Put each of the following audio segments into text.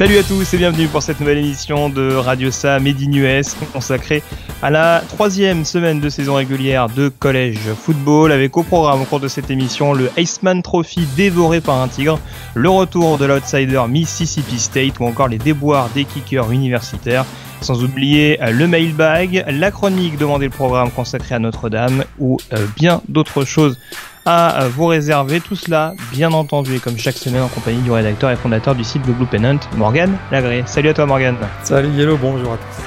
Salut à tous et bienvenue pour cette nouvelle émission de Radio Sa Made in US consacrée à la troisième semaine de saison régulière de collège football avec au programme au cours de cette émission le Iceman Trophy dévoré par un tigre, le retour de l'outsider Mississippi State ou encore les déboires des kickers universitaires. Sans oublier le mailbag, la chronique demandée le programme consacré à Notre-Dame ou euh, bien d'autres choses à vous réserver. Tout cela, bien entendu, et comme chaque semaine en compagnie du rédacteur et fondateur du site The Blue Pennant, Morgan Lagré. Salut à toi, Morgan. Salut Yellow, bonjour à tous.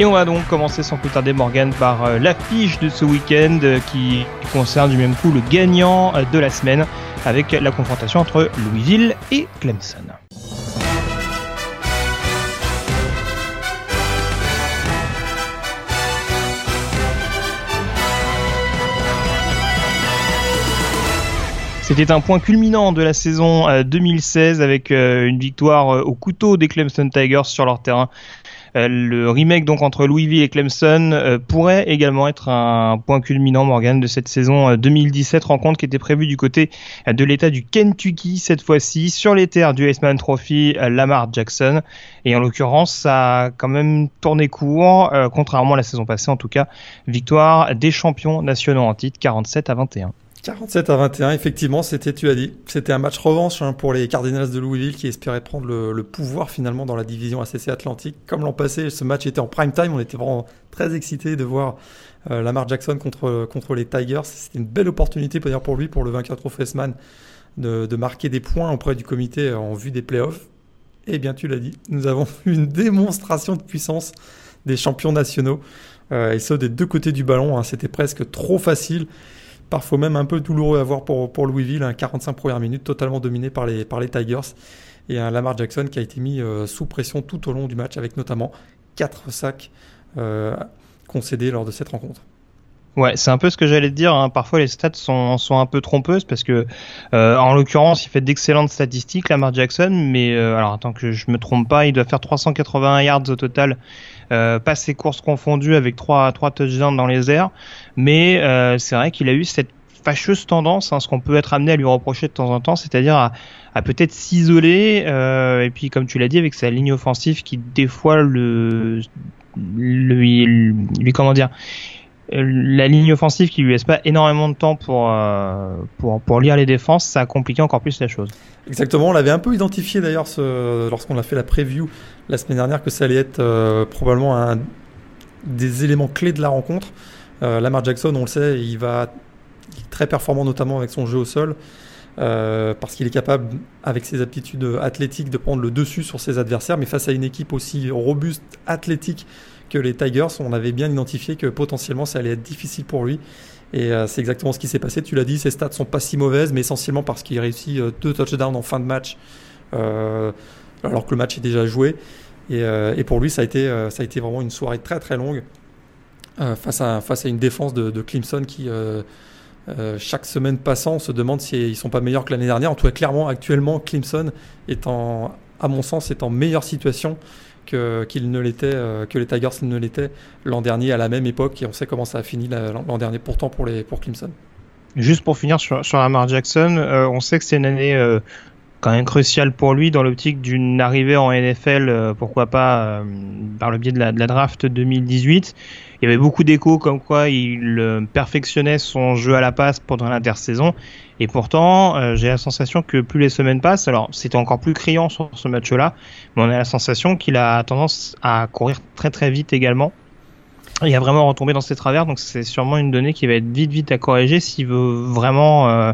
Et on va donc commencer sans plus tarder, Morgan, par euh, l'affiche de ce week-end euh, qui concerne du même coup le gagnant euh, de la semaine avec la confrontation entre Louisville et Clemson. C'était un point culminant de la saison 2016 avec une victoire au couteau des Clemson Tigers sur leur terrain. Le remake donc entre Louisville et Clemson pourrait également être un point culminant Morgan de cette saison 2017 rencontre qui était prévue du côté de l'État du Kentucky cette fois-ci sur les terres du Iceman Trophy Lamar Jackson et en l'occurrence ça a quand même tourné court contrairement à la saison passée en tout cas victoire des champions nationaux en titre 47 à 21. 47 à 21, effectivement, c'était, tu as dit, c'était un match revanche hein, pour les Cardinals de Louisville qui espéraient prendre le, le, pouvoir finalement dans la division ACC Atlantique. Comme l'an passé, ce match était en prime time, on était vraiment très excités de voir euh, Lamar Jackson contre, contre les Tigers. C'était une belle opportunité d'ailleurs pour lui, pour le vainqueur Trophesman, de, de marquer des points auprès du comité en vue des playoffs. Et bien, tu l'as dit, nous avons eu une démonstration de puissance des champions nationaux, euh, et ce des deux côtés du ballon. Hein, c'était presque trop facile parfois même un peu douloureux à voir pour, Louisville, un 45 premières minutes totalement dominé par les, Tigers et un Lamar Jackson qui a été mis euh, sous pression tout au long du match avec notamment 4 sacs euh, concédés lors de cette rencontre. Ouais, c'est un peu ce que j'allais te dire. Hein. Parfois, les stats sont, un peu trompeuses parce que, euh, en l'occurrence, il fait d'excellentes statistiques, Lamar Jackson. Mais alors, attends que je me trompe pas, il doit faire 381 yards au total, euh, passes et courses confondues avec trois trois touchdowns dans les airs. Mais euh, c'est vrai qu'il a eu cette fâcheuse tendance, hein, ce qu'on peut être amené à lui reprocher de temps en temps, c'est-à-dire à, peut-être s'isoler. Euh, et puis, comme tu l'as dit, avec sa ligne offensive qui des fois le lui comment dire la ligne offensive qui lui laisse pas énormément de temps pour, euh, pour, pour lire les défenses, ça a compliqué encore plus la chose. Exactement, on l'avait un peu identifié d'ailleurs lorsqu'on a fait la preview la semaine dernière que ça allait être euh, probablement un des éléments clés de la rencontre. Euh, Lamar Jackson, on le sait, il va il très performant notamment avec son jeu au sol. Euh, parce qu'il est capable, avec ses aptitudes athlétiques, de prendre le dessus sur ses adversaires, mais face à une équipe aussi robuste, athlétique que les Tigers, on avait bien identifié que potentiellement ça allait être difficile pour lui. Et euh, c'est exactement ce qui s'est passé. Tu l'as dit, ses stats sont pas si mauvaises, mais essentiellement parce qu'il réussit euh, deux touchdowns en fin de match, euh, alors que le match est déjà joué. Et, pour lui, ça a, été, ça a été vraiment une soirée très très longue face, à, face à une défense de, Clemson qui, chaque semaine passant, se demande s'ils si sont pas meilleurs que l'année dernière. En tout cas, clairement, actuellement, Clemson est en, à mon sens, est en meilleure situation que, ne l'était, euh, que les Tigers ne l'étaient l'an dernier à la même époque. Et on sait comment ça a fini l'an dernier pourtant pour, les, pour Clemson. Juste pour finir sur, sur Lamar Jackson, euh, on sait que c'est une année euh, quand même cruciale pour lui dans l'optique d'une arrivée en NFL, pourquoi pas par le biais de la, draft 2018. Il y avait beaucoup d'échos comme quoi il perfectionnait son jeu à la passe pendant l'intersaison. Et pourtant, j'ai la sensation que plus les semaines passent, alors c'était encore plus criant sur ce match-là, mais on a la sensation qu'il a tendance à courir très très vite également. Il a vraiment retombé dans ses travers, donc c'est sûrement une donnée qui va être vite vite à corriger s'il veut vraiment euh,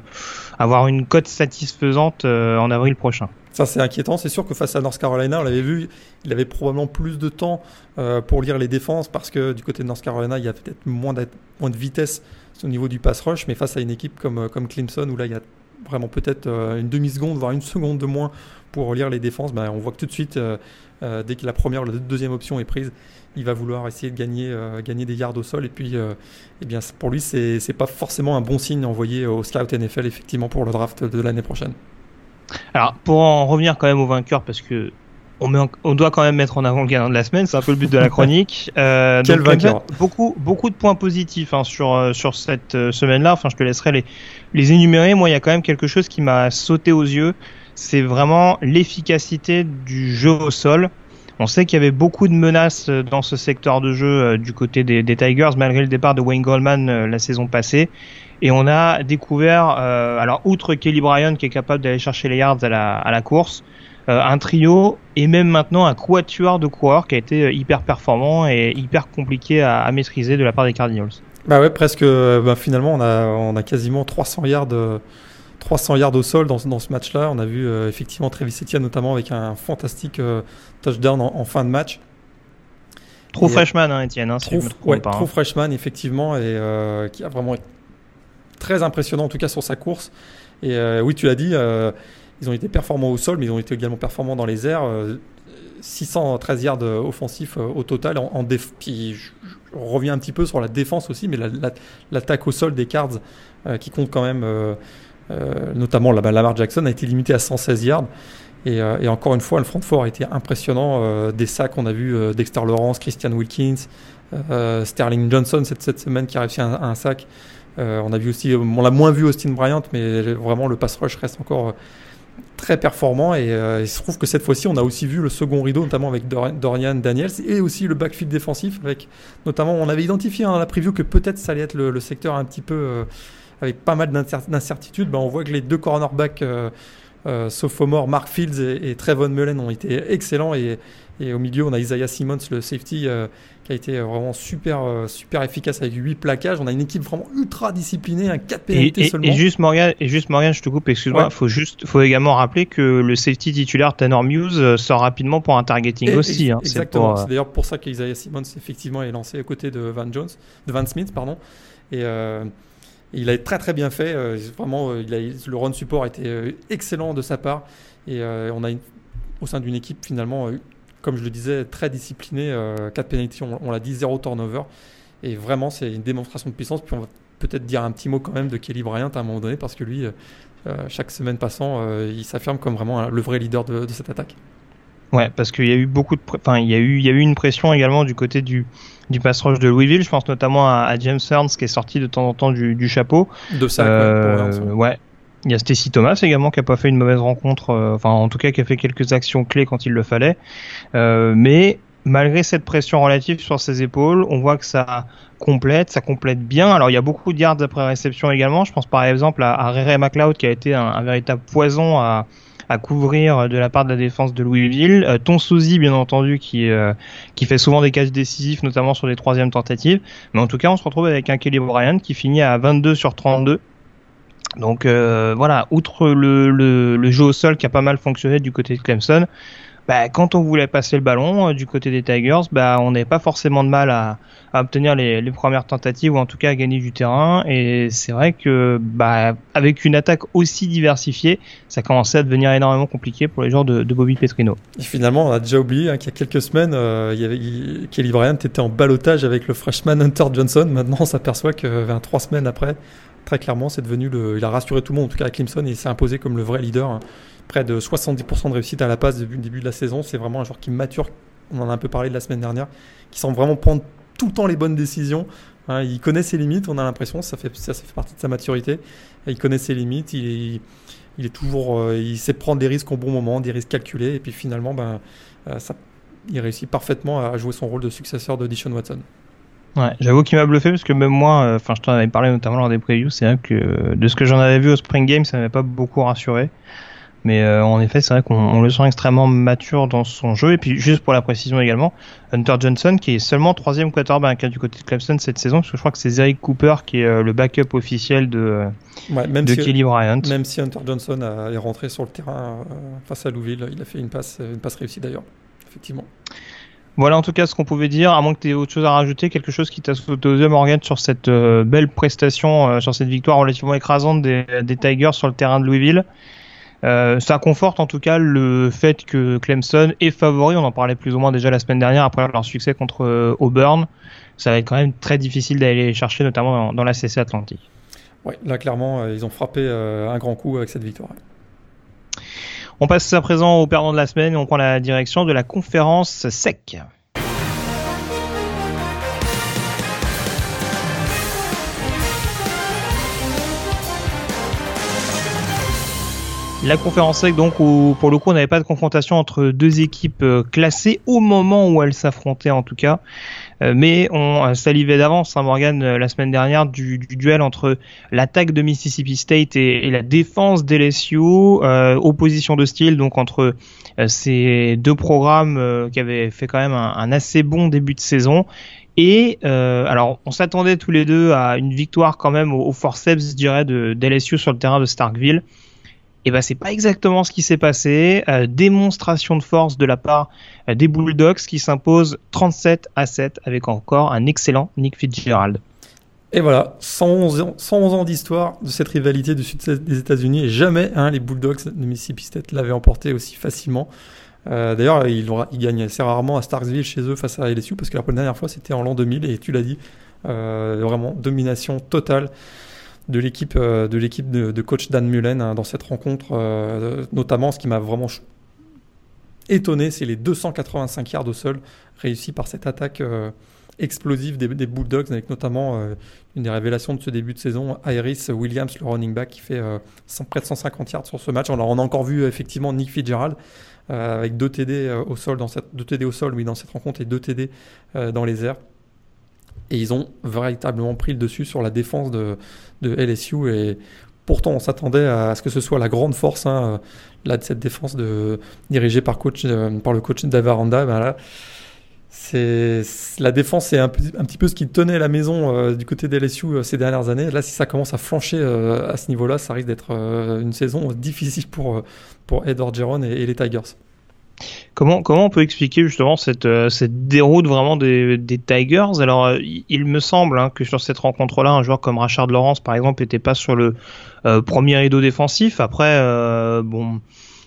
avoir une cote satisfaisante euh, en avril prochain. Ça c'est inquiétant, c'est sûr que face à North Carolina, on l'avait vu, il avait probablement plus de temps euh, pour lire les défenses parce que du côté de North Carolina, il y a peut-être moins, moins de vitesse au niveau du pass rush, mais face à une équipe comme, comme Clemson où là il y a vraiment peut-être une demi-seconde, voire une seconde de moins pour lire les défenses, ben, on voit que tout de suite, dès que la première ou la deuxième option est prise, il va vouloir essayer de gagner, gagner des yards au sol. Et puis, eh bien, pour lui, c'est n'est pas forcément un bon signe envoyé au scout NFL, effectivement, pour le draft de l'année prochaine. Alors, pour en revenir quand même au vainqueur, parce que on, met on doit quand même mettre en avant le gagnant de la semaine, c'est un peu le but de la chronique. Euh, Quel vainqueur Beaucoup, beaucoup de points positifs hein, sur, euh, sur cette euh, semaine-là. Enfin, je te laisserai les, les énumérer. Moi, il y a quand même quelque chose qui m'a sauté aux yeux. C'est vraiment l'efficacité du jeu au sol. On sait qu'il y avait beaucoup de menaces euh, dans ce secteur de jeu du côté des, des, Tigers, malgré le départ de Wayne Goldman la saison passée. Et on a découvert, alors outre Kelly Bryan qui est capable d'aller chercher les yards à la, à la course, euh, un trio et même maintenant un quatuor de coureurs qui a été euh, hyper performant et hyper compliqué à, maîtriser de la part des Cardinals. Bah ouais, presque. Euh, bah finalement, on a, on a quasiment 300 yards. 300 yards au sol dans, dans ce match-là. On a vu effectivement Travis Etienne notamment avec un fantastique touchdown en, fin de match. Trop freshman, hein, Etienne. Hein, trop, ouais, trop hein. freshman, effectivement, et qui a vraiment été très impressionnant en tout cas sur sa course. Et oui, tu l'as dit, ils ont été performants au sol, mais ils ont été également performants dans les airs. 613 euh, yards euh, offensifs euh, au total. En, Puis je, reviens un petit peu sur la défense aussi, mais l'attaque au sol des Cards, qui compte quand même, notamment la, Lamar Jackson, a été limitée à 116 yards. Et, encore une fois, le front fort a été impressionnant. des sacs, on a vu Dexter Lawrence, Christian Wilkins, Sterling Johnson cette, cette, semaine qui a réussi un, un sac. on a vu aussi, on l'a moins vu Austin Bryant, mais vraiment le pass rush reste encore très performant et euh, il se trouve que cette fois-ci on a aussi vu le second rideau notamment avec Dorian Daniels et aussi le backfield défensif avec notamment on avait identifié dans la preview que peut-être ça allait être le, secteur un petit peu euh, avec pas mal d'incertitudes. Ben, on voit que les deux cornerbacks euh, euh, sophomore Mark Fields et, Trevon Mullen ont été excellents et, au milieu on a Isaiah Simmons le safety qui a été vraiment super super efficace avec 8 plaquages on a une équipe vraiment ultra disciplinée un 4 pénalités seulement et juste Morgan et juste Morgan je te coupe excuse-moi faut juste faut également rappeler que le safety titulaire Tanner Muse sort rapidement pour un targeting aussi hein. exactement c'est d'ailleurs pour ça qu'Isaiah Simmons effectivement est lancé à côté de Van Jones de Van Smith pardon et il a très très bien fait. Euh, vraiment, euh, il a, le run support a été euh, excellent de sa part. Et on a au sein d'une équipe finalement, comme je le disais, très disciplinée. 4 pénalités, on, l'a dit, 0 turnover. Et vraiment, c'est une démonstration de puissance. Puis on va peut-être dire un petit mot quand même de Kelly Bryant à un moment donné, parce que lui, chaque semaine passant, il s'affirme comme vraiment le vrai leader de cette attaque. Ouais, parce qu'il y a eu beaucoup de, enfin, il y a eu, il y a eu une pression également du côté du du pass rush de Louisville. Je pense notamment à, James Ernst qui est sorti de temps en temps du, du chapeau. De ça. Euh, ouais. Il y a Stacy Thomas également qui a pas fait une mauvaise rencontre, euh, enfin en tout cas qui a fait quelques actions clés quand il le fallait. Euh, mais malgré cette pression relative sur ses épaules, on voit que ça complète, ça complète bien. Alors il y a beaucoup de yards après réception également. Je pense par exemple à, Rere McLeod qui a été un, véritable poison à couvrir de la part de la défense de Louisville. Euh, Ton Souzy, bien entendu, qui, fait souvent des cases décisifs, notamment sur les troisièmes tentatives. Mais en tout cas, on se retrouve avec un Kelly Bryant qui finit à 22 sur 32. Donc euh, voilà, outre le, jeu au sol qui a pas mal fonctionné du côté de Clemson, bah, quand on voulait passer le ballon euh, du côté des Tigers, bah, on n'avait pas forcément de mal à, obtenir les, premières tentatives ou en tout cas à gagner du terrain. Et c'est vrai que bah, avec une attaque aussi diversifiée, ça commençait à devenir énormément compliqué pour les joueurs de, Bobby Petrino. Et finalement, on a déjà oublié hein, qu'il y a quelques semaines, euh, y Kelly Bryant était en balotage avec le freshman Hunter Johnson. Maintenant, on s'aperçoit que 23 semaines après, très clairement, c'est devenu le, il a rassuré tout le monde, en tout cas à Clemson, et il s'est imposé comme le vrai leader. Près de 70% de réussite à la passe depuis le début de la saison. C'est vraiment un joueur qui mature, on en a un peu parlé de la semaine dernière, qui semble vraiment prendre tout le temps les bonnes décisions. Hein, il connaît ses limites, on a l'impression, ça fait, ça, fait partie de sa maturité. il connaît ses limites, il il est toujours, euh, il sait prendre des risques au bon moment, des risques calculés, et puis finalement, ben, euh, ça, il réussit parfaitement à jouer son rôle de successeur de Dishon Watson. Ouais, j'avoue qu'il m'a bluffé parce que même moi, euh, enfin, je t'en avais parlé notamment lors des previews, c'est vrai que de ce que j'en avais vu au Spring Game, ça m'avait pas beaucoup rassuré. Mais euh, en effet, c'est vrai qu'on le sent extrêmement mature dans son jeu. Et puis, juste pour la précision également, Hunter Johnson, qui est seulement troisième quarterback du côté de Clemson cette saison, parce que je crois que c'est Eric Cooper qui est euh, le backup officiel de, de Kelly Bryant. Même si Hunter Johnson est rentré sur le terrain euh, face à Louisville, il a fait une passe, une passe réussie d'ailleurs, effectivement. Voilà en tout cas ce qu'on pouvait dire, à moins que tu aies autre chose à rajouter, quelque chose qui t'a sauté aux yeux Morgan sur cette belle prestation, sur cette victoire relativement écrasante des, Tigers sur le terrain de Louisville. ça conforte en tout cas le fait que Clemson est favori, on en parlait plus ou moins déjà la semaine dernière après leur succès contre Auburn. Ça va être quand même très difficile d'aller chercher, notamment dans, dans la CC Atlantique. Oui, là clairement, ils ont frappé un grand coup avec cette victoire. On passe à présent au perdant de la semaine et on prend la direction de la conférence SEC. La conférence SEC, donc, où pour le coup, on n'avait pas de confrontation entre deux équipes euh, classées au moment où elles s'affrontaient, en tout cas. Euh, mais on euh, salivait d'avance, hein, Morgan, la semaine dernière, du, duel entre l'attaque de Mississippi State et, la défense d'LSU, opposition de style, donc entre ces deux programmes qui avaient fait quand même un, assez bon début de saison. Et alors, on s'attendait tous les deux à une victoire quand même au, au forceps, je dirais, de d'LSU sur le terrain de Starkville. Et ben c'est pas exactement ce qui s'est passé. Euh, démonstration de force de la part euh, des Bulldogs qui s'imposent 37 à 7 avec encore un excellent Nick Fitzgerald. Et voilà, 111 ans, 111 ans d'histoire de cette rivalité du sud des États-Unis et jamais hein, les Bulldogs de Mississippi State l'avaient emporté aussi facilement. Euh, D'ailleurs, ils, gagnent assez rarement à Starksville chez eux face à LSU parce que la dernière fois c'était en l'an 2000 et tu l'as dit, vraiment domination totale de l'équipe euh, de l'équipe de, coach Dan Mullen hein, dans cette rencontre. Euh, notamment, ce qui m'a vraiment étonné, c'est les 285 yards au sol réussis par cette attaque euh, explosive des, Bulldogs, avec notamment une des révélations de ce début de saison, Iris Williams, le running back, qui fait près de 150 yards sur ce match. Alors, on a encore vu effectivement Nick Fitzgerald avec deux TD au sol dans cette deux TD au sol, dans cette rencontre et deux TD dans les airs et ils ont véritablement pris le dessus sur la défense de, de LSU et pourtant on s'attendait à ce que ce soit la grande force hein, là de cette défense de, dirigée par, coach, euh, par le coach Davaranda. Ben la défense c'est un, petit peu ce qui tenait la maison euh, du côté des LSU euh, ces dernières années. Là, si ça commence à flancher à ce niveau-là, ça risque d'être une saison difficile pour pour Ed et les Tigers. Comment, comment on peut expliquer justement cette, euh, cette déroute vraiment des, Tigers? Alors, euh, il me semble hein, que sur cette rencontre-là, un joueur comme Rachard Lawrence, par exemple, n'était pas sur le euh, premier rideau défensif. Après, bon,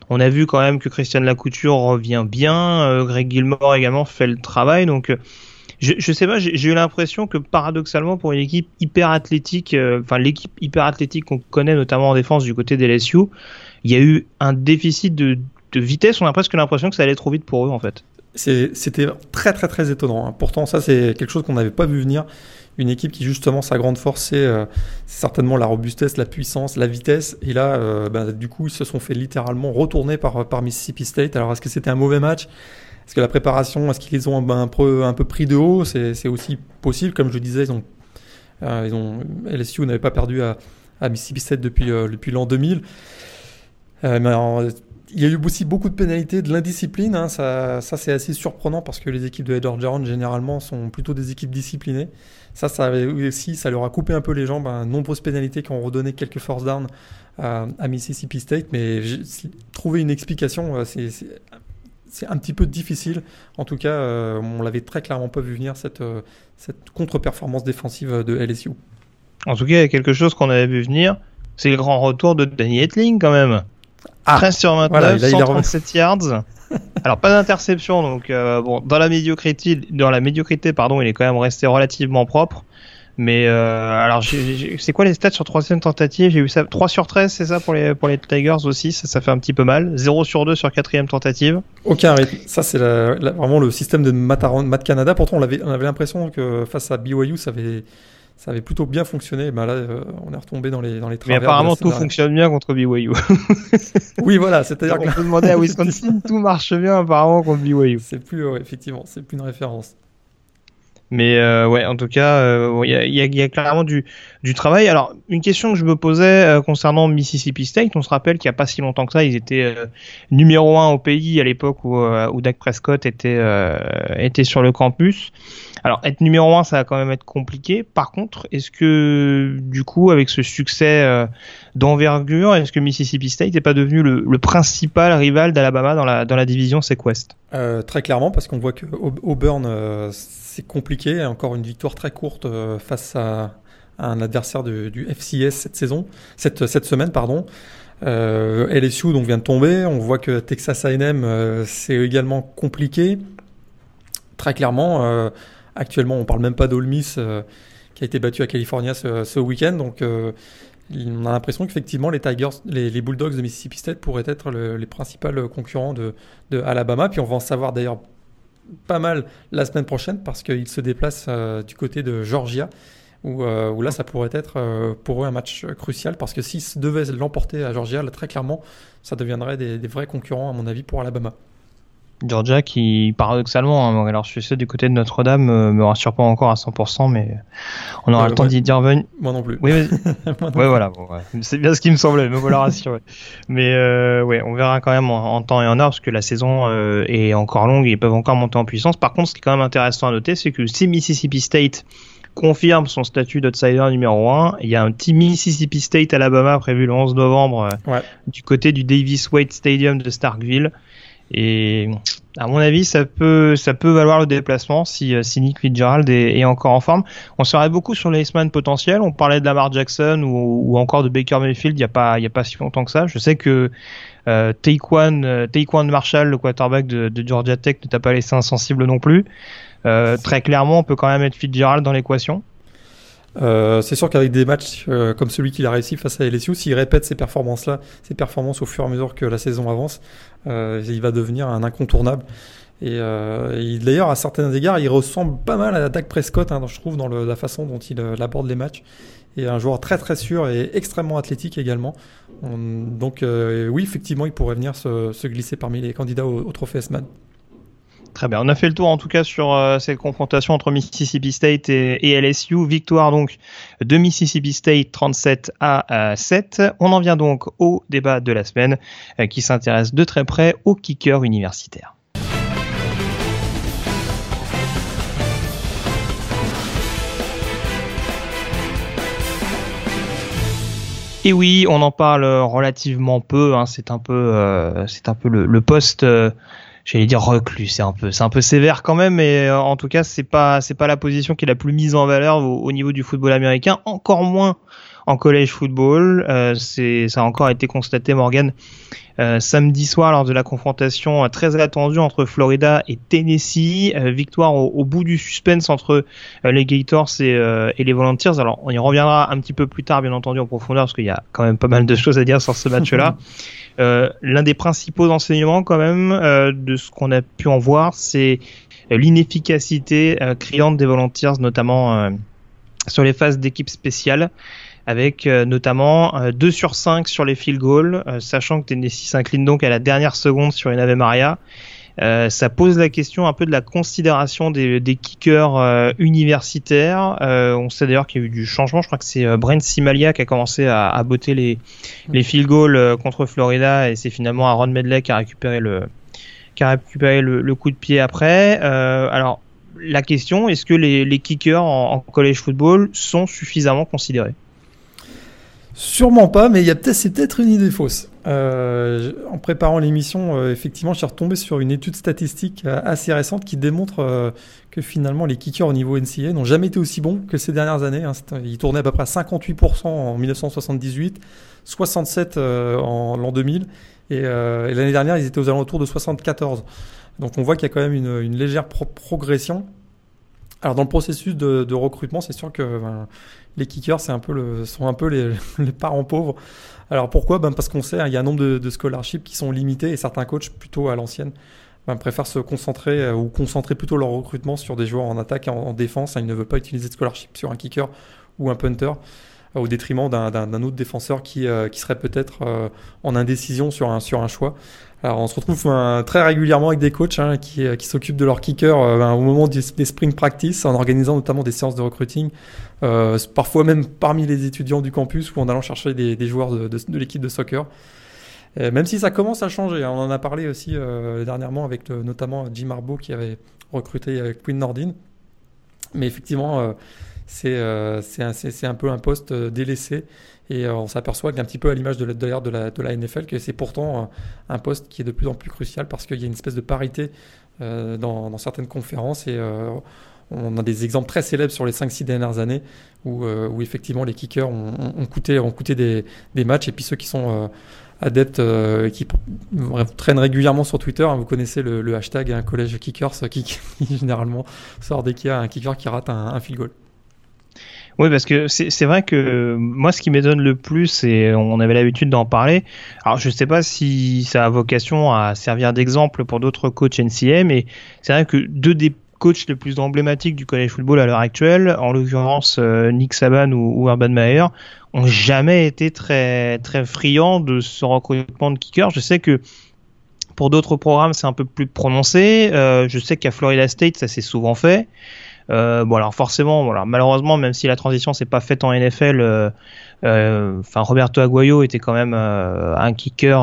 on a vu quand même que Christian Lacouture revient bien, Greg Gilmore également fait le travail, donc je, je sais pas, j'ai eu l'impression que paradoxalement pour une équipe hyper athlétique, enfin l'équipe hyper athlétique qu'on connaît notamment en défense du côté des LSU, il y a eu un déficit de de vitesse, on a presque l'impression que ça allait trop vite pour eux en fait. C'était très très très étonnant. Hein. Pourtant, ça c'est quelque chose qu'on n'avait pas vu venir. Une équipe qui justement sa grande force c'est euh, certainement la robustesse, la puissance, la vitesse. Et là, euh, bah, du coup, ils se sont fait littéralement retourner par, Mississippi State. Alors est-ce que c'était un mauvais match? Est-ce que la préparation, est-ce qu'ils ont un peu, un peu pris de haut? C'est aussi possible. Comme je disais, ils ont, euh, LSU n'avait pas perdu à, à Mississippi State depuis, depuis l'an 2000. mais il y a eu aussi beaucoup de pénalités, de l'indiscipline. Hein. ça, ça c'est assez surprenant parce que les équipes de Ed Orgeron, généralement, sont plutôt des équipes disciplinées. Ça, ça aussi, ça leur a coupé un peu les jambes. Hein. Nombreuses pénalités qui ont redonné quelques force down à, Mississippi State. Mais trouver une explication, euh, c'est un petit peu difficile. En tout cas, euh, on l'avait très clairement pas vu venir, cette, euh, cette contre-performance défensive de LSU. En tout cas, il y a quelque chose qu'on avait vu venir. C'est le grand retour de Danny Etling, quand même. 13 ah, sur 29, 137 yards. Alors pas d'interception, donc euh, bon dans la médiocrité, dans la médiocrité pardon, il est quand même resté relativement propre. Mais euh, alors c'est quoi les stats sur troisième tentative? J'ai eu ça 3 sur 13, c'est ça pour les pour les Tigers aussi, ça, ça fait un petit peu mal. 0 sur 2 sur quatrième tentative. Aucun rythme. Ça c'est vraiment le système de Matt, Canada. Pourtant on avait on avait l'impression que face à BYU ça avait ça avait plutôt bien fonctionné. Ben là, euh, on est retombé dans les, dans les travers. Mais apparemment, tout fonctionne bien contre BYU. oui, voilà. C'est-à-dire qu'on peut demander à Wisconsin, tout marche bien apparemment contre BYU. C'est plus, effectivement, c'est plus une référence. Mais euh, ouais, en tout cas, euh, il y, a, y, a, clairement du, du travail. Alors, une question que je me posais concernant Mississippi State, on se rappelle qu'il n'y a pas si longtemps que ça, ils étaient numéro un au pays à l'époque où, où Dak Prescott était, était sur le campus. Alors être numéro 1, ça va quand même être compliqué. Par contre, est-ce que du coup, avec ce succès euh, d'envergure Est-ce que Mississippi State n'est pas devenu le, principal rival d'Alabama dans la, dans la division Sequest euh, Très clairement, parce qu'on voit que Auburn, euh, c'est compliqué. Encore une victoire très courte euh, face à, un adversaire du FCS cette saison, cette, cette semaine, pardon. LSU donc vient de tomber. On voit que Texas A&M c'est également compliqué. Très clairement, actuellement on parle même pas d'Ole Miss qui a été battu à California ce, ce week-end. Donc on a l'impression qu'effectivement les Tigers, les, Bulldogs de Mississippi State pourraient être les principaux concurrents de, Alabama. Puis on va en savoir d'ailleurs pas mal la semaine prochaine parce qu'ils se déplacent euh, du côté de Georgia. Où, euh, là, ça pourrait être euh, pour eux un match crucial parce que s'ils devaient l'emporter à Georgia, là, très clairement, ça deviendrait des, des vrais concurrents, à mon avis, pour Alabama. Georgia qui paradoxalement, hein, alors je suis sûr du côté de Notre-Dame, euh, me rassure pas encore à 100%, mais on aura le temps d'y dire Moi non plus. Oui, ouais, voilà, c'est bien ce qui me semblait, me voilà rassuré. mais euh, ouais, on verra quand même en, temps et en heure parce que la saison euh, est encore longue et ils peuvent encore monter en puissance. Par contre, ce qui est quand même intéressant à noter, c'est que si Mississippi State confirme son statut d'outsider numéro 1. Il y a un petit Mississippi State Alabama prévu le 11 novembre euh, du côté du Davis Wade Stadium de Starkville. Et à mon avis, ça peut, ça peut valoir le déplacement si, euh, si Nick Fitzgerald est, encore en forme. On serait beaucoup sur les semaines potentiels. On parlait de Lamar Jackson ou, ou encore de Baker Mayfield il n'y a, pas, a pas si longtemps que ça. Je sais que euh, Taekwon, euh, Marshall, le quarterback de, de, Georgia Tech, ne t'a pas laissé insensible non plus. Euh, très clairement, on peut quand même mettre Fitzgerald dans l'équation. Euh, c'est sûr qu'avec des matchs euh, comme celui qu'il a réussi face à LSU, s'il répète ces performances-là, ces performances au fur et à mesure que la saison avance, euh, il va devenir un incontournable. Et, d'ailleurs, à certains égards, il ressemble pas mal à Dak Prescott, hein, je trouve, dans la façon dont il aborde les matchs. Et un joueur très très sûr et extrêmement athlétique également. donc oui, effectivement, il pourrait venir se, glisser parmi les candidats au, au trophée S-Man. Très bien. On a fait le tour en tout cas sur euh, cette confrontation entre Mississippi State et, LSU. Victoire donc de Mississippi State 37 à 7. On en vient donc au débat de la semaine euh, qui s'intéresse de très près aux kickers universitaires. Et oui, on en parle relativement peu. Hein. C'est un peu, euh, le poste j'allais dire reclus, c'est un peu, c'est un peu sévère quand même, mais euh, en tout cas, c'est pas, c'est pas la position qui est la plus mise en valeur au, niveau du football américain, encore moins en college football. Euh, c'est, ça a encore été constaté, Morgan, euh, samedi soir lors de la confrontation très attendue entre Florida et Tennessee. victoire au, bout du suspense entre les Gators et, et, les Volunteers. Alors, on y reviendra un petit peu plus tard, bien entendu, en profondeur, parce qu'il y a quand même pas mal de choses à dire sur ce match-là. Euh, l'un des principaux enseignements quand même euh, de ce qu'on a pu en voir, c'est l'inefficacité euh, criante des Volunteers, notamment sur les phases d'équipe spéciale avec notamment 2 sur 5 sur les field goals, sachant que Tennessee s'incline donc à la dernière seconde sur une Ave Maria euh, ça pose la question un peu de la considération des, kickers euh, universitaires. Euh, on sait d'ailleurs qu'il y a eu du changement. Je crois que c'est Brent Simalia qui a commencé à, botter les, field goals contre Florida et c'est finalement Aaron Medley qui a récupéré le, coup de pied après. alors la question, est-ce que les, kickers en college football sont suffisamment considérés? Sûrement pas, mais il y a peut-être c'est peut-être une idée fausse. Euh, en préparant l'émission, euh, effectivement, je suis retombé sur une étude statistique euh, assez récente qui démontre que finalement les kickers au niveau NCA n'ont jamais été aussi bons que ces dernières années. Hein. Ils tournaient à peu près à 58% en 1978, 67% en l'an 2000, et, l'année dernière ils étaient aux alentours de 74. Donc on voit qu'il y a quand même une, légère progression. Alors dans le processus de, recrutement, c'est sûr que ben, les kickers c'est un peu le, sont un peu les, les parents pauvres. Alors pourquoi? Ben Parce qu'on sait, hein, il y a un nombre de, de, scholarships qui sont limités et certains coachs, plutôt à l'ancienne, ben, préfèrent se concentrer euh, ou concentrer plutôt leur recrutement sur des joueurs en attaque et en, défense. Hein. ils ne veulent pas utiliser de scholarship sur un kicker ou un punter euh, au détriment d'un autre défenseur qui, euh, qui serait peut-être en indécision sur un, sur un choix. Alors on se retrouve très régulièrement avec des coachs hein, qui, qui s'occupent de leur kicker ben, au moment des, spring practice en organisant notamment des séances de recruiting euh, parfois même parmi les étudiants du campus ou en allant chercher des, joueurs de, l'équipe de soccer. Euh, même si ça commence à changer, hein. on en a parlé aussi euh, dernièrement avec notamment Jim Harbaugh qui avait recruté Quinn Nordin. Mais effectivement, c'est un, peu un poste délaissé. Et on s'aperçoit qu'un petit peu à l'image de, la, de, la, de la NFL, que c'est pourtant un poste qui est de plus en plus crucial parce qu'il y a une espèce de parité dans, dans, certaines conférences. Et on a des exemples très célèbres sur les 5-6 dernières années où, euh, effectivement les kickers ont, coûté, des, matchs et puis ceux qui sont euh, adeptes euh, qui traînent régulièrement sur Twitter, hein, vous connaissez le, hashtag un collège kickers qui, qui, généralement sort dès qu'il y a un kicker qui rate un, un field goal. Oui, parce que c'est vrai que moi, ce qui m'étonne le plus, et on avait l'habitude d'en parler, alors je ne sais pas si ça a vocation à servir d'exemple pour d'autres coachs NCM, mais c'est vrai que deux des coach le plus emblématique du college football à l'heure actuelle, en l'occurrence euh, Nick Saban ou, Urban Meyer, ont jamais été très très friands de ce recrutement de kicker. Je sais que pour d'autres programmes c'est un peu plus prononcé. Euh, je sais qu'à Florida State ça s'est souvent fait. Euh, bon alors forcément, malheureusement même si la transition s'est pas faite en NFL, euh, euh, enfin Roberto Aguayo était quand même un kicker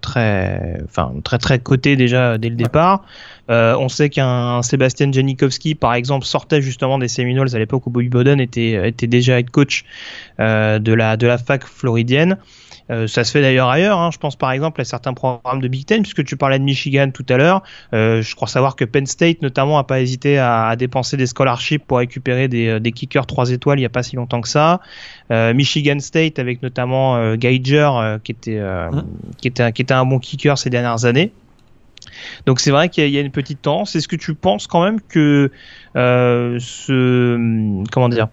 très, enfin très très coté déjà dès le départ. Euh, on sait qu'un Sébastien Janikowski, par exemple, sortait justement des Seminoles à l'époque où Bobby Bowden était, était déjà head coach euh, de, la, de la fac floridienne. Euh, ça se fait d'ailleurs ailleurs. Hein. Je pense par exemple à certains programmes de Big Ten, puisque tu parlais de Michigan tout à l'heure. Euh, je crois savoir que Penn State, notamment, a pas hésité à, à dépenser des scholarships pour récupérer des, des kickers 3 étoiles il n'y a pas si longtemps que ça. Euh, Michigan State avec notamment euh, Geiger, qui était, mmh. qui était qui était un bon kicker ces dernières années. Donc c'est vrai qu'il y, a une petite tendance. Est-ce que tu penses quand même que euh, comment dire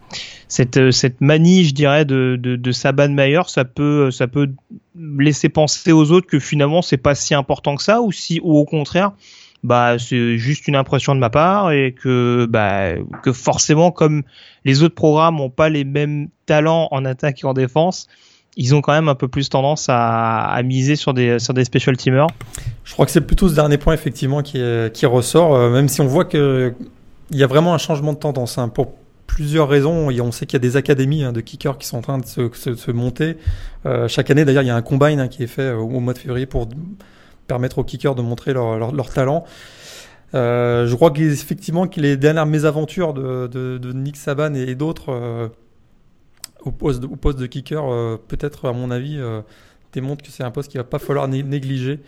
cette manie, je dirais, de de, de Saban Mayer, ça peut ça peut laisser penser aux autres que finalement c'est pas si important que ça, ou si ou au contraire bah c'est juste une impression de ma part et que bah que forcément comme les autres programmes n'ont pas les mêmes talents en attaque et en défense ils ont quand même un peu plus tendance à, miser sur des, sur des special teamers. Je crois que c'est plutôt ce dernier point effectivement qui, qui ressort, euh, même si on voit qu'il y a vraiment un changement de tendance hein, pour plusieurs raisons. On sait qu'il y a des académies hein, de kickers qui sont en train de se, se, monter. Euh, chaque année d'ailleurs, il y a un combine hein, qui est fait euh, au mois de février pour permettre aux kickers de montrer leur, leur, talent. Je crois qu'effectivement que les dernières mésaventures de, Nick Saban et, d'autres au poste de, kicker, euh, peut-être à mon avis, euh, démontre que c'est un poste qu'il va pas falloir négliger.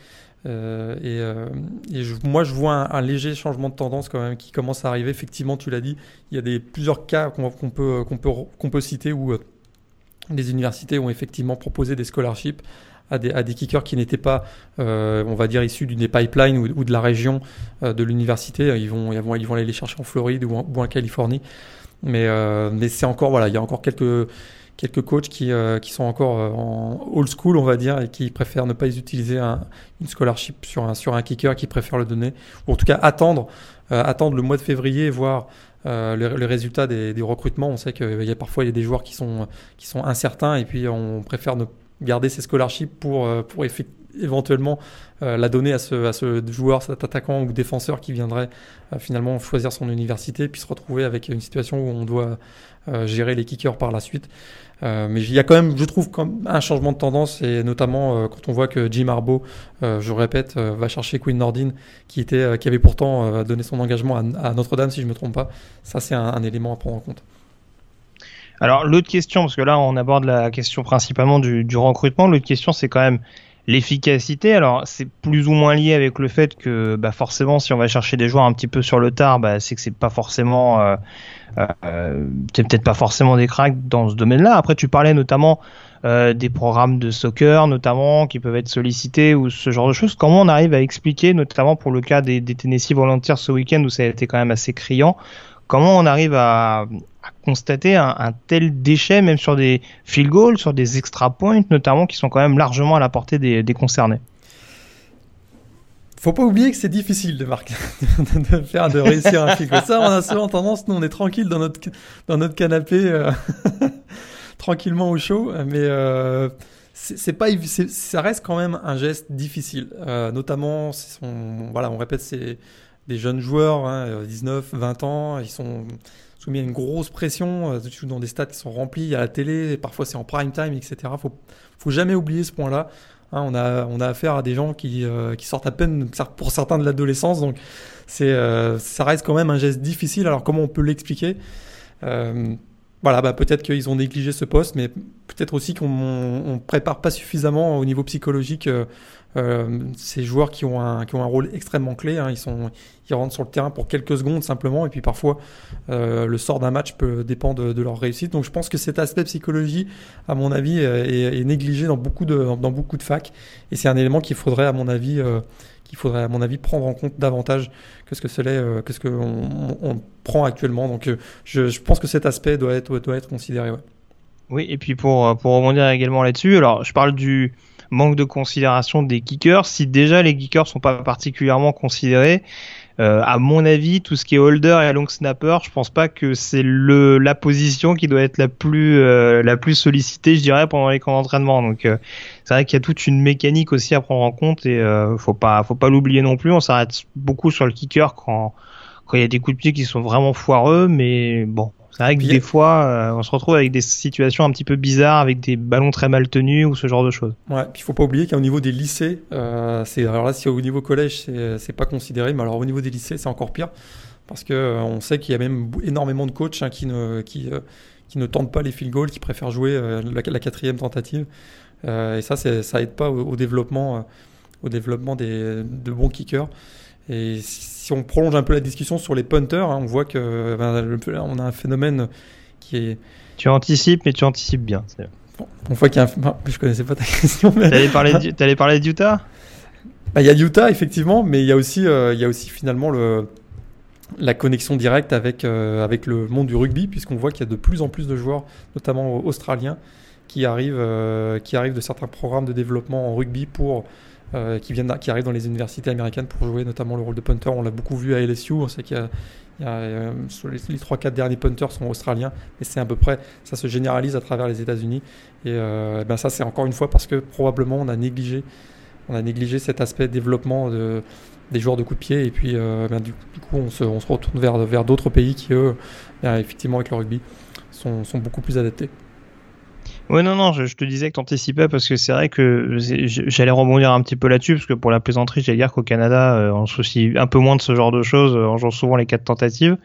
Euh, et, moi, je vois un, léger changement de tendance quand même qui commence à arriver. Effectivement, tu l'as dit, il y a des plusieurs cas qu'on qu peut qu'on peut qu'on peut citer où des universités ont effectivement proposé des scholarships à des, à des kickers qui n'étaient pas, on va dire, issus d'une pipeline ou, ou, de la région de l'université. Ils vont, ils, vont, ils vont aller les chercher en Floride ou en Californie. Mais, euh, mais c'est encore, voilà, il y a encore quelques, quelques coachs qui, euh, qui sont encore euh, en old school, on va dire, et qui préfèrent ne pas utiliser un, une scholarship sur un, sur un kicker, qui préfèrent le donner, ou en tout cas attendre, attendre le mois de février, voir euh, les, les, résultats des, des, recrutements. On sait qu'il y a parfois il y a des joueurs qui sont, qui sont incertains, et puis on préfère ne garder ces scholarships pour, pour éventuellement euh, la donner à ce, joueur, cet attaquant ou défenseur qui viendrait euh, finalement choisir son université, puis se retrouver avec une situation où on doit euh, gérer les kickers par la suite. mais il y a quand même, je trouve, un changement de tendance, et notamment quand on voit que Jim Harbaugh, je répète, va chercher Quinn Nordin, qui, était, qui avait pourtant donné son engagement à, Notre-Dame, si je ne me trompe pas. Ça, c'est un, élément à prendre en compte. Alors l'autre question, parce que là on aborde la question principalement du recrutement, l'autre question c'est quand même L'efficacité, alors c'est plus ou moins lié avec le fait que bah forcément si on va chercher des joueurs un petit peu sur le tard, bah, c'est que c'est pas forcément, euh, euh, c'est peut-être pas forcément des cracks dans ce domaine-là. Après tu parlais notamment euh, des programmes de soccer notamment qui peuvent être sollicités ou ce genre de choses. Comment on arrive à expliquer, notamment pour le cas des, des Tennessee Volunteers ce week-end où ça a été quand même assez criant, comment on arrive à, à constater un, tel déchet, même sur des field goals, sur des extra points notamment, qui sont quand même largement à la portée des, des concernés. Faut pas oublier que c'est difficile de marquer, de faire, de réussir un field goal. Ça, on a souvent tendance, nous, on est tranquille dans notre dans notre canapé, euh, tranquillement au chaud, mais euh, c'est pas, ça reste quand même un geste difficile, euh, notamment, on, voilà, on répète, c'est des jeunes joueurs, hein, 19, 20 ans, ils sont soumis à une grosse pression, euh, dans des stades qui sont remplis à la télé, parfois c'est en prime time, etc. Faut, faut jamais oublier ce point-là. Hein, on, a, affaire à des gens qui, euh, sortent à peine, pour certains, de l'adolescence, donc euh, ça reste quand même un geste difficile. Alors comment on peut l'expliquer? Voilà, bah, peut-être qu'ils ont négligé ce poste, mais peut-être aussi qu'on ne prépare pas suffisamment au niveau psychologique euh, ces joueurs qui ont, un, qui ont un rôle extrêmement clé. Hein. ils, sont, ils rentrent sur le terrain pour quelques secondes simplement, et puis parfois euh, le sort d'un match peut dépendre de, leur réussite. Donc je pense que cet aspect psychologie, à mon avis, est, est négligé dans beaucoup de, dans beaucoup de facs, et c'est un élément qu'il faudrait, à mon avis, qu'il faudrait, à mon avis, prendre en compte davantage que ce que c'est, que ce qu'on on prend actuellement. Donc je, je, pense que cet aspect doit être, doit être considéré. Oui, et puis pour, pour rebondir également là-dessus, alors je parle du manque de considération des kickers. Si déjà les kickers sont pas particulièrement considérés, euh, à mon avis, tout ce qui est holder et long snapper, je pense pas que c'est le la position qui doit être la plus euh, la plus sollicitée, je dirais, pendant les camps d'entraînement. Donc euh, c'est vrai qu'il y a toute une mécanique aussi à prendre en compte et faut pas faut pas l'oublier non plus. On s'arrête beaucoup sur le kicker quand quand il y a des coups de pied qui sont vraiment foireux, mais bon, c'est vrai que des fois, euh, on se retrouve avec des situations un petit peu bizarres, avec des ballons très mal tenus ou ce genre de choses. Ouais, puis il faut pas oublier qu'au niveau des lycées, euh, c'est alors là, si au niveau collège, c'est pas considéré, mais alors au niveau des lycées, c'est encore pire, parce que euh, on sait qu'il y a même énormément de coachs hein, qui ne qui euh, qui ne tentent pas les field goals, qui préfèrent jouer la, quatrième tentative, et ça, ça aide pas au, développement, au développement des de bons kickers. Et si on prolonge un peu la discussion sur les punters, hein, on voit que ben, on a un phénomène qui est. Tu anticipes, mais tu anticipes bien. Bon, on voit qu'il y a un... je connaissais pas ta question. Mais... T'allais parler, allais parler d'Utah? Bah, Il y a Utah, effectivement, mais il y a aussi, euh, y a aussi finalement le, la connexion directe avec, euh, avec le monde du rugby, puisqu'on voit qu'il y a de plus en plus de joueurs, notamment australiens, qui arrivent, euh, qui arrivent de certains programmes de développement en rugby pour euh, qui, viennent, qui arrivent dans les universités américaines pour jouer notamment le rôle de punter. On l'a beaucoup vu à LSU. On sait qu'il euh, les, 3-4 derniers punters sont australiens, mais c'est à peu près, ça se généralise à travers les États-Unis. Et, euh, ben ça, c'est encore une fois parce que probablement on a négligé, on a négligé cet aspect développement de, des joueurs de coup de pied. Et puis, ben, du, coup, on se, retourne vers, vers d'autres pays qui, eux, ben, effectivement, avec le rugby, sont beaucoup plus adaptés. Ouais, non, non, je, te disais que t'anticipais parce que c'est vrai que j'allais rebondir un petit peu là-dessus parce que pour la plaisanterie, j'allais dire qu'au Canada, euh, on soucie un peu moins de ce genre de choses, on joue souvent les quatre tentatives.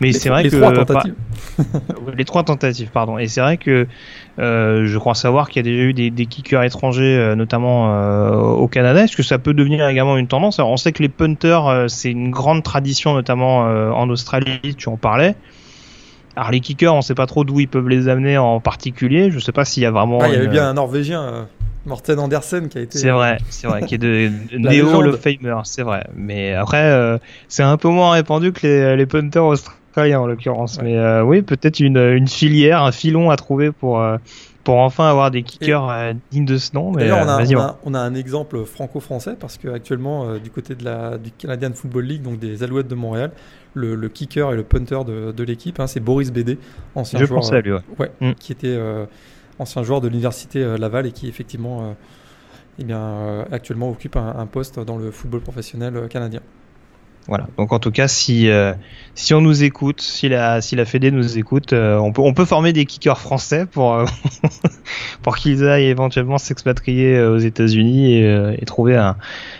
Mais c'est vrai les que. Trois tentatives. les trois tentatives, pardon. Et c'est vrai que euh, je crois savoir qu'il y a déjà eu des, des kickers étrangers, euh, notamment euh, au Canada. Est-ce que ça peut devenir également une tendance? Alors, on sait que les punters, euh, c'est une grande tradition, notamment en Australie, tu en parlais. Alors les kickers, on ne sait pas trop d'où ils peuvent les amener en particulier. Je ne sais pas s'il y a vraiment. Ah, il y avait bien un Norvégien, euh, Morten Andersen, qui a été. C'est vrai, c'est vrai, qui est de, Néo le Famer, c'est vrai. Mais après, euh, c'est un peu moins répandu que les, les punters australiens en l'occurrence. Mais euh, oui, peut-être une, une, filière, un filon à trouver pour pour enfin avoir des kickers dignes de ce nom. Mais on, a, on, a, on, a, un exemple franco-français parce qu'actuellement, du côté de la, du Canadian Football League, donc des Alouettes de Montréal, le, kicker et le punter de, l'équipe. Hein, c'est Boris Bédé, ancien Je joueur, à lui, ouais. Mm. qui était euh, ancien joueur de l'université euh, Laval et qui effectivement, euh, eh bien, actuellement occupe un, poste dans le football professionnel canadien. Voilà. Donc en tout cas, si euh, si on nous écoute, si la si la Fédé nous écoute, euh, on peut on peut former des kickers français pour euh, pour qu'ils aillent éventuellement s'expatrier aux États-Unis et, et, trouver un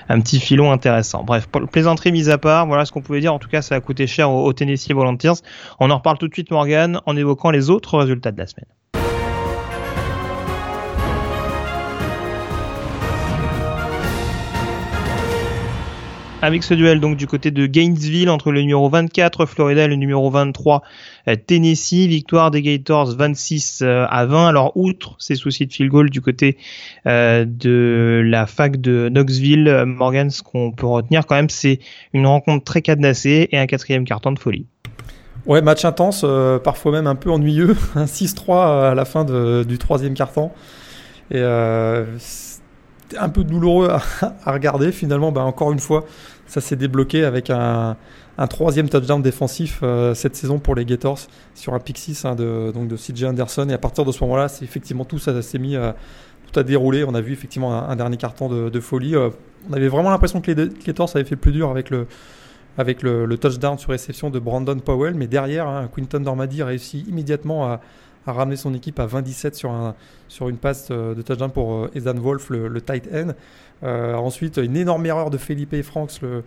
un petit filon intéressant. Bref, plaisanterie mise à part, voilà ce qu'on pouvait dire. En tout cas, ça a coûté cher au, au Tennessee Volunteers. On en reparle tout de suite, Morgan, en évoquant les autres résultats de la semaine. Avec ce duel donc du côté de Gainesville entre le numéro 24 Florida et le numéro 23 euh, Tennessee. Victoire des Gators 26 euh, à 20. Alors outre ces soucis de field goal du côté euh, de la fac de Knoxville, Morgan, ce qu'on peut retenir quand même, c'est une rencontre très cadenassée et un quatrième carton de folie. Ouais, match intense, parfois même un peu ennuyeux. Un 6-3 à la fin du troisième carton. Et un peu douloureux à, regarder. Finalement, bah, encore une fois, ça s'est débloqué avec un, troisième touchdown défensif euh, cette saison pour les Gators sur un pick 6 hein, de, donc de CJ Anderson. Et à partir de ce moment-là, c'est effectivement tout ça s'est mis à, tout à dérouler. On a vu effectivement un, dernier carton de, folie. Euh, on avait vraiment l'impression que les Gators avaient fait plus dur avec le avec le, touchdown sur réception de Brandon Powell, mais derrière, hein, Quinton Dormady réussit immédiatement à, a ramené son équipe à 27 sur, un, sur une passe euh, de touchdown pour euh, Ethan Wolf, le, tight end. Euh, ensuite, une énorme erreur de Felipe Franks, le,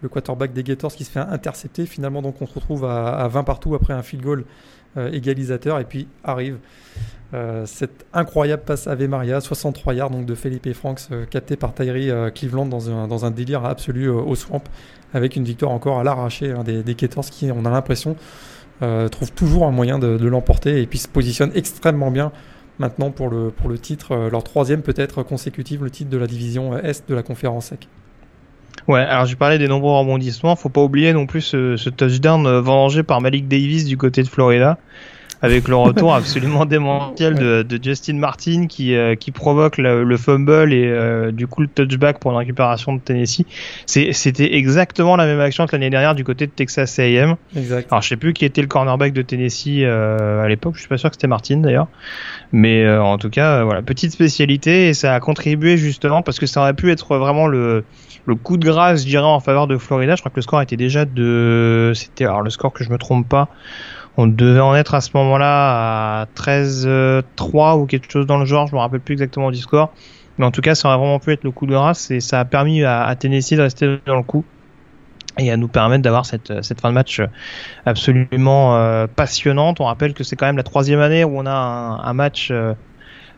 le quarterback des Gators, qui se fait intercepter. Finalement, donc, on se retrouve à, 20 partout après un field goal égalisateur. Et puis arrive cette incroyable passe Ave Maria, 63 yards donc de Felipe Franks, capté par Tyree Cleveland dans un, dans un délire absolu au swamp, avec une victoire encore à l'arraché hein, des, des qui, on a l'impression, trouvent toujours un moyen de, l'emporter et puis se positionnent extrêmement bien maintenant pour le, pour le titre, euh, leur troisième peut-être consécutif, le titre de la division Est de la conférence SEC. Ouais, alors j'ai parlé des nombreux rebondissements, faut pas oublier non plus ce, ce touchdown euh, vengé par Malik Davis du côté de Florida avec le retour absolument démentiel de, de, Justin Martin qui, euh, qui provoque le, fumble et euh, du coup le touchback pour la récupération de Tennessee. C'était exactement la même action que l'année dernière du côté de Texas A&M. Exact. Alors je sais plus qui était le cornerback de Tennessee euh, à l'époque, je suis pas sûr que c'était Martin d'ailleurs. Mais en tout cas, voilà, petite spécialité et ça a contribué justement parce que ça aurait pu être vraiment le, le coup de grâce, je dirais, en faveur de Florida. Je crois que le score était déjà de, c'était alors le score que je me trompe pas. On devait en être à ce moment-là à 13-3 ou quelque chose dans le genre, je me rappelle plus exactement du score. Mais en tout cas, ça aurait vraiment pu être le coup de grâce et ça a permis à, Tennessee de rester dans le coup et à nous permettre d'avoir cette, cette fin de match absolument euh, passionnante. On rappelle que c'est quand même la troisième année où on a un, match euh,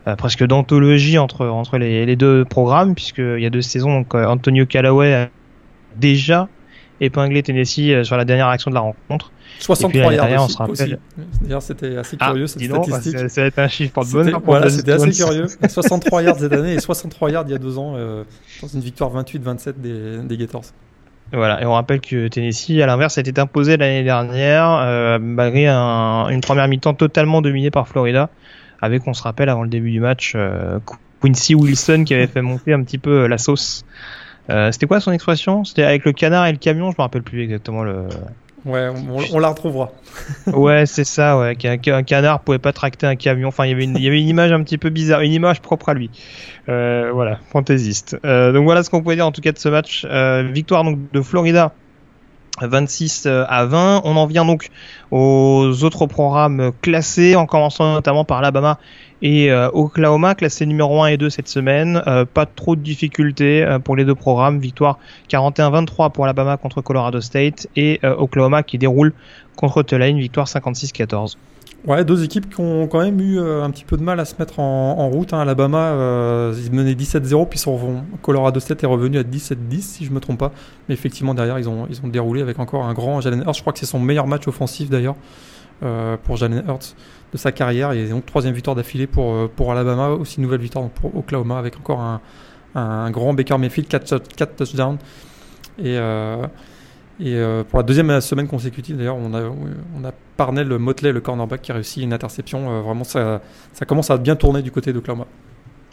euh, presque d'anthologie entre, les, deux programmes, puisqu'il y a deux saisons. Donc Antonio Callaway a déjà épinglé Tennessee sur la dernière action de la rencontre. 63 yards aussi. D'ailleurs, c'était assez ah, curieux cette statistique. ça, va être un chiffre de bonne. Voilà, c'était assez curieux. 63 yards cette année et 63 yards il y a deux ans euh, dans une victoire 28-27 des, des Gators. Voilà, et on rappelle que Tennessee, à l'inverse, a été imposé l'année dernière, euh, malgré un, une première mi-temps totalement dominée par Florida, avec, on se rappelle, avant le début du match, euh, Quincy Wilson qui avait fait monter un petit peu la sauce. Euh, c'était quoi son expression? C'était avec le canard et le camion, je me rappelle plus exactement le. Ouais, on, la retrouvera. ouais, c'est ça, ouais. Qu'un canard pouvait pas tracter un camion. Enfin, il y avait une, il y avait une image un petit peu bizarre, une image propre à lui. Euh, voilà, fantaisiste. Euh, donc voilà ce qu'on pouvait dire en tout cas de ce match. Victoire donc de Florida 26 à 20. On en vient donc aux autres programmes classés, en commençant notamment par l'Alabama et euh, Oklahoma, classé numéro 1 et 2 cette semaine. Euh, pas trop de difficultés euh, pour les deux programmes. Victoire 41-23 pour Alabama contre Colorado State et Oklahoma qui déroule contre Tulane. Victoire 56-14. Ouais, deux équipes qui ont quand même eu un petit peu de mal à se mettre en, route. Hein. Alabama, ils menaient 17-0, puis sont, Colorado State est revenu à 17-10, si je me trompe pas. Mais effectivement, derrière, ils ont, ils ont déroulé avec encore un grand Jalen Hurts. Je crois que c'est son meilleur match offensif d'ailleurs pour Jalen Hurts de sa carrière. Et donc troisième victoire d'affilée pour, euh, pour Alabama, aussi nouvelle victoire pour Oklahoma avec encore un, un grand Baker Mayfield, 4, 4 touchdowns. Et, euh, et euh, pour la deuxième semaine consécutive, d'ailleurs, on a, on a Parnell Motley, le cornerback, qui a réussi une interception. vraiment, ça, ça commence à bien tourner du côté d'Oklahoma.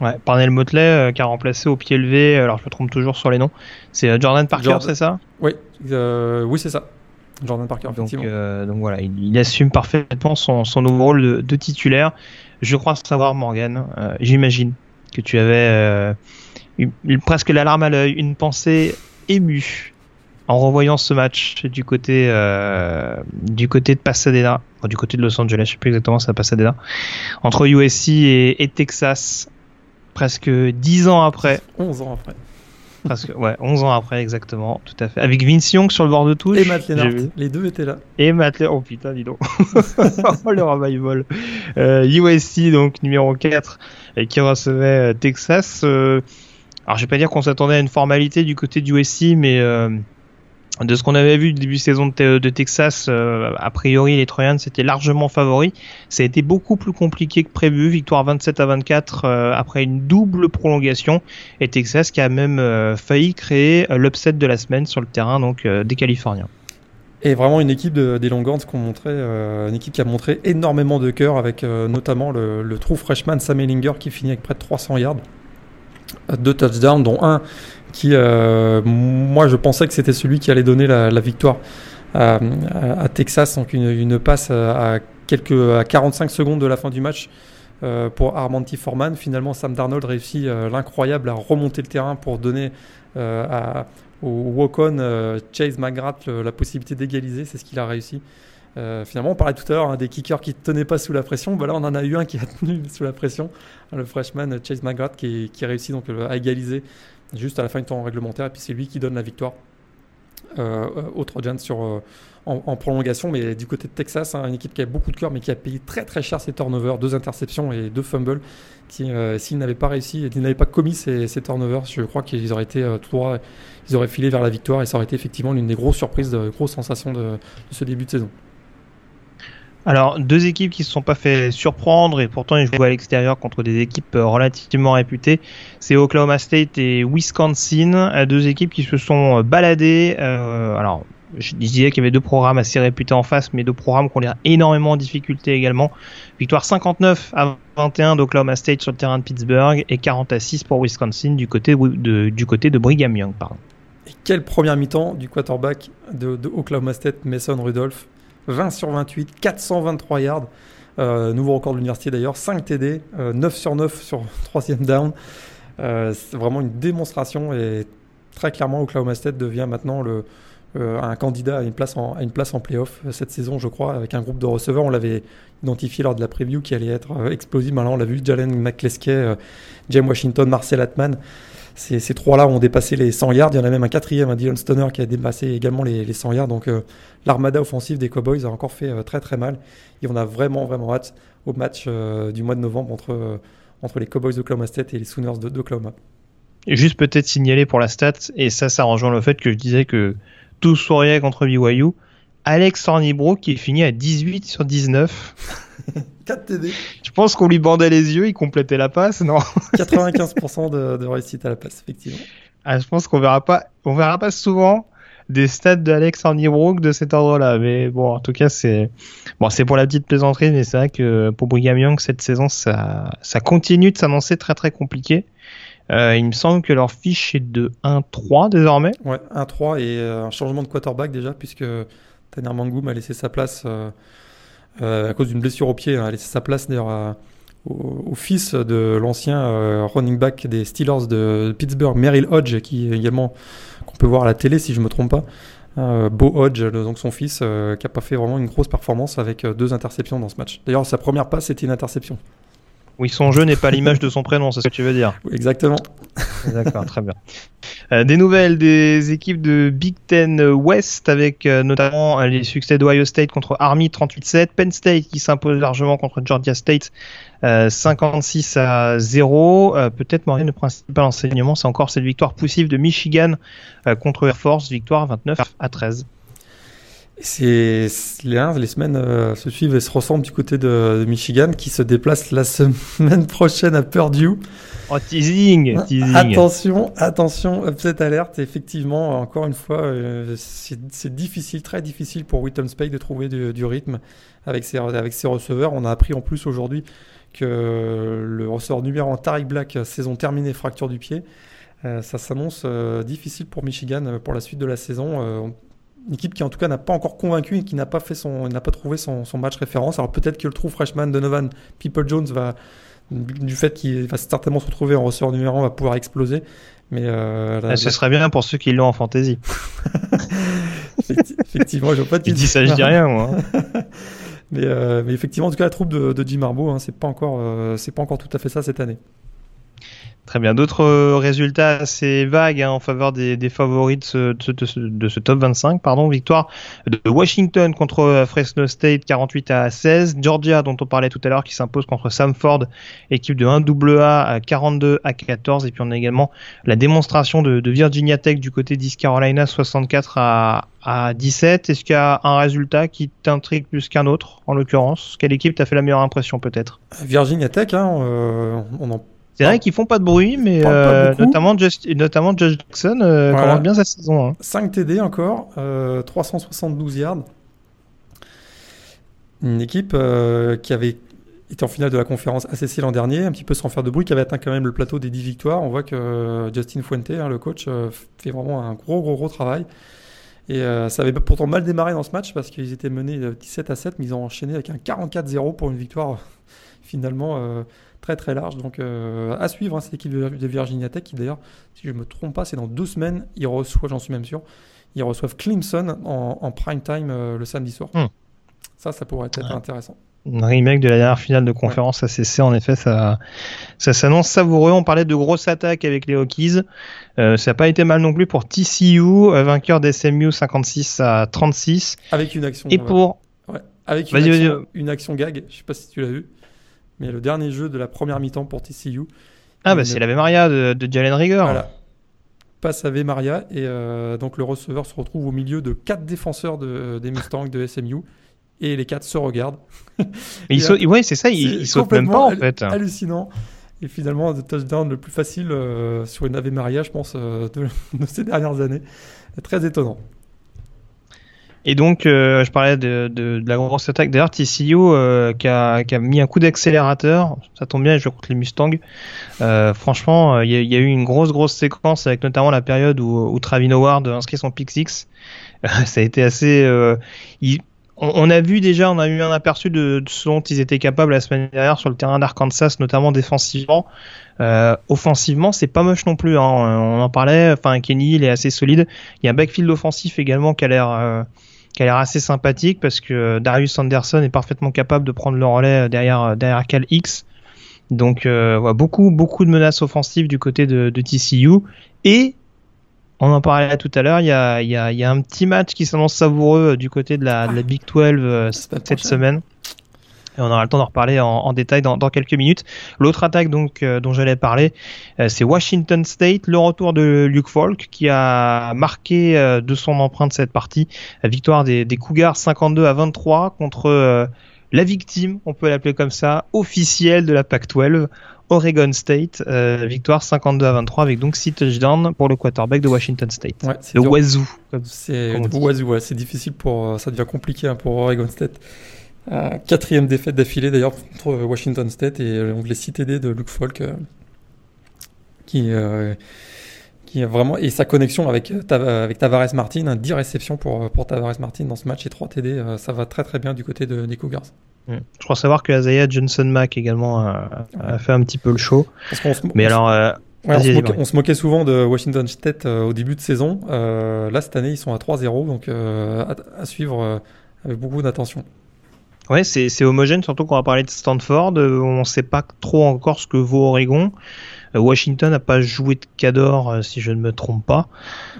Ouais, Parnell Motley qui a remplacé au pied levé, alors je me trompe toujours sur les noms, c'est Jordan Parker, c'est ça? Oui, oui c'est ça. Jordan Parker, donc, euh, donc voilà, il, assume parfaitement son, son nouveau rôle de, titulaire. Je crois savoir, Morgan, euh, j'imagine que tu avais euh, presque l'alarme à l'œil, une pensée émue en revoyant ce match du côté du côté de Pasadena, du côté de Los Angeles, je sais plus exactement c'est à Pasadena, entre USC et, et Texas, presque 10 ans après. 11 ans après presque, ouais, 11 ans après, exactement, tout à fait. Avec Vince Young sur le bord de touche. Et Matt Lennart, les deux étaient là. Et Matt Lennart, oh putain, dis donc. oh, le revival. Euh, USC, donc numéro 4, et qui recevait euh, Texas. Euh, alors, je vais pas dire qu'on s'attendait à une formalité du côté du USC, mais euh, de ce qu'on avait vu début de saison de, Texas, euh, a priori les Troyans étaient largement favoris. Ça a été beaucoup plus compliqué que prévu. Victoire 27 à 24 euh, après une double prolongation et Texas qui a même euh, failli créer l'upset de la semaine sur le terrain donc des Californiens. Et vraiment une équipe des Longhorns qu'on montrait, une équipe qui a montré énormément de cœur avec notamment le, le true freshman Sam Ellinger qui finit avec près de 300 yards, deux touchdowns dont un qui, euh, moi, je pensais que c'était celui qui allait donner la, victoire à, Texas. Donc, une, passe à, quelques, à 45 secondes de la fin du match euh, pour Armanti Foreman. Finalement, Sam Darnold réussit euh, l'incroyable à remonter le terrain pour donner à, au walk-on Chase McGrath la possibilité d'égaliser. C'est ce qu'il a réussi. finalement, on parlait tout à l'heure hein, des kickers qui ne tenaient pas sous la pression. Bah là, on en a eu un qui a tenu sous la pression, le freshman Chase McGrath qui, qui réussit donc à égaliser juste à la fin du temps réglementaire, et puis c'est lui qui donne la victoire aux Trojans sur en, prolongation, mais du côté de Texas, hein, une équipe qui a beaucoup de cœur, mais qui a payé très très cher ses turnovers, deux interceptions et deux fumbles. Qui, euh, s'ils n'avaient pas réussi, s'ils n'avaient pas commis ces, turnovers, je crois qu'ils auraient été euh, tout droit, ils auraient filé vers la victoire et ça aurait été effectivement l'une des grosses surprises, de grosses sensations de, ce début de saison. Alors, deux équipes qui ne se sont pas fait surprendre et pourtant ils jouent à l'extérieur contre des équipes euh, relativement réputées. C'est Oklahoma State et Wisconsin, deux équipes qui se sont baladées. alors, je disais qu'il y avait deux programmes assez réputés en face, mais deux programmes qui ont l'air énormément en difficulté également. Victoire 59 à 21 d'Oklahoma State sur le terrain de Pittsburgh et 40 à 6 pour Wisconsin du côté de, du côté de Brigham Young. Pardon. Et quelle première mi-temps du quarterback de, Oklahoma State, Mason Rudolph? 20 sur 28, 423 yards. Euh, nouveau record de l'université d'ailleurs, 5 TD, 9 sur 9 sur troisième down. Euh, c'est vraiment une démonstration et très clairement Oklahoma State devient maintenant le, euh, un candidat à une place en, à une playoff cette saison, je crois, avec un groupe de receveurs. On l'avait identifié lors de la preview qui allait être explosif. Maintenant, on l'a vu, Jalen McCleskey, James Washington, Marcel Atman. Ces, trois-là ont dépassé les 100 yards. Il y en a même un quatrième, un Dylan Stoner, qui a dépassé également les, les 100 yards. Donc, l'armada offensive des Cowboys a encore fait très très mal. Et on a vraiment vraiment hâte au match du mois de novembre entre, entre les Cowboys d'Oklahoma State et les Sooners d'Oklahoma. Et juste peut-être signaler pour la stat, et ça, ça rejoint le fait que je disais que tout souriait contre BYU. Alex Thornibrook qui finit à 18 sur 19. 4 TD. Je pense qu'on lui bandait les yeux, il complétait la passe, non 95% de, réussite à la passe, effectivement. Ah, je pense qu'on verra pas, on verra pas souvent des stats d'Alex Thornibrook de cet ordre-là. Mais bon, en tout cas, c'est bon, c'est pour la petite plaisanterie, mais c'est vrai que pour Brigham Young cette saison, ça, ça continue de s'annoncer très très compliqué. Euh, il me semble que leur fiche est de 1-3 désormais. Ouais, 1-3 et euh, un changement de quarterback déjà, puisque Tanner Mangoum a laissé sa place euh, à cause d'une blessure au pied, hein, a laissé sa place d'ailleurs au, fils de l'ancien running back des Steelers de Pittsburgh, Merrill Hodge, qui également qu'on peut voir à la télé si je me trompe pas. Beau Hodge, donc son fils, qui n'a pas fait vraiment une grosse performance avec deux interceptions dans ce match. D'ailleurs, sa première passe c'était une interception. Oui, son jeu n'est pas l'image de son prénom, c'est ce que tu veux dire. Exactement. D'accord, très bien. Euh, des nouvelles des équipes de Big Ten West avec euh, notamment euh, les succès d'Ohio State contre Army 38-7, Penn State qui s'impose largement contre Georgia State 56 à 0. Peut-être Maureen, le principal enseignement, c'est encore cette victoire poussive de Michigan contre Air Force, victoire 29 à 13. C'est les, les semaines euh, se suivent et se ressemblent du côté de, Michigan qui se déplace la semaine prochaine à Purdue. Oh, teasing, teasing. Attention, attention, upset alerte. Effectivement, encore une fois, euh, c'est difficile, très difficile pour Witton Spade de trouver du, rythme avec ses, avec ses receveurs. On a appris en plus aujourd'hui que le receveur numéro 1, Tariq Black, saison terminée, fracture du pied. Euh, ça s'annonce difficile pour Michigan pour la suite de la saison une équipe qui en tout cas n'a pas encore convaincu et qui n'a pas fait son, n'a pas trouvé son, match référence. Alors peut-être que le trou freshman Donovan People Jones va, du fait qu'il va certainement se retrouver en receveur numéro 1, va pouvoir exploser. Mais euh, ah, ce serait bien pour ceux qui l'ont en fantasy. effectivement, je pas dit ça, je dis rien moi. mais, euh, mais, effectivement, en tout cas, la troupe de, de Jim Harbaugh, hein, c'est pas encore, euh, c'est pas encore tout à fait ça cette année. Très bien. D'autres euh, résultats assez vagues hein, en faveur des, favoris de ce, top 25. Pardon. Victoire de Washington contre euh, Fresno State 48 à 16. Georgia, dont on parlait tout à l'heure, qui s'impose contre Samford, équipe de 1AA 42 à 14. Et puis on a également la démonstration de, Virginia Tech du côté d'East Carolina 64 à, à 17. Est-ce qu'il y a un résultat qui t'intrigue plus qu'un autre, en l'occurrence? Quelle équipe t'a fait la meilleure impression peut-être? Virginia Tech, hein, euh, on en c'est vrai qu'ils font pas de bruit, mais euh, notamment, Just, notamment Josh Jackson euh, commence bien sa saison. 5 hein. TD encore, 372 euh, yards. Une équipe qui avait été en finale de la conférence ACC l'an dernier, un petit peu sans faire de bruit, qui avait atteint quand même le plateau des 10 victoires. On voit que Justin Fuente, hein, le coach, fait vraiment un gros, gros, gros travail. Et ça avait pourtant mal démarré dans ce match parce qu'ils étaient menés 17 à 7, mais ils ont enchaîné avec un 44-0 pour une victoire finalement très très large. Donc euh, à suivre, hein, cette équipe de, Virginia Tech qui d'ailleurs, si je ne me trompe pas, c'est dans deux semaines, ils reçoivent, j'en suis même sûr, ils reçoivent Clemson en, prime time euh, le samedi soir. Hmm. Ça, ça pourrait être intéressant. Un remake de la dernière finale de conférence ACC, en effet, ça, ça s'annonce savoureux. On parlait de grosses attaques avec les Hokies. Euh, ça n'a pas été mal non plus pour TCU, vainqueur d'SMU 56 à 36. Avec une action. Et pour. Ouais. Avec une action, une action, gag, je sais pas si tu l'as vu, mais le dernier jeu de la première mi-temps pour TCU. Ah, bah c'est la Maria de, de Jalen Rieger. Voilà. Passe à Maria et euh, donc le receveur se retrouve au milieu de quatre défenseurs de, des Mustangs de SMU et les quatre se regardent. il ouais, c'est ça, ils, sautent même pas en fait. Hallucinant. Et finalement, le touchdown le plus facile euh, sur une Ave Maria, je pense, euh, de, ces dernières années. Très étonnant. Et donc, euh, je parlais de, de, la grosse attaque. D'ailleurs, TCU qui, a, qui, a, mis un coup d'accélérateur. Ça tombe bien, je contre les Mustangs. franchement, il y, y, a eu une grosse, grosse séquence avec notamment la période où, où Travin Howard inscrit son pick six. ça a été assez. Il, on, a vu déjà, on a eu un aperçu de, ce dont ils étaient capables la semaine dernière sur le terrain d'Arkansas, notamment défensivement. Euh, offensivement, c'est pas moche non plus. Hein. On en parlait. Enfin, Kenny, il est assez solide. Il y a un backfield offensif également qui a l'air euh, qui a l'air assez sympathique parce que Darius Anderson est parfaitement capable de prendre le relais derrière derrière Cal X. Donc euh, beaucoup beaucoup de menaces offensives du côté de, de TCU et on en parlait tout à l'heure, il y a, un petit match qui s'annonce savoureux euh, du côté de la, Big 12 euh, cette semaine. Et on aura le temps d'en reparler en, détail dans, quelques minutes. L'autre attaque donc euh, dont j'allais parler, c'est Washington State, le retour de Luke Falk qui a marqué de son empreinte cette partie. La victoire des, des Cougars 52 à 23 contre la victime, on peut l'appeler comme ça, officielle de la PAC-12. Oregon State, euh, victoire 52 à 23 avec donc 6 touchdowns pour le quarterback de Washington State. le Wazoo. C'est difficile pour, euh, ça devient compliqué hein, pour Oregon State. Euh, quatrième défaite d'affilée d'ailleurs contre Washington State et donc les 6 TD de Luke Falk qui, qui a vraiment et sa connexion avec, avec Tavares Martin, 10 réceptions pour, pour Tavares Martin dans ce match et 3 TD, ça va très très bien du côté de, des Cougars. Mm. Je crois savoir que Isaiah Johnson Mack également a, fait un petit peu le show. Mais alors. Euh, on, se moquait, souvent de Washington State euh, au début de saison. Euh, là, cette année, ils sont à 3-0, donc à, suivre avec beaucoup d'attention. Ouais, c'est homogène, surtout qu'on va parler de Stanford. on ne sait pas trop encore ce que vaut Oregon. Euh, Washington n'a pas joué de Cador, euh, si je ne me trompe pas,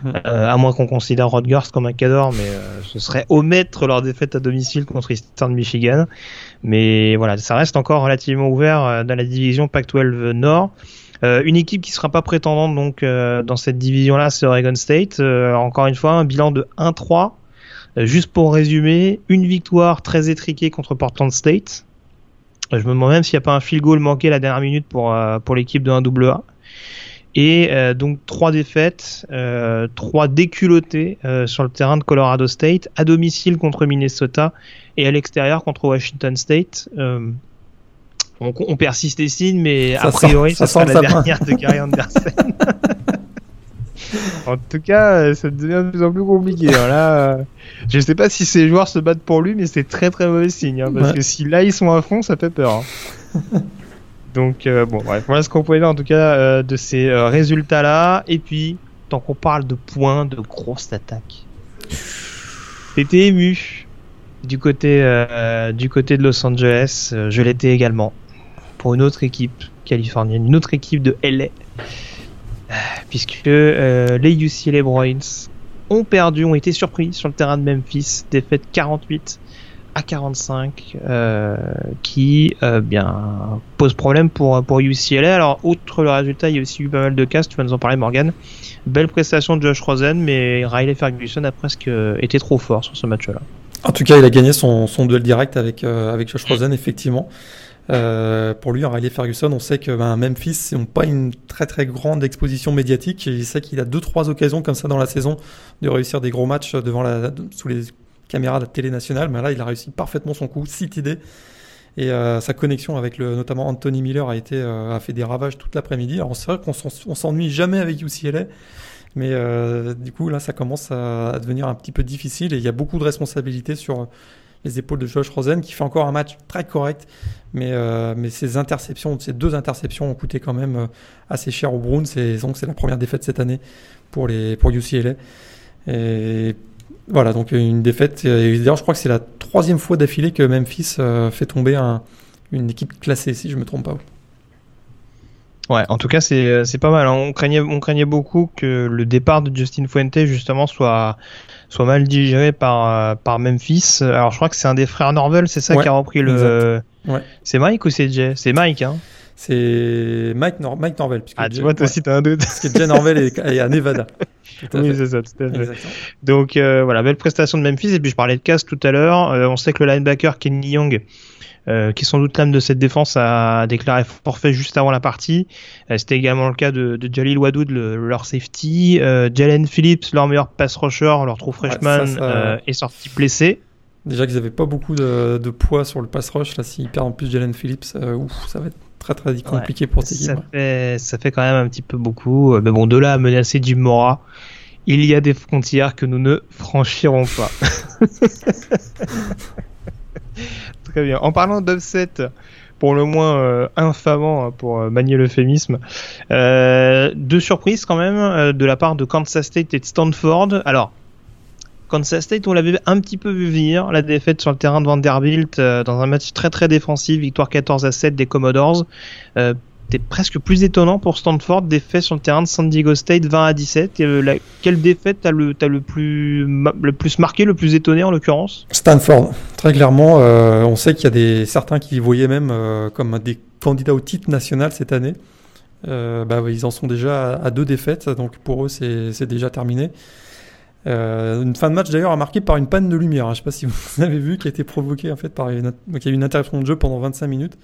euh, à moins qu'on considère Rodgers comme un Cador, mais ce serait omettre leur défaite à domicile contre Eastern Michigan. Mais voilà, ça reste encore relativement ouvert dans la division Pac-12 Nord. une équipe qui sera pas prétendante donc dans cette division-là, c'est Oregon State. encore une fois, un bilan de 1-3. Juste pour résumer, une victoire très étriquée contre Portland State, je me demande même s'il n'y a pas un field goal manqué la dernière minute pour, euh, pour l'équipe de 1AA. Et euh, donc trois défaites, euh, trois déculottés sur le terrain de Colorado State, à domicile contre Minnesota et à l'extérieur contre Washington State. On, on, persiste les signes, mais a priori, ça, sera la dernière de Gary Anderson. en tout cas, euh, ça devient de plus en plus compliqué. Hein. Là, euh, je sais pas si ces joueurs se battent pour lui, mais c'est très très mauvais signe. Hein, parce que si là ils sont à fond, ça fait peur. Hein. Donc euh, bon, bref, voilà ce qu'on pouvait dire en tout cas de ces résultats-là. Et puis, tant qu'on parle de points, de grosses attaques, t'étais ému du côté du côté de Los Angeles. je l'étais également pour une autre équipe californienne, une autre équipe de LA puisque euh, les UCLA Bruins ont perdu, ont été surpris sur le terrain de Memphis, défaite 48 à 45, euh, qui euh, bien pose problème pour pour UCLA. Alors outre le résultat, il y a aussi eu pas mal de cas. Tu vas nous en parler, Morgan. Belle prestation de Josh Rosen, mais Riley Ferguson a presque été trop fort sur ce match-là. En tout cas, il a gagné son, duel direct avec avec Josh Rosen, effectivement. Euh, pour lui, en Riley Ferguson, on sait que ben, Memphis n'ont pas une très très grande exposition médiatique. il sait qu'il a deux trois occasions comme ça dans la saison de réussir des gros matchs devant sous les caméras de la télé nationale. Mais là, il a réussi parfaitement son coup, 6 idées. Et euh, sa connexion avec notamment Anthony Miller a été euh, a fait des ravages toute l'après-midi. Alors c'est vrai qu'on s'ennuie jamais avec UCLA, mais du coup là ça commence à, à, devenir un petit peu difficile et il y a beaucoup de responsabilités sur les épaules de Josh Rosen qui fait encore un match très correct, mais, euh, mais ces interceptions, ces deux interceptions ont coûté quand même euh, assez cher au Browns. Et donc c'est la première défaite cette année pour, les, pour UCLA. Et Voilà, donc une défaite. D'ailleurs, je crois que c'est la troisième fois d'affilée que Memphis fait tomber un, une équipe classée, si je me trompe pas. Ouais, en tout cas, c'est pas mal. Hein. On craignait, on craignait beaucoup que le départ de Justin Fuente, justement, soit, soit mal digéré par, par Memphis. Alors, je crois que c'est un des frères Norvel, c'est ça qui a repris le. Ouais. C'est Mike ou c'est Jay? C'est Mike, hein C'est Mike, Mike Norvel. Ah, tu vois, toi aussi, t'as un doute. Parce que Jay Norvel est, à Nevada. oui, c'est ça, tout à fait. Donc, euh, voilà, belle prestation de Memphis. Et puis, je parlais de casse tout à l'heure. Euh, on sait que le linebacker Kenny Young euh, qui est sans doute l'âme de cette défense, a déclaré forfait juste avant la partie. Euh, c'était également le cas de, de Jalil Wadoud, leur safety. Euh, Jalen Phillips, leur meilleur pass rusher, leur true freshman, est sorti blessé. Déjà qu'ils n'avaient pas beaucoup de, de, poids sur le pass rush, là s'ils perdent en plus Jalen Phillips, ouf, ça va être très très compliqué pour cette ça Fait, ça fait quand même un petit peu beaucoup. Mais bon, de là à menacer Jim Mora, il y a des frontières que nous ne franchirons pas. En parlant d'upset, pour le moins euh, infamant pour euh, manier l'euphémisme, euh, deux surprises quand même euh, de la part de Kansas State et de Stanford. Alors, Kansas State, on l'avait un petit peu vu venir, la défaite sur le terrain de Vanderbilt dans un match très très défensif, victoire 14 à 7 des Commodores c'était presque plus étonnant pour Stanford, défait sur le terrain de San Diego State 20 à 17. Et, quelle défaite t'as le, le, plus, le plus marqué, le plus étonné en l'occurrence? Stanford, très clairement. Euh, on sait qu'il y a des, certains qui voyaient même euh, comme des candidats au titre national cette année. Euh, bah, ils en sont déjà à, deux défaites, donc pour eux c'est déjà terminé. une fin de match d'ailleurs marquée par une panne de lumière. Je ne sais pas si vous avez vu, qui a été provoquée en fait par y a eu une interruption de jeu pendant 25 minutes.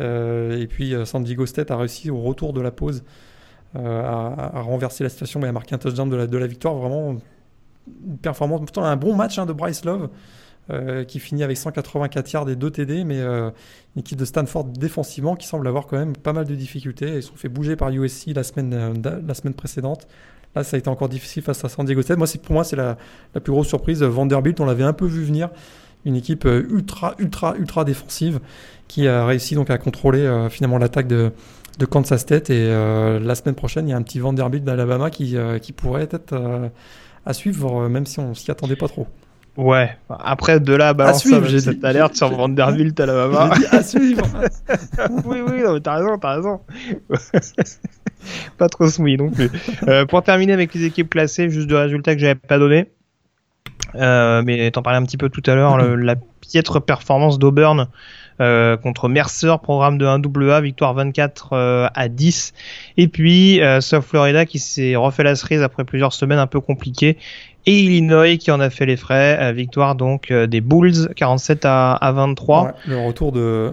Euh, et puis euh, San Diego State a réussi au retour de la pause euh, à, renverser la situation et à marquer un touchdown de la, de la victoire. Vraiment une performance, pourtant un bon match hein, de Bryce Love. qui finit avec 184 yards et 2 TD, mais une équipe de Stanford défensivement qui semble avoir quand même pas mal de difficultés. Ils se sont fait bouger par USC la semaine, précédente. Là, ça a été encore difficile face à San Diego State. Moi, pour moi, c'est la, plus grosse surprise. Vanderbilt, on l'avait un peu vu venir. Une équipe ultra, ultra, ultra défensive qui a réussi donc à contrôler euh, finalement l'attaque de, de, Kansas State. Et euh, la semaine prochaine, il y a un petit Vanderbilt d'Alabama qui, euh, qui pourrait être à suivre, même si on s'y attendait pas trop. Ouais, après de là, balance j'ai cette alerte sur Vanderbilt, Alabama. à suivre. oui, oui, t'as raison, t'as raison. pas trop smooth non plus. pour terminer avec les équipes classées, juste deux résultats que j'avais pas donné. Euh, mais t'en parlais un petit peu tout à l'heure, la piètre performance d'Auburn euh, contre Mercer, programme de 1AA, victoire 24 euh, à 10. Et puis South Florida qui s'est refait la cerise après plusieurs semaines un peu compliquées. Et Illinois qui en a fait les frais, victoire donc des Bulls 47 à, à 23. le retour de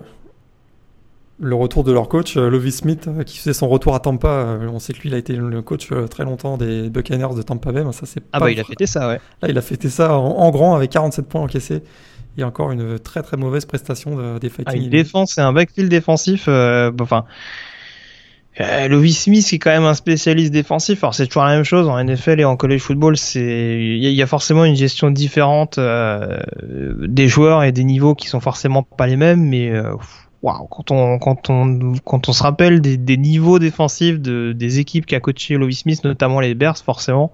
le retour de leur coach, Lovie Smith, qui faisait son retour à Tampa. On sait que lui, il a été le coach très longtemps des Buccaneers de Tampa Bay. ça, c'est ah bah, il a fêté ça, ouais. Là, il a fêté ça en, en grand avec 47 points encaissés il y a encore une très très mauvaise prestation de, des Fighting. Ah, une défense et un backfield défensif. Euh, enfin, euh, Louis Smith qui est quand même un spécialiste défensif. Alors c'est toujours la même chose en NFL et en college football. C'est il y, a forcément une gestion différente euh, des joueurs et des niveaux qui sont forcément pas les mêmes. Mais waouh, quand on quand on quand on se rappelle des, des niveaux défensifs de, des équipes qu'a coaché Louis Smith, notamment les Bears, forcément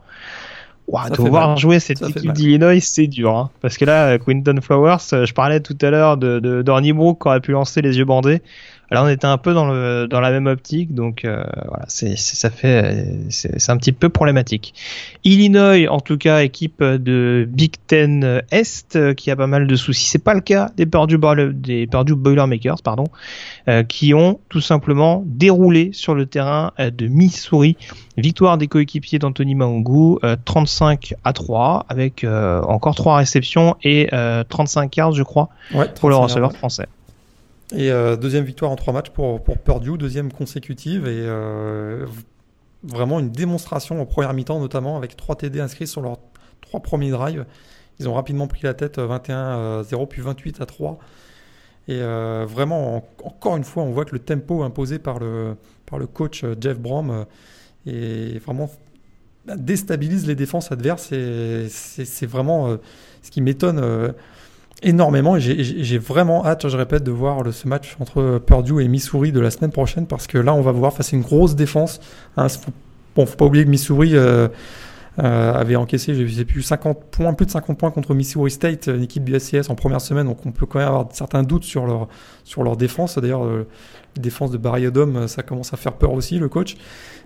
de voir jouer cette équipe d'Illinois, c'est dur. Hein. Parce que là, Quinton Flowers, euh, je parlais tout à l'heure de, de Brook qui aurait pu lancer les yeux bandés. Là, on était un peu dans, le, dans la même optique, donc euh, voilà, c'est, ça fait, c'est, un petit peu problématique. Illinois, en tout cas, équipe de Big Ten Est, euh, qui a pas mal de soucis. C'est pas le cas des Purdue, des Purdue Boilermakers, pardon, euh, qui ont tout simplement déroulé sur le terrain de Missouri. Victoire des coéquipiers d'Anthony Maungu, 35 à 3, avec encore 3 réceptions et 35 yards, je crois, pour le receveur français. Et euh, deuxième victoire en trois matchs pour, pour Purdue, deuxième consécutive et euh, vraiment une démonstration en première mi-temps notamment avec trois TD inscrits sur leurs trois premiers drives. Ils ont rapidement pris la tête 21 à 0 puis 28 à 3. Et euh, vraiment, encore une fois, on voit que le tempo imposé par le, par le coach Jeff Brom est vraiment déstabilise les défenses adverses. Et c'est vraiment ce qui m'étonne énormément et j'ai vraiment hâte, je répète, de voir ce match entre Purdue et Missouri de la semaine prochaine parce que là, on va voir face à une grosse défense. Hein, bon, faut pas oublier que Missouri euh, euh, avait encaissé, je sais plus, 50 points, plus de 50 points contre Missouri State, une équipe du SCS en première semaine. Donc on peut quand même avoir certains doutes sur leur, défense. D'ailleurs, euh, la défense de Barry Odom, ça commence à faire peur aussi, le coach.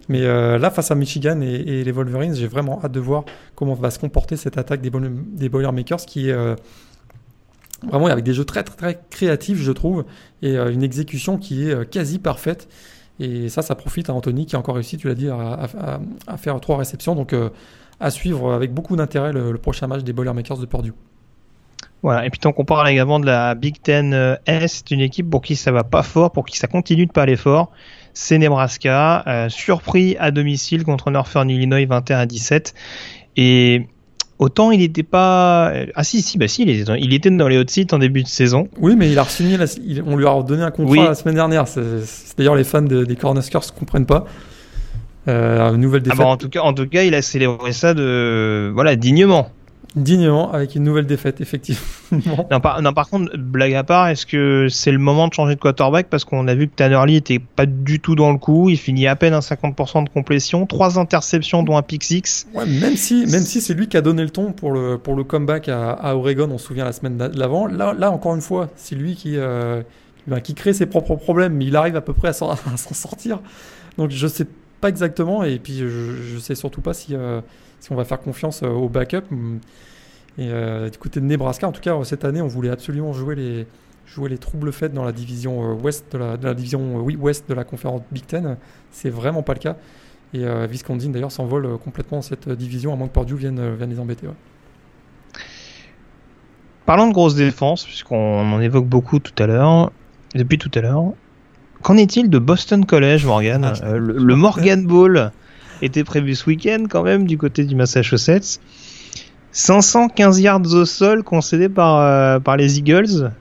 Mais euh, là, face à Michigan et, les Wolverines, j'ai vraiment hâte de voir comment va se comporter cette attaque des, des Boilermakers qui est vraiment avec des jeux très, très, très créatifs, je trouve, et une exécution qui est quasi parfaite. Et ça, ça profite à Anthony qui a encore réussi, tu l'as dit, à, faire trois réceptions. Donc à suivre avec beaucoup d'intérêt le, prochain match des Boilermakers de Purdue. Voilà, et puis tant qu'on parle également de la Big Ten euh, S, une équipe pour qui ça va pas fort, pour qui ça continue de pas aller fort, c'est Nebraska, euh, surpris à domicile contre Northern Illinois 21 à 17. Et autant il n'était pas. Ah si, si, bah si, il était, dans, il était dans les hot seats en début de saison. Oui, mais il a signé, on lui a donné un contrat la semaine dernière. D'ailleurs les fans des Cornhuskers ne comprennent pas. Euh, nouvelle défaite. Ah bon, en tout cas, en tout cas, il a célébré ça de voilà dignement. Dignement avec une nouvelle défaite, effectivement. non, par, non, par contre, blague à part, est-ce que c'est le moment de changer de quarterback? Parce qu'on a vu que Tanner Lee était pas du tout dans le coup, il finit à peine à 50% de complétion, trois interceptions dont un pick six. Ouais, même si, même si c'est lui qui a donné le ton pour le pour le comeback à, à Oregon, on se souvient la semaine d'avant. Là, là encore une fois, c'est lui qui euh, qui crée ses propres problèmes, mais il arrive à peu près à s'en sortir. Donc je sais pas exactement, et puis je, sais surtout pas si, euh, si on va faire confiance euh, au backup. Et euh, du côté de Nebraska, en tout cas, cette année, on voulait absolument jouer les, jouer les troubles faits dans la division ouest de la, de la division oui, ouest de la conférence Big Ten. C'est vraiment pas le cas. Et Viscondine d'ailleurs s'envole complètement cette division, à moins que Purdue vienne, vienne les embêter. Parlons de grosse défense, puisqu'on en évoque beaucoup tout à l'heure, depuis tout à l'heure. Qu'en est-il de Boston College, Morgan? Ah, euh, le, Morgan Bowl était prévu ce week-end quand même du côté du Massachusetts. 515 yards au sol concédés par, euh, par les Eagles.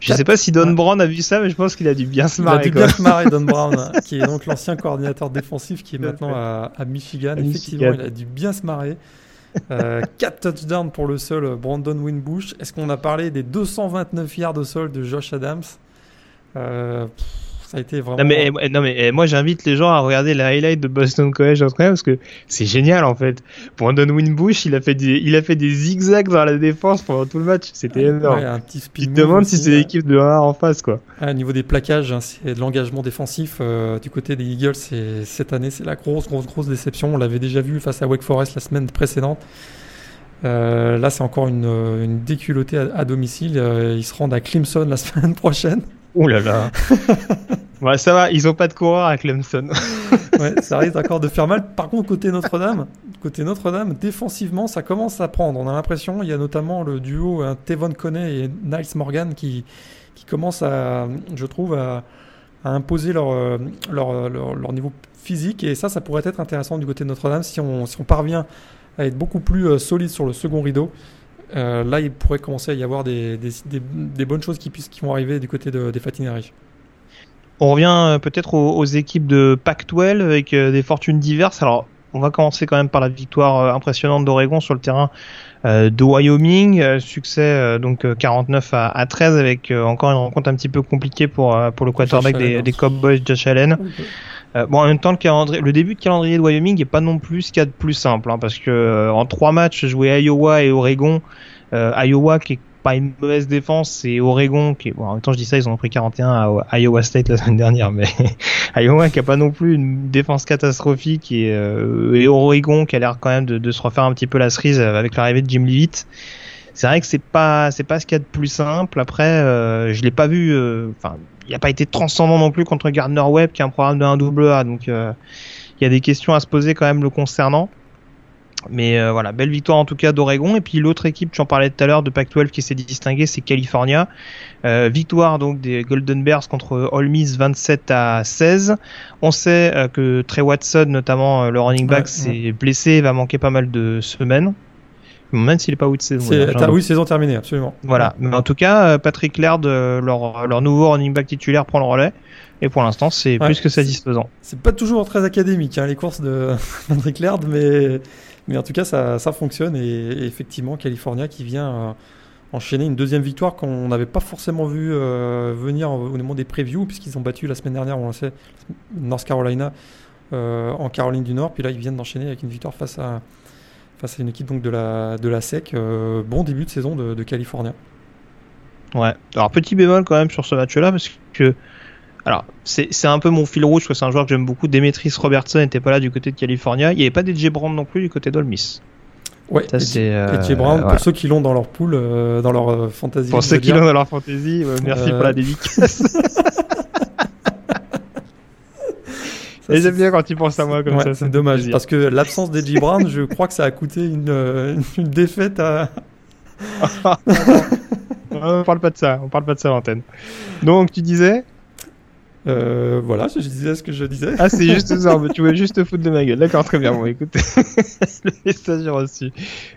Je ne sais pas si Don Brown a vu ça, mais je pense qu'il a dû bien se marrer. Il a dû bien se marrer, Don Brown, qui est donc l'ancien coordinateur défensif qui est maintenant à, Michigan. Effectivement, il a dû bien se marrer. 4 euh, touchdowns pour le seul Brandon Winbush. Est-ce qu'on a parlé des 229 yards au sol de Josh Adams? Euh, ça a été vraiment. Non mais, eh, non, mais eh, moi j'invite les gens à regarder les highlights de Boston College en parce que c'est génial en fait. Pour Don Winbush, il a fait des, il a fait des zigzags dans la défense pendant tout le match. C'était énorme. un petit tu te demandes si c'est l'équipe de 1 en face quoi. au niveau des plaquages, hein, c'est de l'engagement défensif euh, du côté des Eagles. Cette année, c'est la grosse, grosse, grosse déception. On l'avait déjà vu face à Wake Forest la semaine précédente. Euh, là, c'est encore une, une déculottée à, domicile. ils se rendent à Clemson la semaine prochaine. Ouh là là. ouais, ça va, ils ont pas de coureur à Clemson. ouais, ça risque encore de faire mal. Par contre, côté Notre-Dame, côté Notre-Dame, défensivement, ça commence à prendre. On a l'impression, il y a notamment le duo hein, Tevon Coney et Niles Morgan qui, qui commencent à, je trouve, à, imposer leur, leur, leur, niveau physique. Et ça, ça pourrait être intéressant du côté de Notre-Dame si on, si on parvient à être beaucoup plus euh, solide sur le second rideau. Euh, là, il pourrait commencer à y avoir des, bonnes choses qui, qui vont arriver du côté des Fighting On revient euh, peut-être aux, équipes de Pac-12 avec euh, des fortunes diverses. Alors, on va commencer quand même par la victoire impressionnante d'Oregon sur le terrain de Wyoming. succès donc 49 à, 13 avec encore une rencontre un petit peu compliquée pour, pour le quarterback des, des, Cowboys, Josh Allen. Bon, en même temps, le, calendrier, le début de calendrier de Wyoming n'est pas non plus ce qu'il y a de plus simple, hein, parce que en trois matchs joués Iowa et Oregon, euh, Iowa qui est pas une mauvaise défense, et Oregon qui est, bon, en même temps je dis ça, ils ont pris 41 à Iowa State la semaine dernière, mais Iowa qui a pas non plus une défense catastrophique et, euh, et Oregon qui a l'air quand même de, de, se refaire un petit peu la cerise avec l'arrivée de Jim Leavitt. C'est vrai que c'est pas c'est pas ce qu'il y a de plus simple. Après, euh, je l'ai pas vu. Euh, enfin, il a pas été transcendant non plus contre Gardner Webb qui a un programme de 1 double A. Donc il y a des questions à se poser quand même le concernant. Mais euh, voilà, belle victoire en tout cas d'Oregon. Et puis l'autre équipe, tu en parlais tout à l'heure, de Pac-12 qui s'est distinguée, c'est California. Euh, victoire donc des Golden Bears contre Ole Miss 27 à 16. On sait euh, que Trey Watson, notamment le running back, s'est blessé et va manquer pas mal de semaines. Même s'il n'est pas out de saison. oui, saison terminée, absolument. Voilà. Mais en tout cas, Patrick Laird, leur, leur nouveau running back titulaire, prend le relais. Et pour l'instant, c'est plus que satisfaisant. C'est pas toujours très académique, hein, les courses de Patrick Laird, mais mais en tout cas, ça, fonctionne. Et, effectivement, California qui vient euh, enchaîner une deuxième victoire qu'on n'avait pas forcément vu euh, venir au moment des previews, puisqu'ils ont battu la semaine dernière, on le sait, North Carolina en Caroline du Nord. Puis là, ils viennent d'enchaîner avec une victoire face à, face à une équipe donc de la, de la SEC. bon début de saison de, de California. Ouais. Alors petit bémol quand même sur ce match-là parce que alors, c'est un peu mon fil rouge, parce que c'est un joueur que j'aime beaucoup. Demetris Robertson n'était pas là du côté de California. Il n'y avait pas DJ Brown non plus du côté d'Olmis. Ouais, c'est euh, Brown, pour ceux qui l'ont dans leur pool, euh, dans leur euh, fantasy. Pour ceux qui l'ont dans leur fantasy, merci pour la dédicace. Et j'aime bien quand tu penses à moi comme ça. C'est dommage, parce que l'absence d'Edgy Brown, je crois que ça a coûté une, une défaite à. on parle pas de ça, on parle pas de ça à l'antenne. Donc tu disais euh, voilà, je disais ce que je disais. Ah, c'est juste ça, tu voulais juste te foutre de ma gueule. D'accord, très bien. Bon, écoute, le message reçu.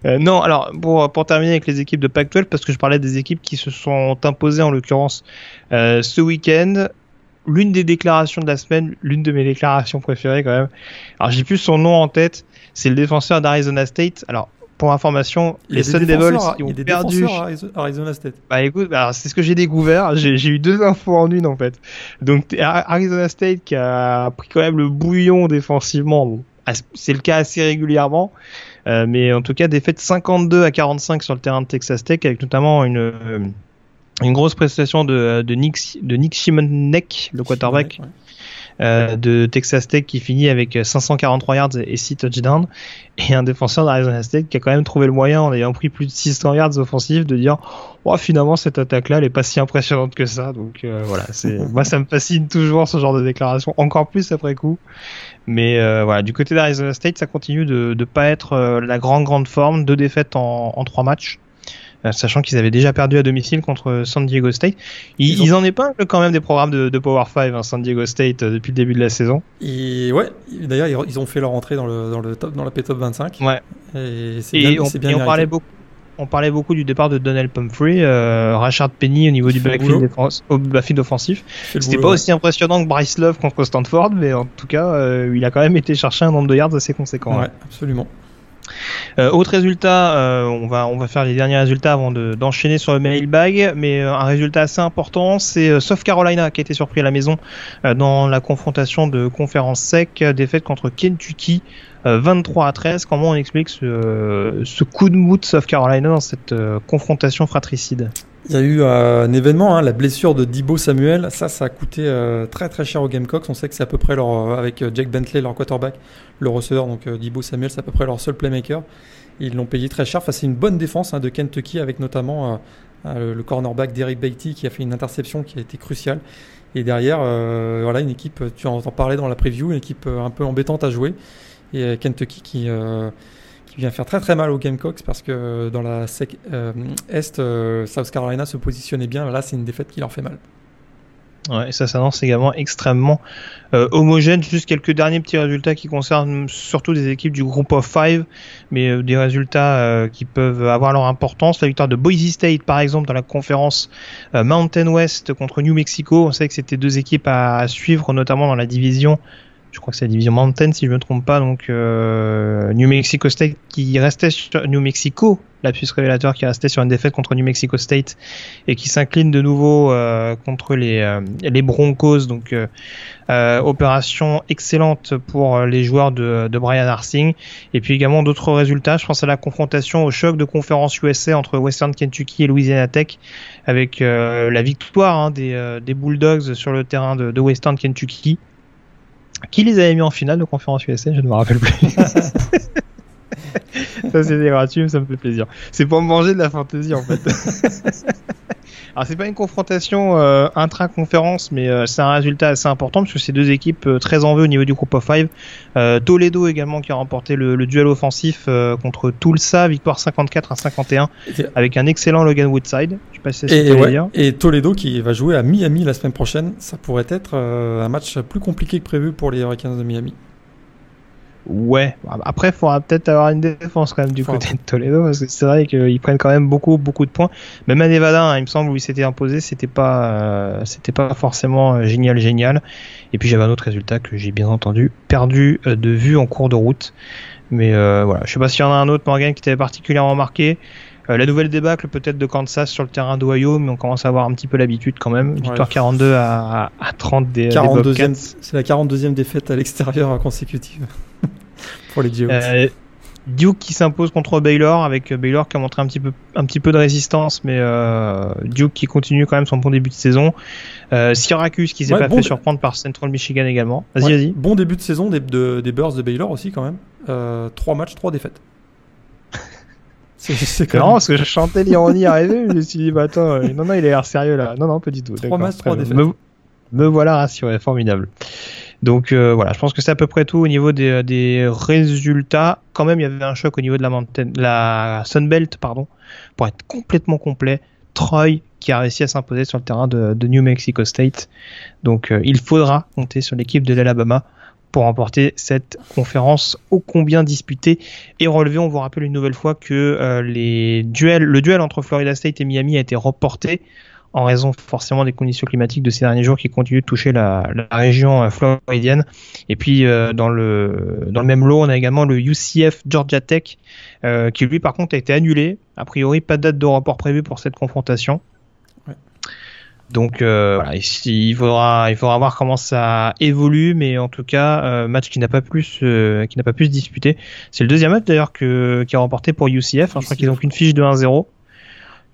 Euh, non, alors, pour, pour terminer avec les équipes de Pac-12, parce que je parlais des équipes qui se sont imposées, en l'occurrence, euh, ce week-end, l'une des déclarations de la semaine, l'une de mes déclarations préférées quand même. Alors, j'ai plus son nom en tête, c'est le défenseur d'Arizona State. Alors, pour information, les Sun Devils ont perdu. À Arizona State. Bah écoute, bah, c'est ce que j'ai découvert. J'ai eu deux infos en une en fait. Donc Arizona State qui a pris quand même le bouillon défensivement. C'est le cas assez régulièrement. Euh, mais en tout cas, défaite 52 à 45 sur le terrain de Texas Tech avec notamment une euh, une grosse prestation de, de Nick de Nick le quarterback. Euh, de Texas Tech qui finit avec 543 yards et 6 touchdowns, et un défenseur d'Arizona State qui a quand même trouvé le moyen, en ayant pris plus de 600 yards offensifs, de dire oh, finalement cette attaque-là, elle est pas si impressionnante que ça. Donc euh, voilà, c'est moi ça me fascine toujours ce genre de déclaration, encore plus après coup. Mais euh, voilà, du côté d'Arizona State, ça continue de ne pas être la grande grande forme, deux défaites en, en trois matchs. Euh, sachant qu'ils avaient déjà perdu à domicile contre San Diego State. Ils, ils, en épinglent quand même des programmes de, de Power 5, hein, San Diego State, euh, depuis le début de la saison. Et ouais, d'ailleurs, ils ont fait leur entrée dans, le, dans, le top, dans la P-Top 25. Ouais. Et, bien, on, bien on parlait beaucoup on parlait beaucoup du départ de Donnell Pumphrey, euh, Rashard Penny au niveau du backfield, au backfield offensif. C'était pas aussi impressionnant que Bryce Love contre Stanford, mais en tout cas, euh, il a quand même été chercher un nombre de yards assez conséquent. Ouais, absolument. Euh, autre résultat, euh, on, va, faire les derniers résultats avant d'enchaîner sur le mailbag, mais euh, un résultat assez important, c'est South Carolina qui a été surpris à la maison dans la confrontation de conférence sec, défaite contre Kentucky 23 à 13. Comment on explique ce, ce coup de mou de South Carolina dans cette confrontation fratricide? Il y a eu un événement, hein, la blessure de Dibo Samuel. Ça, ça a coûté très très cher aux Gamecocks. On sait que c'est à peu près leur, avec Jake Bentley, leur quarterback, le receveur, donc euh, Dibo Samuel, c'est à peu près leur seul playmaker. Ils l'ont payé très cher. Enfin, c'est une bonne défense hein, de Kentucky avec notamment euh, euh, le cornerback Derek Beatty qui a fait une interception qui a été cruciale. Et derrière, voilà, une équipe, tu en parlais dans la preview, une équipe un peu embêtante à jouer. Et Kentucky qui, qui vient faire très très mal aux Gamecocks parce que dans la sec, Est, South Carolina se positionnait bien. Là, c'est une défaite qui leur fait mal. Ouais, et ça s'annonce également extrêmement euh, homogène. Juste quelques derniers petits résultats qui concernent surtout des équipes du groupe of five, mais euh, des résultats euh, qui peuvent avoir leur importance. La victoire de Boise State, par exemple, dans la conférence Mountain West contre New Mexico. On sait que c'était deux équipes à, suivre, notamment dans la division je crois que c'est la division Mountain si je ne me trompe pas, donc New Mexico State qui restait sur New Mexico la puce révélateur qui est resté sur une défaite contre New Mexico State et qui s'incline de nouveau euh, contre les, euh, les Broncos. Donc euh, opération excellente pour les joueurs de, de Brian Harsing. Et puis également d'autres résultats. Je pense à la confrontation au choc de conférence USA entre Western Kentucky et Louisiana Tech avec la victoire hein, des, des, Bulldogs sur le terrain de, de Western Kentucky. Qui les avait mis en finale de conférence USA Je ne me rappelle plus. ça c'était gratuit, ça me fait plaisir. C'est pour manger de la fantaisie en fait. Alors c'est pas une confrontation euh, intra-conférence, mais euh, c'est un résultat assez important parce que c'est deux équipes euh, très en vue au niveau du groupe of five. Toledo également qui a remporté le, duel offensif contre Tulsa, victoire 54 à 51 avec un excellent Logan Woodside. Je sais pas si et, et Toledo qui va jouer à Miami la semaine prochaine, ça pourrait être un match plus compliqué que prévu pour les Hurricanes de Miami. Ouais, après il faudra peut-être avoir une défense quand même du côté de Toledo parce que c'est vrai qu'ils prennent quand même beaucoup beaucoup de points. Même à Nevada, hein, il me semble où il s'était imposé, c'était pas euh, c'était pas forcément euh, génial génial. Et puis j'avais un autre résultat que j'ai bien entendu perdu euh, de vue en cours de route. Mais voilà, je sais pas s'il y en a un autre Morgan qui t'avait particulièrement marqué. Euh, la nouvelle débâcle peut-être de Kansas sur le terrain d'Ohio, mais on commence à avoir un petit peu l'habitude quand même. Victoire 42 à, à 30 des, 42e, C'est la 42e défaite à l'extérieur consécutive. Pour les Geodes. Euh, Duke qui s'impose contre Baylor avec Baylor qui a montré un petit peu un petit peu de résistance mais euh, Duke qui continue quand même son bon début de saison. Euh, Syracuse qui s'est pas fait surprendre par Central Michigan également. Vas-y vas-y. bon début de saison des, de, des Bears de Baylor aussi quand même. Euh, trois matchs trois défaites c'est quand parce que je chantais l'ironie arriver je me suis dit bah attends euh, non non il a l'air sérieux là non non pas du tout trois matchs trois défaites me, me voilà rassuré formidable donc euh, voilà, je pense que c'est à peu près tout au niveau des, des, résultats. Quand même, il y avait un choc au niveau de la, montagne, la Sunbelt, pardon, pour être complètement complet. Troy qui a réussi à s'imposer sur le terrain de, de, New Mexico State. Donc euh, il faudra compter sur l'équipe de l'Alabama pour remporter cette conférence ô combien disputée et relever. On vous rappelle une nouvelle fois que euh, le duel entre Florida State et Miami a été reporté en raison forcément des conditions climatiques de ces derniers jours qui continuent de toucher la, région euh, floridienne. Et puis euh, dans le même lot, on a également le UCF Georgia Tech qui lui par contre a été annulé. A priori, pas de date de report prévue pour cette confrontation. Donc euh, voilà, ici, il faudra il faudra voir comment ça évolue, mais en tout cas euh, match qui n'a pas plus qui n'a pas pu se disputer. C'est le deuxième match d'ailleurs que qui a remporté pour UCF. Hein, je crois qu'ils ont qu'une fiche de 1-0.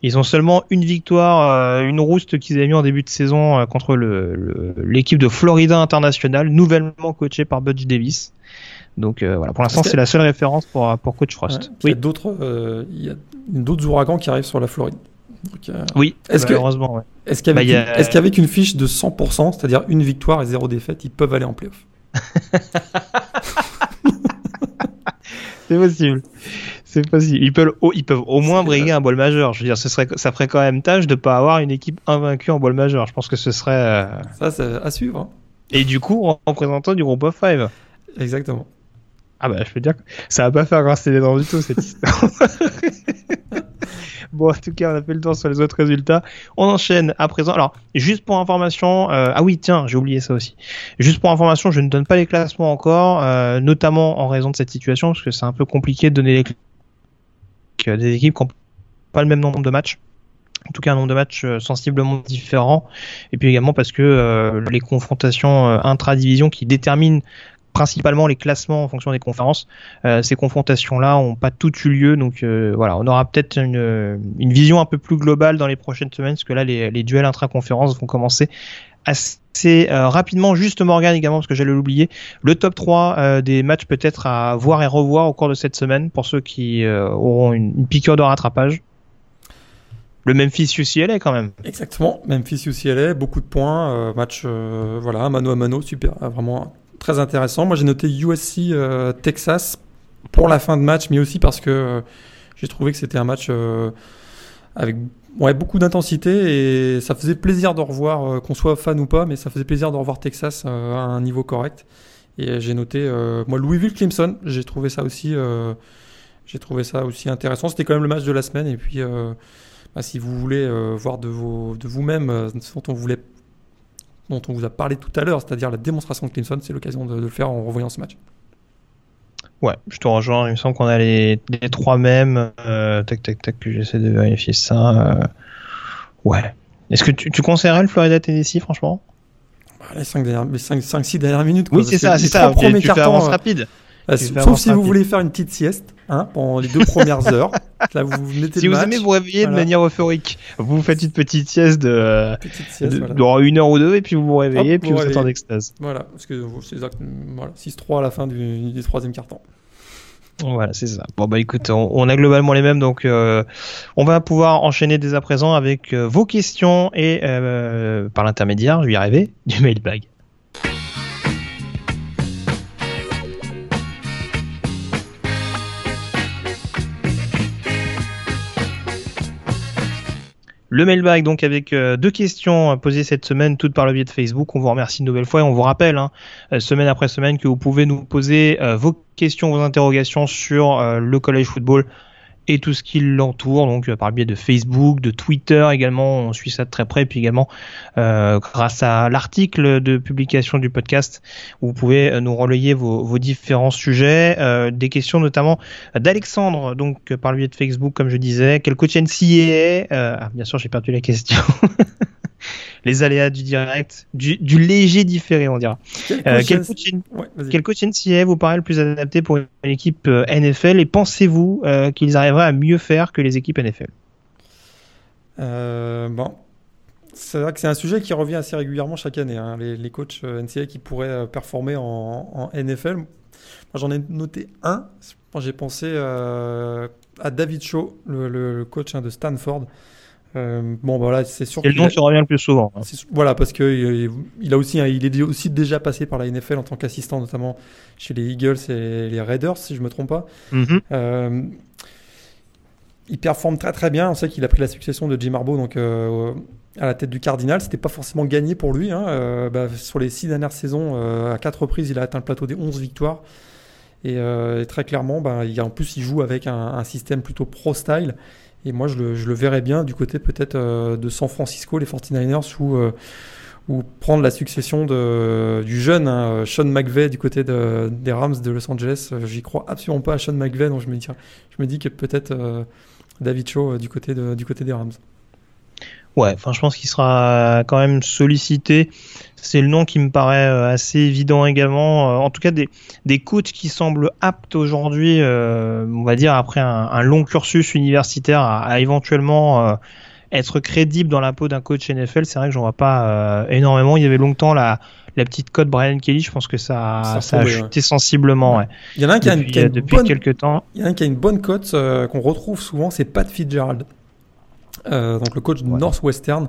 Ils ont seulement une victoire, euh, une rouste qu'ils avaient mis en début de saison euh, contre l'équipe le, de Florida International, nouvellement coachée par Budge Davis. Donc euh, voilà, pour l'instant c'est la seule référence pour, pour Coach Frost. oui. Il y a d'autres, il y a d'autres ouragans qui arrivent sur la Floride. Donc, oui, est-ce malheureusement. Ouais. Est-ce qu'avec, bah, est une fiche de 100%, c'est-à-dire une victoire et zéro défaite, ils peuvent aller en playoff C'est possible. C'est possible. Ils peuvent, au, ils peuvent au moins briguer un bol majeur. Je veux dire, ce serait, ça ferait quand même tâche de pas avoir une équipe invaincue en bol majeur. Je pense que ce serait. Euh, ça, c'est à suivre. Hein. Et du coup, en représentant du groupe of five. Exactement. Ah bah, je peux dire que ça va pas faire grincer les dents du tout cette histoire. Bon, en tout cas, on a fait le tour sur les autres résultats. On enchaîne à présent. Alors, juste pour information, euh, ah oui, tiens, j'ai oublié ça aussi. Juste pour information, je ne donne pas les classements encore, euh, notamment en raison de cette situation, parce que c'est un peu compliqué de donner les classements des équipes qui n'ont pas le même nombre de matchs en tout cas un nombre de matchs euh, sensiblement différent et puis également parce que euh, les confrontations euh, intra-division qui déterminent principalement les classements en fonction des conférences. Euh, ces confrontations-là ont pas toutes eu lieu, donc euh, voilà, on aura peut-être une, une, vision un peu plus globale dans les prochaines semaines, parce que là, les, duels intra-conférences vont commencer assez euh, rapidement. Juste Morgan également, parce que j'allais l'oublier, le top 3 euh, des matchs peut-être à voir et revoir au cours de cette semaine, pour ceux qui euh, auront une, une piqûre de rattrapage. Le Memphis UCLA quand même. Exactement, Memphis UCLA, beaucoup de points, match voilà, mano à mano, super, vraiment très intéressant. Moi, j'ai noté USC euh, Texas pour la fin de match, mais aussi parce que euh, j'ai trouvé que c'était un match euh, avec ouais, beaucoup d'intensité et ça faisait plaisir de revoir, qu'on soit fan ou pas, mais ça faisait plaisir de revoir Texas à un niveau correct. Et j'ai noté, moi, Louisville Clemson, j'ai trouvé ça aussi, j'ai trouvé ça aussi intéressant. C'était quand même le match de la semaine. Et puis, bah, si vous voulez voir de, de vous-même ce dont on voulait dont on vous a parlé tout à l'heure, c'est-à-dire la démonstration de Clemson, c'est l'occasion de, le faire en revoyant ce match. Ouais, je te rejoins. Il me semble qu'on a les, les, trois mêmes. Euh, tac, tac, tac, que j'essaie de vérifier ça. Euh, ouais. Est-ce que tu, tu conseillerais le Florida Tennessee, franchement? Bah, Les 5-6 dernières minutes. Quoi, oui, c'est ça, c'est ça. Tu, tu fais avance euh, rapide. Euh, sauf si vous voulez faire une petite sieste hein, pendant les deux premières heures. Là, vous mettez si vous aimez vous réveiller de manière euphorique, vous faites une petite sieste de, petite sieste, de, voilà. une heure ou deux et puis vous vous réveillez et puis vous, êtes en extase. Voilà, parce que c'est voilà, 6-3 à la fin du, du troisième quart-temps. Voilà, c'est ça. Bon bah écoute, on, on, a globalement les mêmes, donc euh, on va pouvoir enchaîner dès à présent avec euh, vos questions et euh, par l'intermédiaire, je vais y arriver, du mailbag. Le mailbag donc avec euh, deux questions posées cette semaine, toutes par le biais de Facebook. On vous remercie une nouvelle fois et on vous rappelle hein, euh, semaine après semaine que vous pouvez nous poser euh, vos questions, vos interrogations sur le college football et tout ce qui l'entoure, donc par le biais de Facebook, de Twitter également, on suit ça de très près, puis également grâce à l'article de publication du podcast, où vous pouvez nous relayer vos, vos différents sujets, des questions notamment d'Alexandre, donc par le biais de Facebook, comme je disais, quel coach NCAA, ah, bien sûr j'ai perdu la question. les aléas du direct, du, léger différé, on dira. Quel euh, coach, NCA vous paraît le plus adapté pour une équipe euh, NFL et pensez-vous euh, qu'ils arriveraient à mieux faire que les équipes NFL Bon, c'est vrai que c'est un sujet qui revient assez régulièrement chaque année. Hein, les, coachs NCA qui pourraient performer en, NFL. Moi, j'en ai noté un. J'ai pensé à David Shaw, le, coach hein, de Stanford. Euh, bon, voilà, c'est sûr. Et le nom qui revient le plus souvent. Hein. Voilà, parce que euh, il a aussi, il est aussi déjà passé par la NFL en tant qu'assistant, notamment chez les Eagles et les Raiders, si je me trompe pas. Mm-hmm. Euh, il performe très très bien. On sait qu'il a pris la succession de Jim Harbaugh, donc à la tête du Cardinal. C'était pas forcément gagné pour lui. Hein. Bah, sur les six dernières saisons, à quatre reprises, il a atteint le plateau des 11 victoires. Et, très clairement, bah, il, en plus, il joue avec un, un système plutôt pro-style. Et moi, je le, verrais bien du côté peut-être euh, de San Francisco, les 49ers, où, euh, ou prendre la succession de, du jeune hein, Sean McVay du côté de, des Rams de Los Angeles. Euh, j'y crois absolument pas à Sean McVay, donc je me dis, je me dis que peut-être David Shaw du, côté du côté des Rams. Ouais, enfin, je pense qu'il sera quand même sollicité. C'est le nom qui me paraît euh, assez évident également. Euh, en tout cas, des, des coachs qui semblent aptes aujourd'hui, euh, on va dire après un, long cursus universitaire, à, éventuellement être crédible dans la peau d'un coach NFL. C'est vrai que j'en vois pas énormément. Il y avait longtemps la, la petite cote Brian Kelly. Je pense que ça, ça, a chuté sensiblement. Il y en a un qui a, une, depuis quelques temps. Il y en a un qui a une bonne cote qu'on retrouve souvent, c'est Pat Fitzgerald. Donc le coach de Northwestern.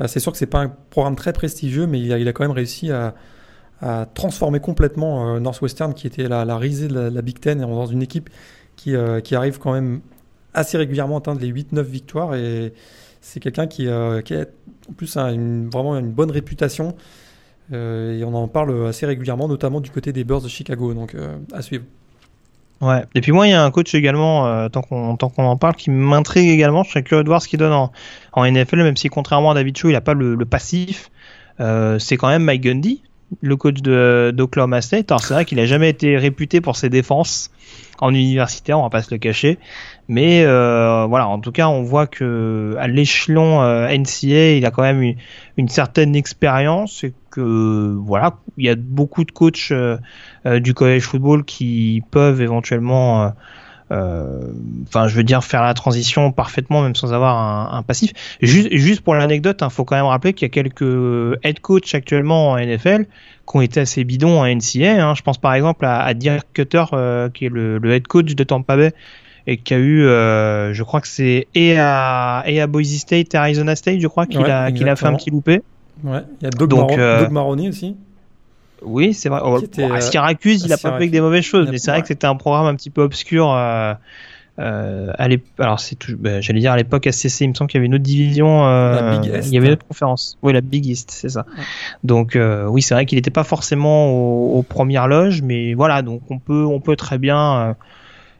Euh, c'est sûr que c'est pas un programme très prestigieux, mais il a, quand même réussi à, transformer complètement euh, Northwestern, qui était la, risée de la, Big Ten, dans une équipe qui, qui arrive quand même assez régulièrement à atteindre les 8-9 victoires. Et c'est quelqu'un qui, a en plus vraiment une bonne réputation. et on en parle assez régulièrement, notamment du côté des Bears de Chicago. Donc à suivre. Ouais. Et puis moi, il y a un coach également, euh, tant qu'on tant qu'on en parle, qui m'intrigue également. Je serais curieux de voir ce qu'il donne en, en, NFL, même si contrairement à David Shaw, il n'a pas le, passif. Euh, c'est quand même Mike Gundy, le coach de d'Oklahoma State. Alors c'est vrai qu'il a jamais été réputé pour ses défenses en universitaire, on va pas se le cacher. Mais euh, voilà, en tout cas, on voit que à l'échelon euh, NCA, il a quand même une, une certaine expérience et que voilà, il y a beaucoup de coachs euh, euh, du college football qui peuvent éventuellement euh, enfin je veux dire faire la transition parfaitement même sans avoir un, un passif juste, juste pour l'anecdote il hein, faut quand même rappeler qu'il y a quelques head coach actuellement en NFL qui ont été assez bidons en NCA hein. je pense par exemple à, à Dirk Cutter qui est le, le, head coach de Tampa Bay et qui a eu, euh, je crois que c'est et à, et à Boise State et Arizona State, je crois qu'il a, qu'il a fait un petit loupé. Ouais, il y a Doug, Donc, euh, Maroni aussi. Oui, c'est vrai. Oh, était, à Syracuse, il a pas fait que des mauvaises choses, mais c'est vrai que c'était un programme un petit peu obscur. Euh, euh, alors c'est bah, j'allais dire à l'époque ACC, il me semble qu'il y avait une autre division, euh, il y avait une autre conférence. Oui, la Big East, c'est ça. Donc euh, oui, c'est vrai qu'il n'était pas forcément aux, aux, premières loges, mais voilà, donc on peut on peut très bien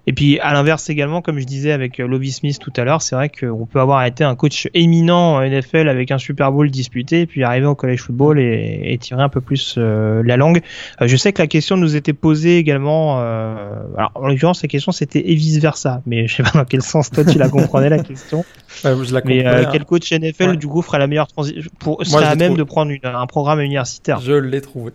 et puis à l'inverse également, comme je disais avec euh, Lovie Smith tout à l'heure, c'est vrai qu'on peut avoir été un coach éminent en NFL avec un Super Bowl disputé, puis arriver au college football et, tirer un peu plus euh, la langue. Euh, je sais que la question nous était posée également. alors en l'occurrence, la question c'était et vice versa, mais je sais pas dans quel sens toi tu la comprenais la question. je la mais quel coach NFL du coup ferait la meilleure transition pour serait à même de prendre un programme universitaire? Je l'ai trouvé.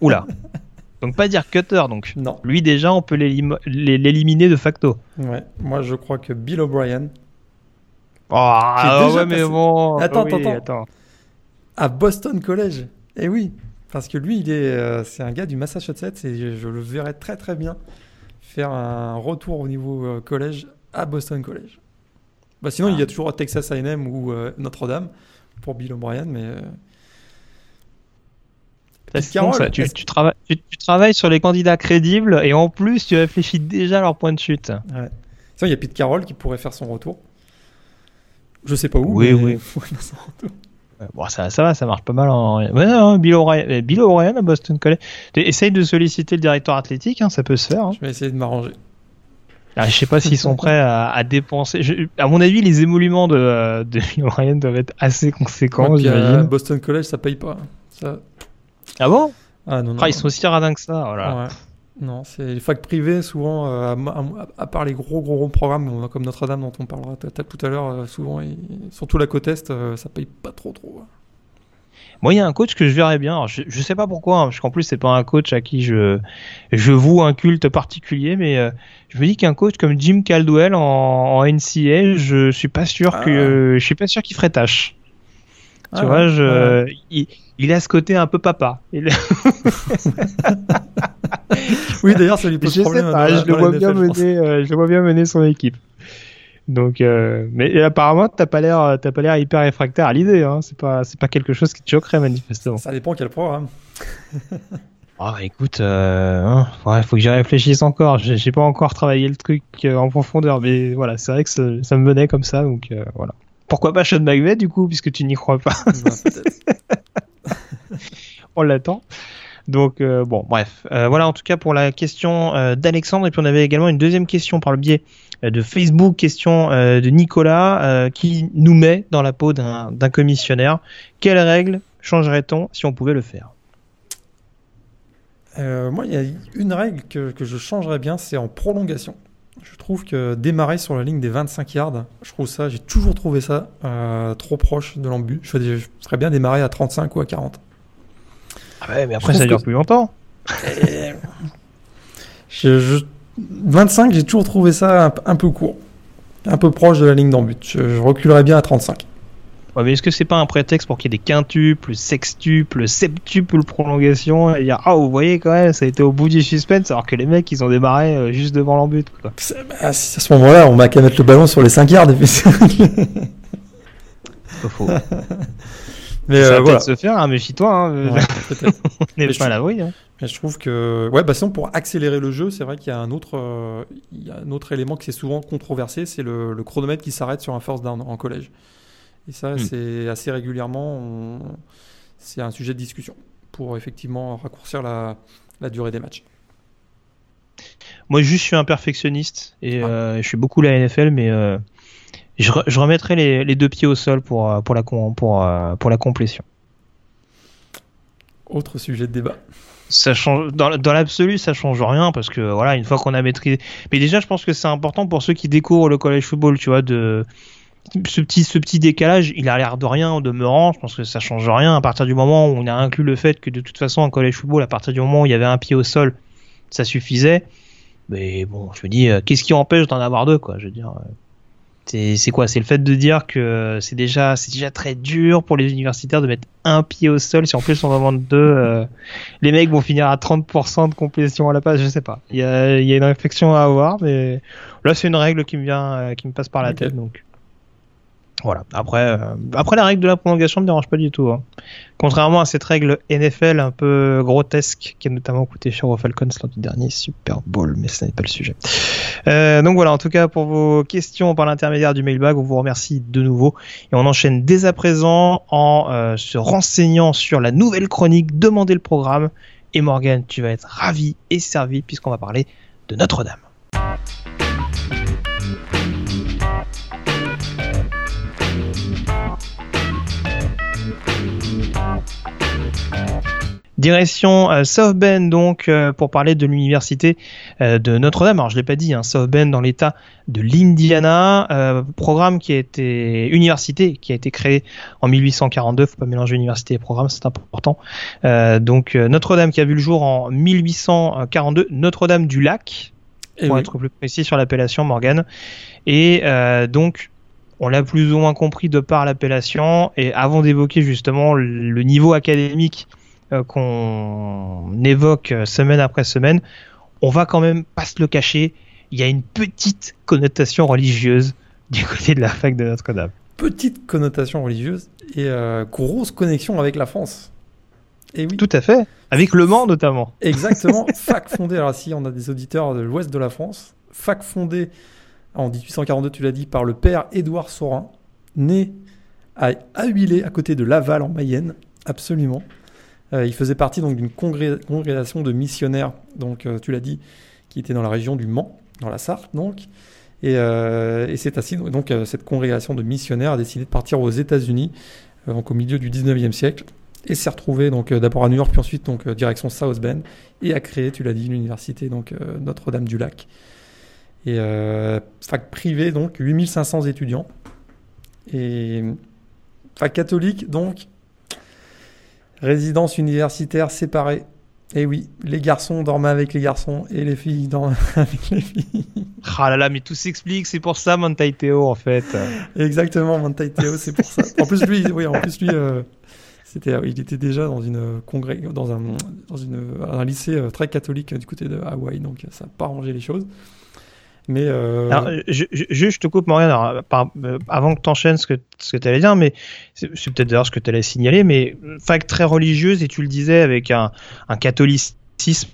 Oula. Donc pas dire cutter, donc. Non. Lui déjà, on peut l'éliminer de facto. Ouais. Moi, je crois que Bill O'Brien. Oh, ah ouais, mais bon. Attends, attends, attends. À Boston College. Eh oui. Parce que lui, il est, euh, c'est un gars du Massachusetts et je, le verrais très très bien faire un retour au niveau euh, collège à Boston College. Bah, sinon, il y a ah. toujours Texas A&M ou euh, Notre-Dame pour Bill O'Brien, mais tu, travailles, sur les candidats crédibles et en plus tu réfléchis déjà à leur point de chute. Ouais. il y a Pete Carroll qui pourrait faire son retour. Je sais pas où. Oui, oui. Bon, ça, ça va, ça marche pas mal en. Ouais, non, Bill O'Brien, à Boston College. Essaye de solliciter le directeur athlétique, hein, ça peut se faire. Hein. Je vais essayer de m'arranger. Alors, je sais pas s'ils sont prêts à, à dépenser. Je- à mon avis, les émoluments de, euh, de Bill O'Brien doivent être assez conséquents, Ouais, puis, euh. Boston College, ça paye pas. Ça... Ah bon? Ah non, non. Ah, Ils sont aussi radins que ça. Ouais. Non, c'est les facs privées, souvent, euh, à, à- à part les gros, gros, gros programmes comme Notre-Dame dont on parlera tout à l'heure, euh, souvent, surtout la côte Est, euh, ça paye pas trop, trop. Moi, il y a un coach que je verrais bien. Alors, je, je sais pas pourquoi, hein, parce qu'en plus, c'est pas un coach à qui je, je voue un culte particulier, mais euh, je me dis qu'un coach comme Jim Caldwell en, en NCA, je suis pas sûr Ah. que, je suis pas sûr qu'il ferait tâche. Tu Ah vois, je, ouais. il, il a ce côté un peu papa. Il- Oui, d'ailleurs, ça lui je pose sais problème. pas, la- je le vois bien NFL, je mener, euh, je le vois bien mener son équipe. Donc, euh, mais et apparemment, t'as pas l'air, t'as pas l'air hyper réfractaire à l'idée. Hein. C'est pas, c'est pas quelque chose qui te choquerait manifestement. Ça dépend quel programme. Ah, écoute, euh, hein, ouais, faut que j'y réfléchisse encore. J'ai j'ai pas encore travaillé le truc euh, en profondeur, mais voilà, c'est vrai que ça, ça me venait comme ça, donc euh, voilà. Pourquoi pas Sean McVay du coup, puisque tu n'y crois pas, peut-être. on l'attend. Donc euh, bon, bref, Euh, voilà en tout cas pour la question euh, d'Alexandre, et puis on avait également une deuxième question par le biais de Facebook, question de Nicolas, qui nous met dans la peau d'un commissionnaire. Quelles règles changerait-on si on pouvait le faire? Moi, il y a une règle que, je changerais bien, c'est en prolongation. Je trouve que démarrer sur la ligne des 25 yards, je trouve ça, j'ai toujours trouvé ça trop proche de l'embut. Je, je ferais bien démarrer à 35 ou à 40. Ah ouais, mais après ça dure que- plus longtemps. Je, je- 25, j'ai toujours trouvé ça un, un peu court. Un peu proche de la ligne d'embut. Je, je reculerais bien à 35. Ouais, mais est-ce que c'est pas un prétexte pour qu'il y ait des quintuples, sextuples, septuples prolongations et dire ah vous voyez quand même ça a été au bout du suspense alors que les mecs ils ont démarré euh, juste devant quoi. C'est- bah, à ce moment-là, on m'a qu'à mettre le ballon sur les 5 yards. C'est. Pas faux. Mais ça va euh, voilà. peut-être se faire, hein, méfie-toi, hein, Ouais, on n'est Mais je pas à l'abri. Hein. Mais je trouve que, ouais, bah sinon pour accélérer le jeu, c'est vrai qu'il y a un autre, euh, il y a un autre élément qui est souvent controversé, c'est le, le chronomètre qui s'arrête sur un first down en collège. Et ça, Hmm. c'est assez régulièrement, on- c'est un sujet de discussion pour effectivement raccourcir la, la durée des matchs. Moi juste je suis un perfectionniste et Ah. euh, je suis beaucoup la NFL mais euh, je, re- je remettrai les, les deux pieds au sol pour, euh, pour, la, con- pour, euh, pour la complétion. Autre sujet de débat. ça change dans, dans l'absolu ça change rien parce que voilà une fois qu'on a maîtrisé mais déjà je pense que c'est important pour ceux qui découvrent le college football tu vois de ce petit ce petit décalage il a l'air de rien en demeurant je pense que ça change rien à partir du moment où on a inclus le fait que de toute façon en college football à partir du moment où il y avait un pied au sol ça suffisait mais bon je me dis euh, qu'est-ce qui empêche d'en avoir deux quoi je veux dire euh, c'est quoi? C'est le fait de dire que c'est déjà c'est déjà très dur pour les universitaires de mettre un pied au sol si en plus on en demande deux euh, les mecs vont finir à 30% de complétion à la passe, je sais pas. Il y a, il y a une réflexion à avoir, mais là c'est une règle qui me vient, euh, qui me passe par la tête, donc voilà. Après, euh, après la règle de la prolongation me dérange pas du tout. hein. Contrairement à cette règle NFL un peu grotesque qui a notamment coûté cher aux Falcons du dernier Super Bowl, mais ce n'est pas le sujet. Euh, donc voilà, en tout cas pour vos questions par l'intermédiaire du mailbag, on vous remercie de nouveau et on enchaîne dès à présent en euh, se renseignant sur la nouvelle chronique Demandez le programme. Et Morgan, tu vas être ravi et servi puisqu'on va parler de Notre-Dame. Direction euh, South Bend donc euh, pour parler de l'université euh, de Notre-Dame. Alors je l'ai pas dit, hein, South Bend dans l'État de l'Indiana, euh, programme qui a été université qui a été créé en 1842. Faut pas mélanger université et programme, c'est important. Euh, donc euh, Notre-Dame qui a vu le jour en 1842, Notre-Dame du Lac Et pour oui. être plus précis sur l'appellation Morgan. Et euh, donc, on l'a plus ou moins compris de par l'appellation. Et avant d'évoquer justement le niveau académique euh, qu'on évoque euh, semaine après semaine, on va quand même pas se le cacher. Il y a une petite connotation religieuse du côté de la fac de Notre-Dame. Petite connotation religieuse et euh, grosse connexion avec la France. Et oui. Tout à fait. Avec Le Mans notamment. Exactement, fac fondée, alors si on a des auditeurs de l'ouest de la France, fac fondée en 1842, tu l'as dit, par le père Édouard Saurin, né à Ahuilé, à côté de Laval en Mayenne, absolument. Euh, il faisait partie d'une congré- congrégation de missionnaires, donc euh, tu l'as dit, qui était dans la région du Mans. dans la Sarthe donc. Et, et c'est ainsi donc cette congrégation de missionnaires a décidé de partir aux États-Unis, donc au milieu du 19e siècle, et s'est retrouvé donc d'abord à New York puis ensuite donc direction South Bend et a créé, tu l'as dit, l'université donc Notre-Dame du Lac. Et fac privée donc 8500 étudiants et fac catholique donc Résidence universitaire séparée. Et oui, les garçons dormaient avec les garçons et les filles dormaient avec les filles. Ah là là, mais tout s'explique, c'est pour ça Mantai Teo en fait. Exactement, Mantai Teo, c'est pour ça. En plus lui, oui, en plus lui, euh, c'était, il était déjà dans une congrès, dans un, dans une, un lycée euh, très catholique du côté de Hawaï, donc ça n'a pas arrangé les choses. Mais euh... alors, je, je, je, te coupe, Morgan, alors, par, euh, avant que tu enchaînes ce que, ce que tu allais dire, mais c'est peut-être d'ailleurs ce que tu allais signaler, mais fac très religieuse, et tu le disais, avec un, un catholicisme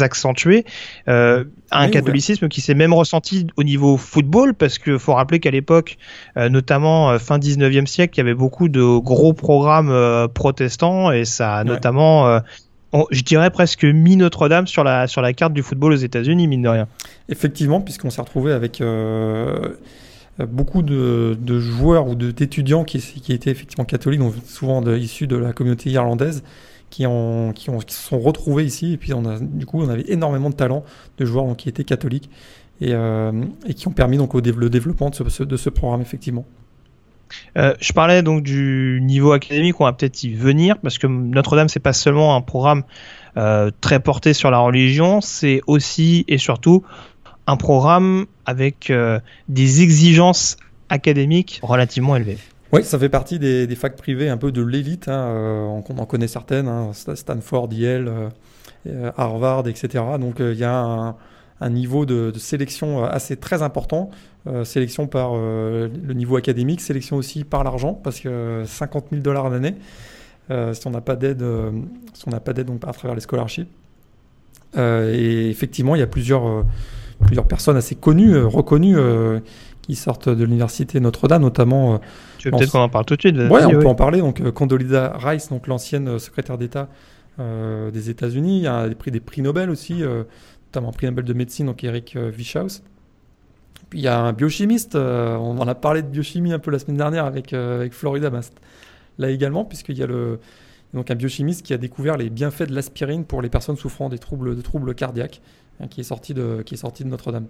accentué, euh, un oui, catholicisme ouais. qui s'est même ressenti au niveau football, parce qu'il faut rappeler qu'à l'époque, euh, notamment euh, fin 19e siècle, il y avait beaucoup de gros programmes euh, protestants, et ça a ouais. notamment je dirais presque mis Notre-Dame sur la, sur la carte du football aux États-Unis, mine de rien. Effectivement, puisqu'on s'est retrouvé avec euh, beaucoup de, joueurs ou d'étudiants qui, qui, étaient effectivement catholiques, souvent issus de la communauté irlandaise, qui, ont, qui, ont, qui se sont retrouvés ici. Et puis, on a, du coup, on avait énormément de talents de joueurs qui étaient catholiques et, euh, et qui ont permis donc, au, le développement de ce, de ce programme, effectivement. Euh, je parlais donc du niveau académique, on va peut-être y venir, parce que Notre-Dame, c'est pas seulement un programme euh, très porté sur la religion, c'est aussi et surtout un programme avec euh, des exigences académiques relativement élevées. Oui, ça fait partie des, facs privées un peu de l'élite. Hein, on, en connaît certaines, hein, Stanford, Yale, Harvard, etc. Donc il y a un, niveau de, sélection assez très important. Euh, sélection par euh, le niveau académique, sélection aussi par l'argent, parce que 50 000 dollars l'année, euh, si on n'a pas d'aide, si on n'a pas d'aide donc à travers les scholarships. et effectivement, il y a plusieurs, plusieurs personnes assez connues, reconnues, qui sortent de l'université Notre-Dame, notamment. tu veux peut-être qu'on en parle tout de suite. Oui, on oui. peut en parler. Donc Condoleezza Rice, donc l'ancienne secrétaire d'État des États-Unis, il y a des prix, des prix Nobel aussi notamment prix Nobel de médecine, donc Eric Wischhaus. Il y a un biochimiste, euh, on en a parlé de biochimie un peu la semaine dernière avec, euh, avec Florida Mast. Là également, puisqu'il y a le, donc un biochimiste qui a découvert les bienfaits de l'aspirine pour les personnes souffrant des troubles, de troubles cardiaques, hein, qui est sorti de, qui est sorti de Notre-Dame.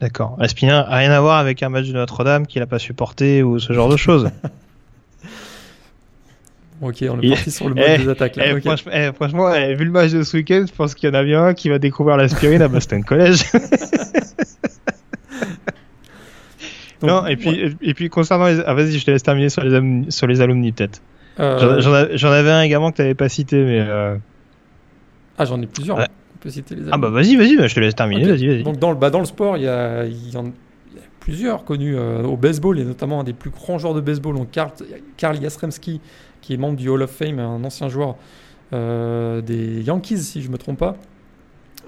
D'accord. L'aspirine n'a rien à voir avec un match de Notre-Dame qu'il n'a pas supporté ou ce genre de choses. Ok, on est parti sur le mode eh, des attaques. Là. Eh, okay. Franchement, eh, franchement vu le match de ce week-end, je pense qu'il y en a bien un qui va découvrir l'aspirine à Boston College. Donc, non, et puis, ouais. et puis concernant les. Ah, vas-y, je te laisse terminer sur les, sur les alumni, peut-être. Euh... J'en avais un également que tu n'avais pas cité, mais. Euh... Ah, j'en ai plusieurs. Ouais. On peut citer les alumni. Ah, bah vas-y, vas-y, je te laisse terminer. Okay. Vas-y, vas-y. Donc, dans le, bah, dans le sport, il y a, y en, y plusieurs connus euh, au baseball, et notamment un des plus grands joueurs de baseball, donc Karl, Karl Jasremski, qui est membre du Hall of Fame, un ancien joueur euh, des Yankees, si je ne me trompe pas,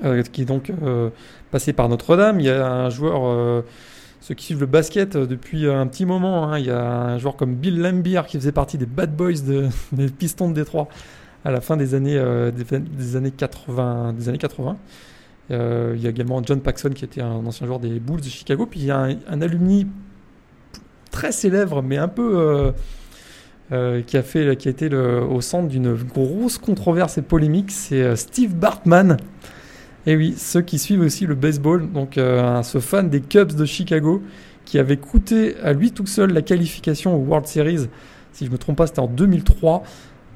euh, qui est donc passé par Notre-Dame. Il y a un joueur ceux qui suivent le basket depuis un petit moment, hein, il y a un joueur comme Bill Lambier qui faisait partie des Bad Boys de, des Pistons de Détroit à la fin des années, euh, des, années 80. Des années 80. Euh, il y a également John Paxson qui était un ancien joueur des Bulls de Chicago. Puis il y a un, alumni très célèbre, mais un peu. Euh, euh, qui a fait, qui a été au centre d'une grosse controverse et polémique, c'est Steve Bartman, et oui, ceux qui suivent aussi le baseball, donc euh, ce fan des Cubs de Chicago, qui avait coûté à lui tout seul la qualification au World Series, si je ne me trompe pas, c'était en 2003,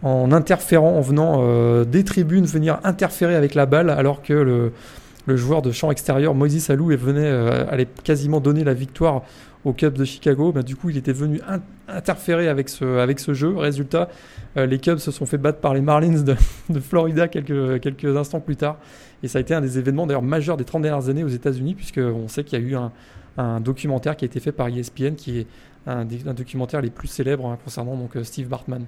en interférant, en venant euh, des tribunes, venir interférer avec la balle, alors que le, joueur de champ extérieur, Moïse Alou, venait, euh, allait quasiment donner la victoire aux Cubs de Chicago. Ben, du coup, il était venu in interférer avec ce jeu. Résultat, euh, les Cubs se sont fait battre par les Marlins de, de Florida quelques, quelques instants plus tard. Et ça a été un des événements d'ailleurs majeurs des 30 dernières années aux États-Unis, puisqu'on sait qu'il y a eu un, un, documentaire qui a été fait par ESPN, qui est un des un documentaire les plus célèbres hein, concernant donc, Steve Bartman.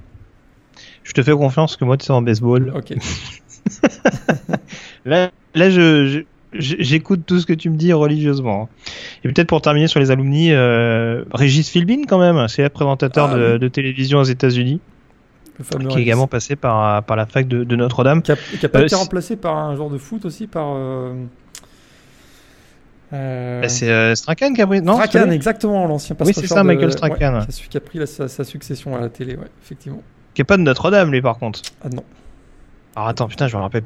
Je te fais confiance que moi tu es en baseball. Ok. là, là, je, je j'écoute tout ce que tu me dis religieusement. Et peut-être pour terminer sur les alumni, euh, Régis Philbin quand même, c'est présentateur ah, de, oui. de, télévision aux États-Unis. Qui est également passé par, par la fac de, de Notre-Dame. Qui a, qui a pas euh, été remplacé par un joueur de foot aussi, par. Euh... Euh... Bah, c'est euh, Strachan qui a pris. Non, Strachan, exactement, l'ancien Oui, c'est ça, Michael Strachan. Ouais, qui a pris la, sa, sa, succession à la télé, ouais, effectivement. Qui est pas de Notre-Dame, lui, par contre. Ah non. Alors attends, putain, je me rappelle